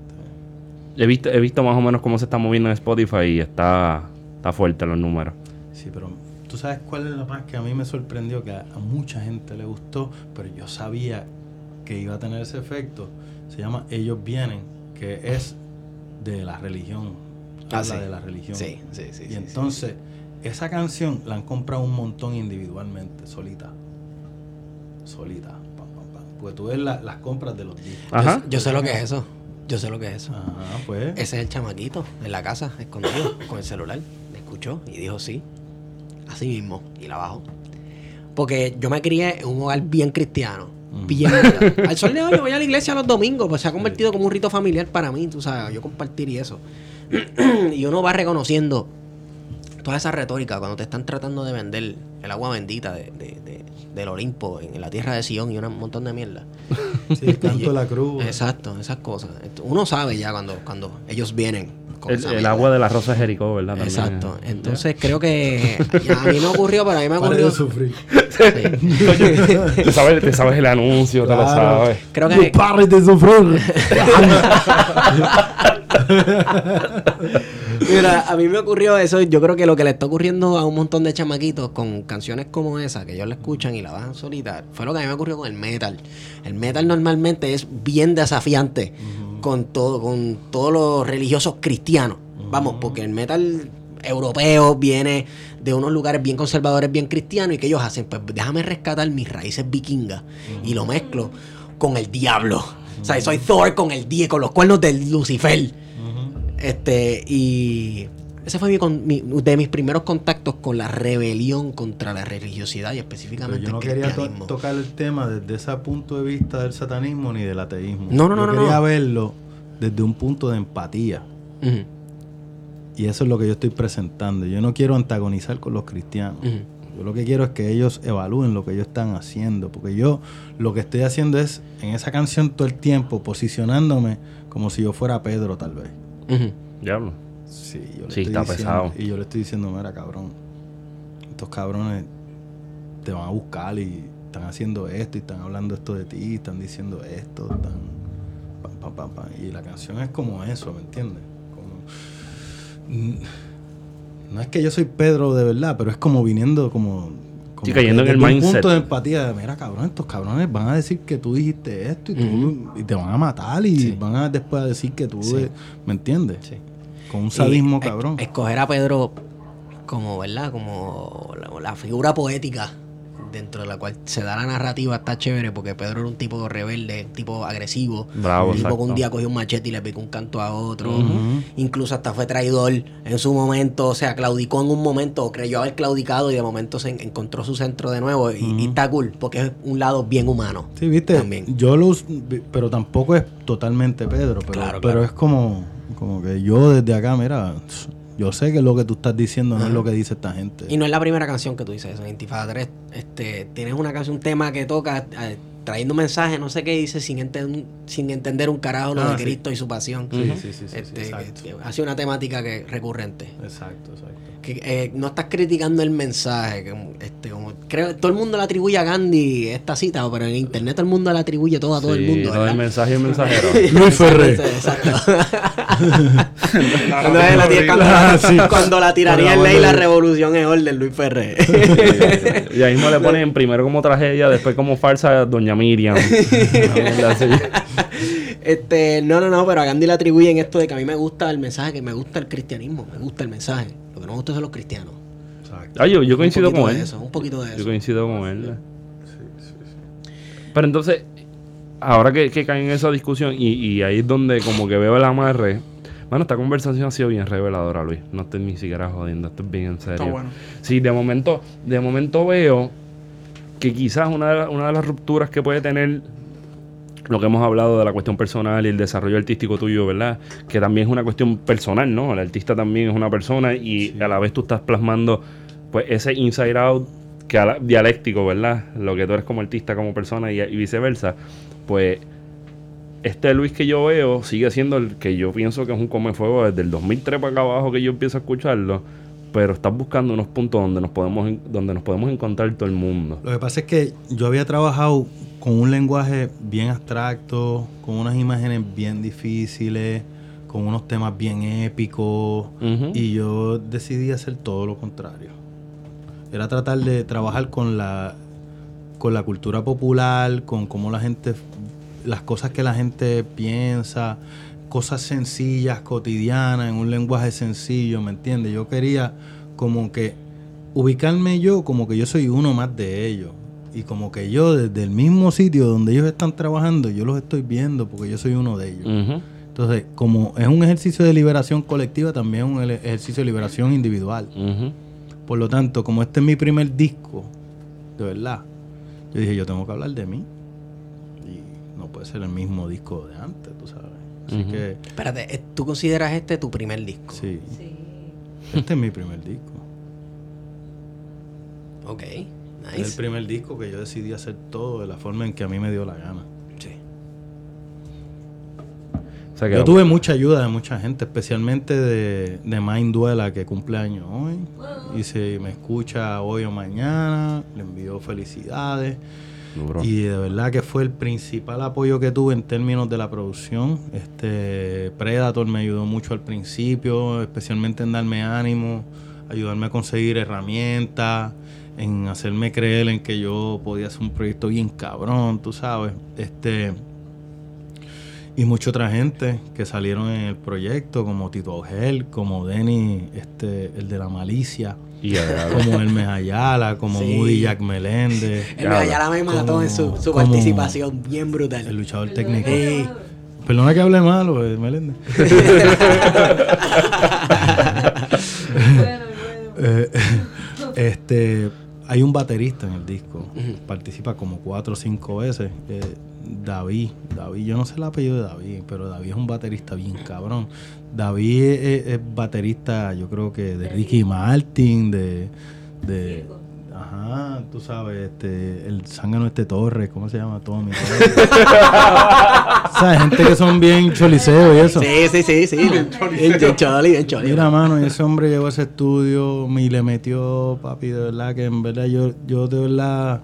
He visto, he visto más o menos cómo se está moviendo en Spotify y está, está fuerte los números. Sí, pero tú sabes cuál es la más que a mí me sorprendió, que a, a mucha gente le gustó, pero yo sabía que iba a tener ese efecto. Se llama Ellos Vienen, que es de la religión. Ah, Habla sí. de la religión. Sí, sí, sí. y sí, entonces, esa canción la han comprado un montón individualmente, solita. Solita. Pam, pam, pam. Porque tú ves la- las compras de los discos. Ajá. Yo, yo sé lo que es eso. Yo sé lo que es eso. Ajá, pues. Ese es el chamaquito en la casa, escondido, con el celular. Me escuchó y dijo sí. Así mismo. Y la bajó. Porque yo me crié en un hogar bien cristiano. Bien. Al sol de hoy yo voy a la iglesia los domingos, pues se ha convertido como un rito familiar para mí, tú sabes, yo compartir y eso. y uno va reconociendo toda esa retórica cuando te están tratando de vender el agua bendita de, de- de- del Olimpo en la tierra de Sion y un montón de mierda. Sí, el canto de la cruz. Exacto, esas cosas. Uno sabe ya cuando, cuando ellos vienen con El, agua de la rosa de Jericó, ¿verdad? También. Exacto. Entonces creo que a mí me ocurrió, pero a mí me ocurrió. sufrir. Sí. Te sabes, te sabes el anuncio, te lo Claro. sabes. Creo No que pares de sufrir. Mira, a mí me ocurrió eso. Yo creo que lo que le está ocurriendo a un montón de chamaquitos con canciones como esa, que ellos la escuchan y la bajan solita, fue lo que a mí me ocurrió con el metal. El metal normalmente es bien desafiante con todo, con todos los religiosos cristianos. Vamos, porque el metal europeo viene de unos lugares bien conservadores, bien cristianos, y que ellos hacen, pues déjame rescatar mis raíces vikingas y lo mezclo con el diablo. O sea, soy Thor con el die, con los cuernos del Lucifer. Este, y Ese fue mi, con- mi- de mis primeros contactos con la rebelión contra la religiosidad y Pero específicamente yo no el quería to- tocar el tema desde ese punto de vista del satanismo ni del ateísmo. No, no, no, Yo no, quería no. verlo desde un punto de empatía. Y eso es lo que yo estoy presentando. Yo no quiero antagonizar con los cristianos. Yo lo que quiero es que ellos evalúen lo que ellos están haciendo. Porque yo lo que estoy haciendo es, en esa canción todo el tiempo, posicionándome como si yo fuera Pedro, tal vez. Ujú. Diablo. Sí, yo le Sí, estoy está diciendo- pesado. Y yo le estoy diciendo, mira, cabrón, estos cabrones te van a buscar y están haciendo esto y están hablando esto de ti, están diciendo esto, están... pam, pam, pam, pam. Y la canción es como eso, ¿me entiendes? Como... Mm, No es que yo soy Pedro de verdad, pero es como viniendo como... como Sí, cayendo en el un mindset. punto de empatía. Mira, cabrón, estos cabrones van a decir que tú dijiste esto y, tú- y te van a matar y Sí. van a después a decir que tú... Sí. ¿Me entiendes? Sí. Con un sadismo Y, cabrón. Escoger a Pedro como, ¿verdad? Como la, la figura poética dentro de la cual se da la narrativa está chévere porque Pedro era un tipo rebelde, un tipo agresivo. Bravo, un tipo que un día cogió un machete y le picó un canto a otro. Incluso hasta fue traidor en su momento, o sea, claudicó en un momento, o creyó haber claudicado y de momento se en- encontró su centro de nuevo. Y, y está cool porque es un lado bien humano. Sí, viste, También. yo lo pero tampoco es totalmente Pedro, pero, Claro, pero claro. es como, como que yo desde acá, mira, yo sé que lo que tú estás diciendo no es lo que dice esta gente. Y no es la primera canción que tú dices eso. En Intifada 3 este, tienes una canción, un tema que toca eh, trayendo un mensaje, no sé qué dice, sin, enten- sin entender un carajo lo Ah, de sí. Cristo y su pasión. Sí, sí, sí, sí, sí, Este, exacto. que- que ha sido una temática que recurrente. Exacto, exacto. Que, eh, no estás criticando el mensaje. Como, este, como, creo todo el mundo le atribuye a Gandhi esta cita, pero en internet todo el mundo le atribuye todo a todo el mundo. ¿verdad? mensaje el mensajero. Luis Ferré. Exacto. cuando, la tira- cuando- sí. cuando la tiraría en ley, la de- revolución es orden, Luis Ferré. y ahí mismo le ponen primero como tragedia, después como falsa Doña Miriam. Este, no, no, no, pero a Gandhi le atribuyen esto de que a mí me gusta el mensaje, que me gusta el cristianismo, me gusta el mensaje. Lo que no me gusta son los cristianos. exacto. Ah, yo, yo coincido con él. eso, un poquito de Yo eso. coincido con él. Pero entonces, ahora que, que cae en esa discusión, y, y ahí es donde como que veo el amarre. Bueno, esta conversación ha sido bien reveladora, Luis. No estoy ni siquiera jodiendo, esto es bien en serio. Está bueno. Sí, de momento, de momento veo que quizás una de, la- una de las rupturas que puede tener lo que hemos hablado de la cuestión personal y el desarrollo artístico tuyo, ¿verdad? Que también es una cuestión personal, ¿no? El artista también es una persona y a la vez tú estás plasmando pues ese inside out que a la- dialéctico, ¿verdad? Lo que tú eres como artista, como persona y, y viceversa. Pues este Luis que yo veo sigue siendo el que yo pienso que es un come fuego desde el 2003 para acá abajo que yo empiezo a escucharlo, pero estás buscando unos puntos donde nos podemos donde nos podemos encontrar todo el mundo. Lo que pasa es que yo había trabajado con un lenguaje bien abstracto, con unas imágenes bien difíciles, con unos temas bien épicos, y yo decidí hacer todo lo contrario. Era tratar de trabajar con la con la cultura popular, con cómo la gente las cosas que la gente piensa, cosas sencillas, cotidianas, en un lenguaje sencillo, ¿me entiendes? Yo quería como que ubicarme yo como que yo soy uno más de ellos. Y como que yo desde el mismo sitio donde ellos están trabajando, yo los estoy viendo porque yo soy uno de ellos. Entonces, como es un ejercicio de liberación colectiva, también es un ejercicio de liberación individual. Por lo tanto, como este es mi primer disco, de verdad, yo dije, yo tengo que hablar de mí. Y no puede ser el mismo disco de antes, tú sabes. Así Ujú. que, Espérate, eh, ¿tú consideras este tu primer disco? sí, Sí. este es mi primer disco. Ok, Es nice. el primer disco que yo decidí hacer todo de la forma en que a mí me dio la gana. Sí. O sea que- Yo tuve mucha ayuda de mucha gente, especialmente de, de Mind Duela, que cumple años hoy. Y si me escucha hoy o mañana, le envío felicidades. Y de verdad que fue el principal apoyo que tuve en términos de la producción. Este Predator me ayudó mucho al principio, especialmente en darme ánimo, ayudarme a conseguir herramientas, en hacerme creer en que yo podía hacer un proyecto bien cabrón, tú sabes. Este y mucha otra gente que salieron en el proyecto, como Tito Augel, como Denny, este, el de la malicia, Yeah, como el Mejayala, como sí. Moody Jack Meléndez. El Mejayala me mató como, en su, su participación bien brutal. El luchador técnico. Hey. Perdona que hable malo, Meléndez. bueno, eh, bueno. Este hay un baterista en el disco. Participa como cuatro o cinco veces. eh, David, David, yo no sé el apellido de David, pero David es un baterista bien cabrón. David es, es- es baterista, yo creo que de Ricky Martin, de, de ajá, tú sabes, este, el zángano este Torres, ¿cómo se llama? Tommy. o sea, gente que son bien choliseos y eso. Sí, sí, sí, sí. Bien choli, bien choli. Mira, mano, y ese hombre llegó a ese estudio y le metió, papi, de verdad que en verdad yo, yo de verdad,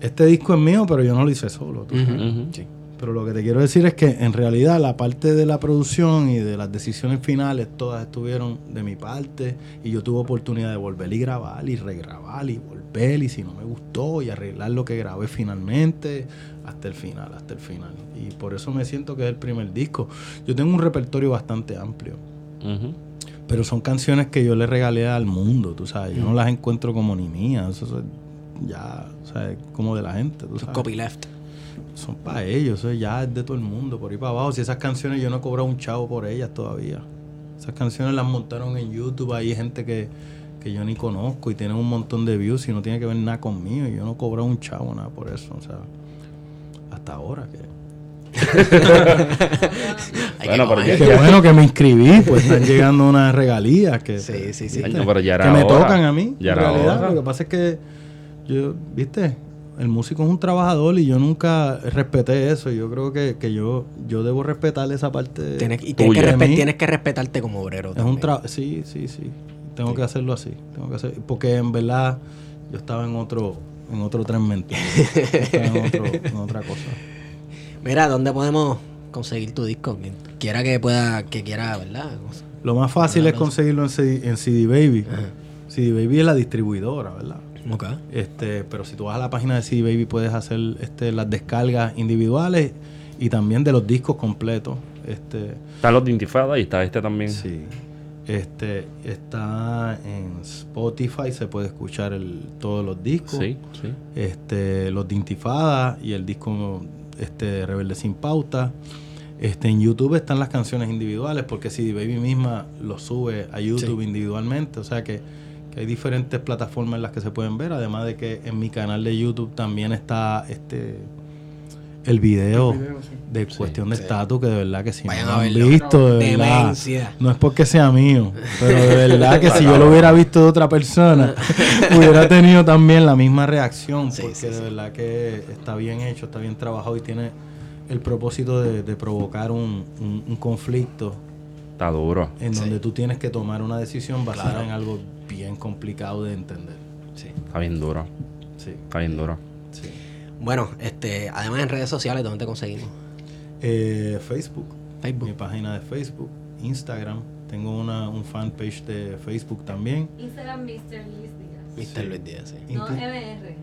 este disco es mío, pero yo no lo hice solo. tú sabes. Sí. Pero lo que te quiero decir es que en realidad la parte de la producción y de las decisiones finales todas estuvieron de mi parte y yo tuve oportunidad de volver y grabar y regrabar y volver y si no me gustó y arreglar lo que grabé finalmente hasta el final, hasta el final. Y por eso me siento que es el primer disco. Yo tengo un repertorio bastante amplio. Ujú. Pero son canciones que yo le regalé al mundo, tú sabes. Yo no las encuentro como ni mías. Eso es ya, o sea, como de la gente, tú sabes. Copyleft. Son para ellos, eso ya es de todo el mundo, por ahí para abajo. Si esas canciones yo no he cobrado un chavo por ellas todavía. Esas canciones las montaron en YouTube, hay gente que, que yo ni conozco y tienen un montón de views y no tiene que ver nada conmigo. Y yo no he cobrado un chavo nada por eso, o sea, hasta ahora que... Bueno, que pero comer. ya- Qué bueno que me inscribí, pues están llegando unas regalías que, Sí, sí, sí. Ay, no, pero ya era que me hora. tocan a mí. Ya en era realidad, hora. lo que pasa es que yo, viste, el músico es un trabajador y yo nunca respeté eso. Yo creo que, que yo, yo debo respetar esa parte. Tienes, y tienes que, respe- tienes que respetarte como obrero. Es un trabajo. Sí, sí, sí. Tengo que hacerlo así. Tengo que hacer, porque en verdad yo estaba en otro, en otro tren mental. En, otro- en otra cosa. Mira, ¿dónde podemos conseguir tu disco? Quien quiera que pueda, que quiera, ¿verdad? Lo más fácil es conseguirlo en CD, en CD Baby. Ajá. CD Baby es la distribuidora, ¿verdad? Ok. Este, pero si tú vas a la página de CD Baby puedes hacer este, las descargas individuales y también de los discos completos. Este, Están los de Intifada y está este también. sí. Este está en Spotify, se puede escuchar el, todos los discos. Sí, sí. Este, los de Intifada y el disco este, Rebelde sin pauta. Este, en YouTube están las canciones individuales porque CD Baby misma lo sube a YouTube individualmente. O sea que, que hay diferentes plataformas en las que se pueden ver. Además de que en mi canal de YouTube también está este el video, El video, sí. de cuestión de estatus que de verdad que si Vayan no a lo han verlo. visto, de verdad. Demencia. No es porque sea mío, pero de verdad que si yo lo hubiera visto de otra persona, hubiera tenido también la misma reacción, Sí, porque sí, de sí. verdad que está bien hecho, está bien trabajado y tiene el propósito de, de provocar un, un- un conflicto Está duro. en Sí. donde tú tienes que tomar una decisión basada Claro. en algo bien complicado de entender. Sí. Está bien duro. Sí, Está bien duro. sí. Bueno, este, además en redes sociales, ¿dónde te conseguimos? Eh, Facebook, Facebook. mi página de Facebook, Instagram, tengo una, un fanpage de Facebook también. Instagram Mr. Luis Díaz. Mr. Luis Díaz, sí. No, MR.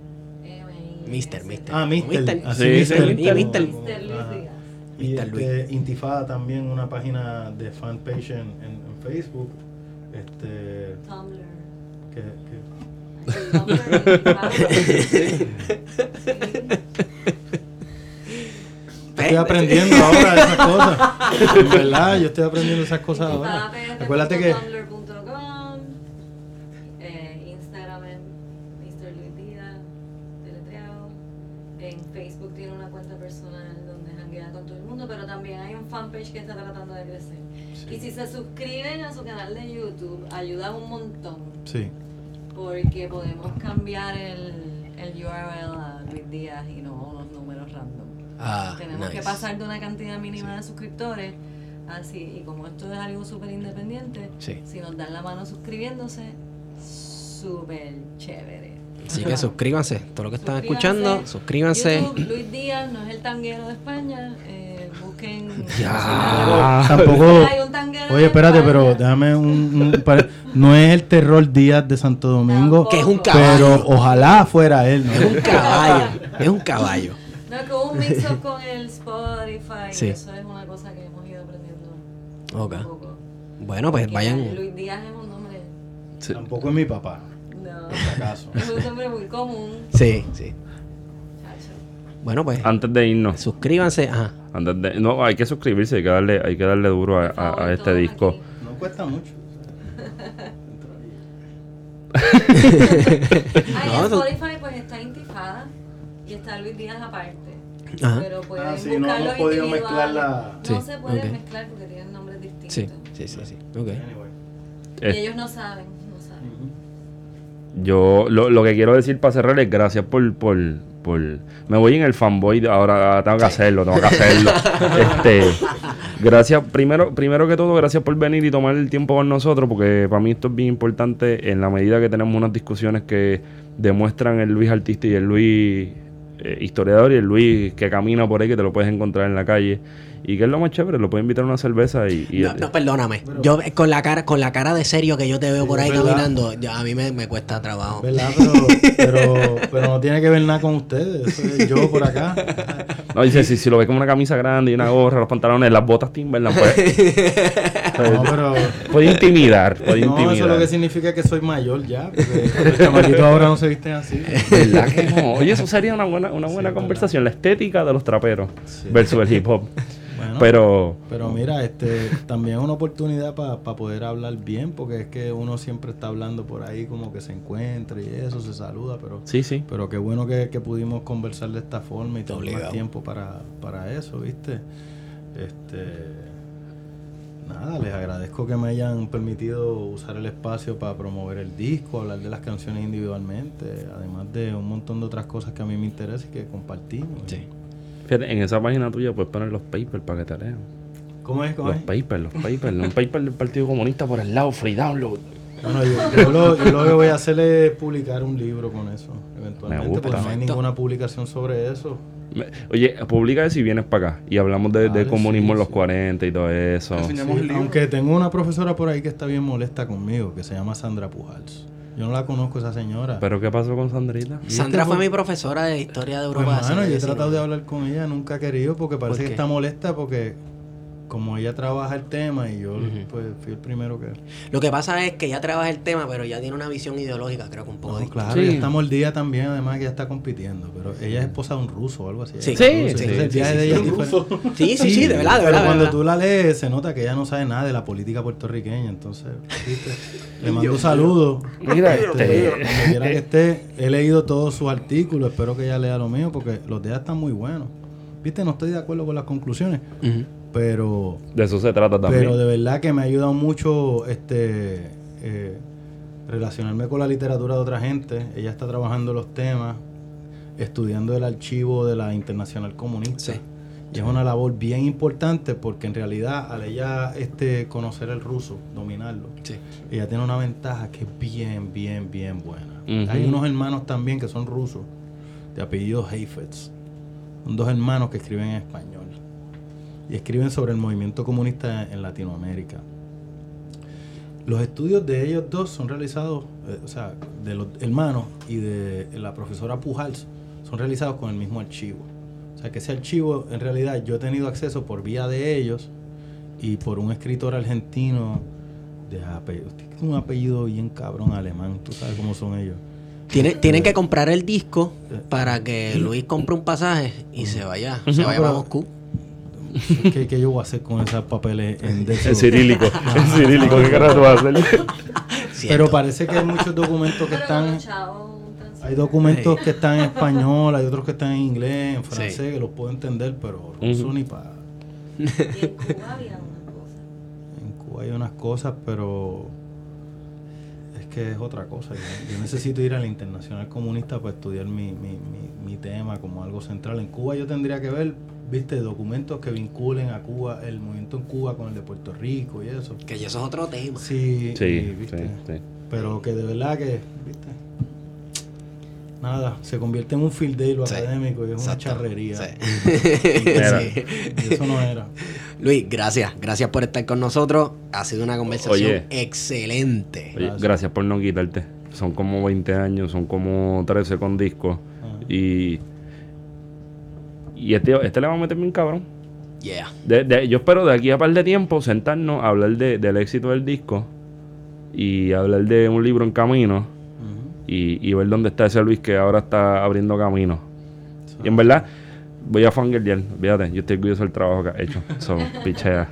M-I-S. Mister, Mister. Ah, Mister. Mister. Así, Sí, Mister. Mister. Como- Mr. Luis. Díaz. Y Mr. Luis. este, Intifada también, una página de fanpage en, en, en Facebook. Este, Tumblr. Que, que- estoy aprendiendo ahora esas cosas. En verdad, yo estoy aprendiendo esas cosas ahora. Acuérdate que Tumblr.com, Instagram en Mr. Luis Díaz, deletreado. En Facebook tiene una cuenta personal donde janguea con todo el mundo, pero también hay un fanpage que está tratando de crecer. Y si se suscriben a su canal de YouTube, ayuda un montón, Sí, porque podemos cambiar el, el URL a Luis Díaz y no unos números random. Ah, Tenemos que nice. pasar de una cantidad mínima de suscriptores. Así, y como esto es algo súper independiente, Sí. si nos dan la mano suscribiéndose, súper chévere. Así que suscríbanse. Todo lo que están escuchando, suscríbanse. YouTube, Luis Díaz no es el tanguero de España. eh, busquen. Ya. tampoco. Oye, espérate, pero déjame un. un pare- no es el terror Díaz de Santo Domingo, Que es un pero caballo. ojalá fuera él, ¿no? Es un caballo. Es un caballo. No, es como un mix up con el Spotify. Sí. Eso es una cosa que hemos ido aprendiendo. Ok. Un poco. Bueno, pues Porque vayan. Luis Díaz es un nombre. Sí. Tampoco es mi papá, No. por si acaso. Es un nombre muy común. Sí, sí. Bueno, pues Antes de irnos, suscríbanse. Ajá. antes de, no, hay que suscribirse, hay que darle, hay que darle duro a, a- a este disco. aquí. No cuesta mucho. Ah, en No, Spotify pues está Intifada y está Luis Díaz aparte. Ajá. Pero pueden Ah, sí, no hemos podido mezclar la- No Sí, se puede ok. mezclar porque tienen nombres distintos. Sí, sí, sí, sí. Ok. Anyway. Y Eh, ellos no saben, no saben. Yo lo, lo que quiero decir para cerrar es gracias por, por, por... Me voy en el fanboy, ahora tengo que hacerlo, tengo que hacerlo. este, gracias, primero, primero que todo, gracias por venir y tomar el tiempo con nosotros, porque para mí esto es bien importante en la medida que tenemos unas discusiones que demuestran el Luis artista y el Luis eh, historiador y el Luis que camina por ahí, que te lo puedes encontrar en la calle. Y que es lo más chévere, lo puedes invitar a una cerveza y... y- No, no, perdóname. Yo eh, con la cara, con la cara de serio que yo te veo Sí, por ahí verdad. caminando, a mí me, me cuesta trabajo. ¿Verdad? Pero, pero, pero no tiene que ver nada con ustedes. Es yo por acá. No, dice, si, si lo ves con una camisa grande y una gorra, los pantalones, las botas Timberland, pues, No, pero. puede intimidar, puede No, intimidar. eso es lo que significa que soy mayor ya. Porque los ahora no se visten así. ¿Verdad que no? Oye, eso sería una buena, una buena conversación, la estética de los traperos versus el hip hop. Bueno, Pero, Pero mira, este también es una oportunidad para poder hablar bien, porque es que uno siempre está hablando por ahí como que se encuentra y eso, se saluda, pero sí, sí. pero qué bueno que, que pudimos conversar de esta forma y tener Obligado. más tiempo para, para eso, ¿viste? Este nada, les agradezco que me hayan permitido usar el espacio para promover el disco, hablar de las canciones individualmente, además de un montón de otras cosas que a mí me interesan y que compartimos. Sí. Fíjate, en esa página tuya puedes poner los papers para que te lean. ¿Cómo es? ¿Cómo Los es? papers, los papers. un paper del Partido Comunista por el lado, free download. Bueno, yo, yo lo, yo lo que voy a hacer es publicar un libro con eso, eventualmente, gusta. porque no hay ninguna publicación sobre eso. Me- Oye, publica eso y vienes para acá. Y hablamos de, de Dale, comunismo sí, en los sí. 40 y todo eso. Sí, aunque tengo una profesora por ahí que está bien molesta conmigo, que se llama Sandra Pujals. Yo no la conozco esa señora. ¿Pero qué pasó con Sandrita? Sandra este fue mi profesora de historia de Pues, Europa. hermano, siglo yo he tratado de hablar con ella, nunca he querido, porque parece ¿Por que está molesta porque como ella trabaja el tema y yo pues fui el primero que... Lo que pasa es que ella trabaja el tema, pero ya tiene una visión ideológica, creo que un poco No, claro, Sí. ella está mordida también, además que ella está compitiendo, pero ella es esposa de un ruso o algo así. Sí. Sí, sí, entonces el sí, de sí. ella Un es diferente. ruso. Sí, sí, sí, de verdad, de Pero verdad. de cuando verdad. tú la lees, se nota que ella no sabe nada de la política puertorriqueña. Entonces, ¿viste? le mando saludos. Mira, Este, donde quiera que esté, he leído todos sus artículos. Espero que ella lea lo mío porque los de ella están muy buenos. ¿Viste? No estoy de acuerdo con las conclusiones. Pero, De eso se trata también. pero de verdad que me ha ayudado mucho este eh, relacionarme con la literatura de otra gente. Ella está trabajando los temas, estudiando el archivo de la Internacional Comunista. Sí. Y es una labor bien importante porque en realidad al ella este, conocer el ruso, dominarlo, Sí. ella tiene una ventaja que es bien, bien, bien buena. Hay unos hermanos también que son rusos, de apellido Heifetz. Son dos hermanos que escriben en español. Y escriben sobre el movimiento comunista en Latinoamérica. Los estudios de ellos dos son realizados, eh, o sea, de los hermanos y de la profesora Pujals, son realizados con el mismo archivo. O sea, que ese archivo, en realidad, yo he tenido acceso por vía de ellos y por un escritor argentino de apellido, un apellido bien cabrón alemán, tú sabes cómo son ellos. Tiene- tienen que comprar el disco para que Luis compre un pasaje y se vaya, se vaya a Moscú. ¿Qué, qué yo voy a hacer con esos papeles en cirílico. El cirílico, ¿qué carajo tú vas a hacer? Pero parece que hay muchos documentos que están Hay documentos que están en español, hay otros que están en inglés, en Sí. francés, que los puedo entender, pero ruso ni para. y en Cuba había una cosa. En Cuba hay unas cosas, pero que es otra cosa. Yo, yo necesito ir a la Internacional Comunista para estudiar mi, mi, mi, mi tema como algo central. En Cuba yo tendría que ver, viste, documentos que vinculen a Cuba, el movimiento en Cuba con el de Puerto Rico y eso. Que ya eso es otro tema. Sí, Sí, y, sí, viste, sí. pero que de verdad que, viste, nada, se convierte en un field day lo Sí, académico y es una charrería. Sí. Eso no era. Luis, gracias. Gracias por estar con nosotros. Ha sido una conversación Oye. excelente. Oye, Gracias. gracias por no quitarte. Son como 20 años, son como 13 con discos. Ajá. Y. Y este, este le va a meter bien cabrón. Yeah. De- de- yo espero de aquí a par de tiempo sentarnos a hablar de- del éxito del disco y hablar de un libro en camino. Y, y ver dónde está ese Luis que ahora está abriendo camino. Y en verdad, voy a fangirlear, fíjate, yo estoy orgulloso del trabajo que ha hecho. So, pichea.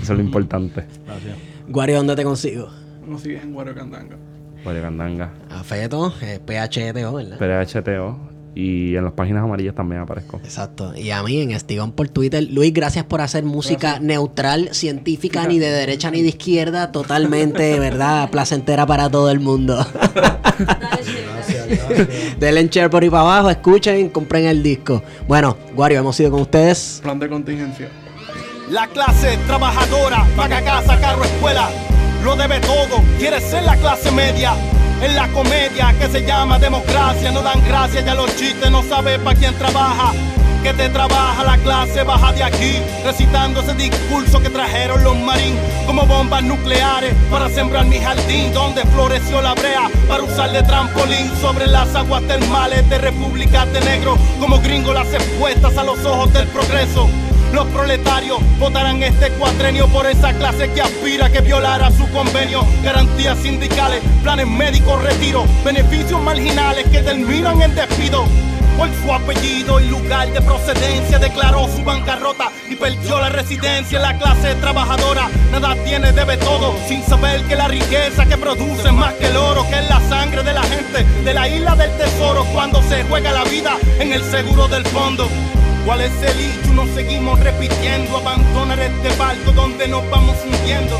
Eso es lo importante. Gracias. Guario, ¿dónde te consigo? Nos sigues en Guaracandanga. Wario Candanga. A Feto, eh, PHTO, ¿verdad? PHTO. Y en las páginas amarillas también aparezco. Exacto. Y a mí en Estigón por Twitter. Luis, gracias por hacer música neutral, científica, ni de derecha ni de izquierda. Totalmente, ¿verdad? Placentera para todo el mundo. Gracias, gracias. Denle share por ahí para abajo, escuchen, compren el disco. Bueno, Wario, hemos ido con ustedes. Plan de contingencia. La clase trabajadora paga casa, carro, escuela. Lo debe todo, quiere ser la clase media. En la comedia que se llama democracia, no dan gracias, ya los chistes no sabe para quién trabaja. Que te trabaja la clase baja de aquí, recitando ese discurso que trajeron los marines como bombas nucleares para sembrar mi jardín donde floreció la brea para usar de trampolín sobre las aguas termales de repúblicas de negro como gringo las expuestas a los ojos del progreso. Los proletarios votarán este cuatrenio por esa clase que aspira que violara su convenio. Garantías sindicales, planes médicos, retiro, beneficios marginales que terminan en despido. Por su apellido y lugar de procedencia declaró su bancarrota y perdió la residencia en la clase trabajadora. Nada tiene, debe todo, sin saber que la riqueza que produce es más que el oro, que es la sangre de la gente de la isla del tesoro cuando se juega la vida en el seguro del fondo. ¿Cuál es el hecho? Nos seguimos repitiendo. Abandonar este barco donde nos vamos hundiendo.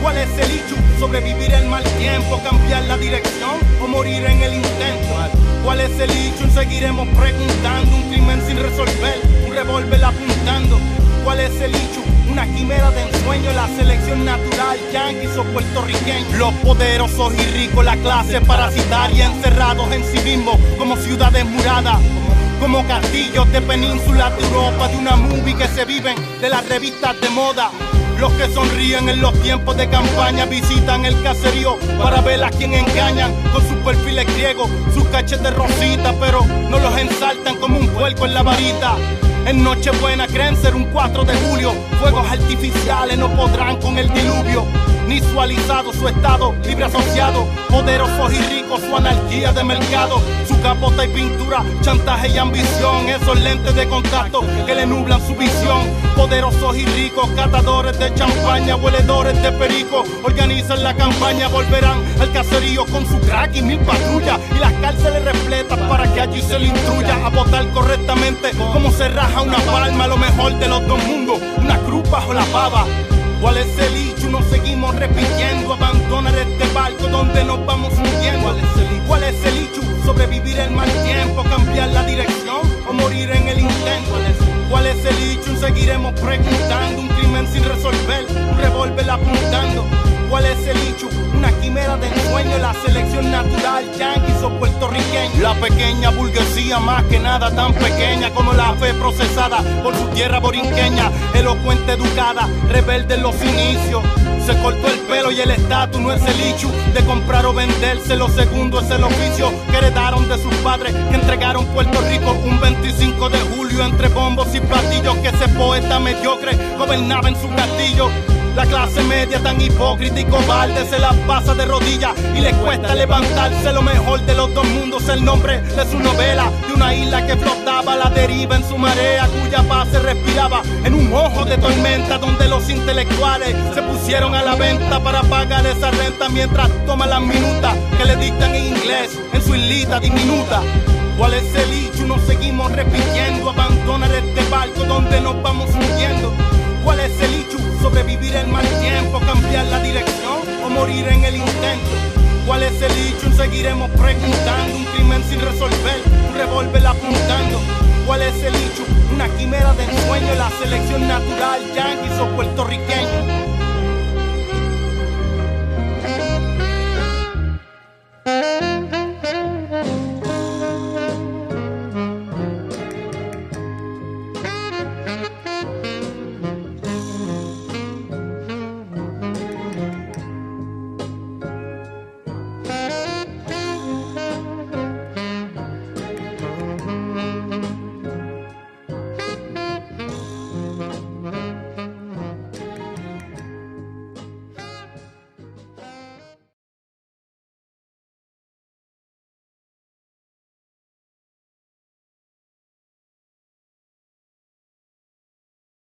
¿Cuál es el hecho? Sobrevivir el mal tiempo, cambiar la dirección o morir en el intento. ¿Cuál es el hecho? Seguiremos preguntando. Un crimen sin resolver, un revólver apuntando. ¿Cuál es el hecho? Una quimera de ensueño, la selección natural, yanquis o puertorriqueños. Los poderosos y ricos, la clase parasitaria, encerrados en sí mismos como ciudades muradas como castillos de península de Europa, de una movie que se viven de las revistas de moda. Los que sonríen en los tiempos de campaña visitan el caserío para ver a quien engañan con sus perfiles griegos, sus cachetes rositas, pero no los ensaltan como un puerco en la varita. En Nochebuena creen ser un 4 de julio, fuegos artificiales no podrán con el diluvio. Ni sualizado su estado, libre asociado, poderosos y ricos, su anarquía de mercado, su capota y pintura, chantaje y ambición, esos lentes de contacto que le nublan su visión, poderosos y ricos, catadores de champaña, hueledores de perico, organizan la campaña, volverán al caserío con su crack y mil patrullas, y las cárceles repletas para que allí se le instruya a votar correctamente, como se raja una palma, lo mejor de los dos mundos, una cruz bajo la pava. ¿Cuál es el hecho? Nos seguimos repitiendo. Abandonar este barco donde nos vamos hundiendo. ¿Cuál es el hecho? Sobrevivir el mal tiempo, cambiar la dirección o morir en el intento. ¿Cuál es el hecho? Seguiremos preguntando. Un crimen sin resolver, un revólver apuntando. ¿Cuál es el hecho? Una quimera de ensueño, la selección natural, yanquis o puertorriqueños. La pequeña burguesía, más que nada tan pequeña como la fe procesada por su tierra borinqueña, elocuente, educada, rebelde en los inicios. Se cortó el pelo y el estatus no es el hecho de comprar o venderse. Lo segundo es el oficio que heredaron de sus padres que entregaron Puerto Rico un 25 de julio entre bombos y platillos que ese poeta mediocre gobernaba en su castillo. La clase media tan hipócrita y cobarde se la pasa de rodillas y le cuesta levantarse lo mejor de los dos mundos. El nombre de su novela, de una isla que flotaba a la deriva en su marea, cuya paz se respiraba en un ojo de tormenta donde los intelectuales se pusieron a la venta para pagar esa renta mientras toman las minutas que le dictan en inglés en su islita diminuta. ¿Cuál es el hecho? Nos seguimos repitiendo, abandonar este barco donde nos vamos hundiendo. ¿Cuál es el hecho? Sobrevivir el mal tiempo, cambiar la dirección o morir en el intento. ¿Cuál es el hecho? Seguiremos preguntando. Un crimen sin resolver, un revólver apuntando. ¿Cuál es el hecho? Una quimera de ensueño, la selección natural, yanquis o puertorriqueños.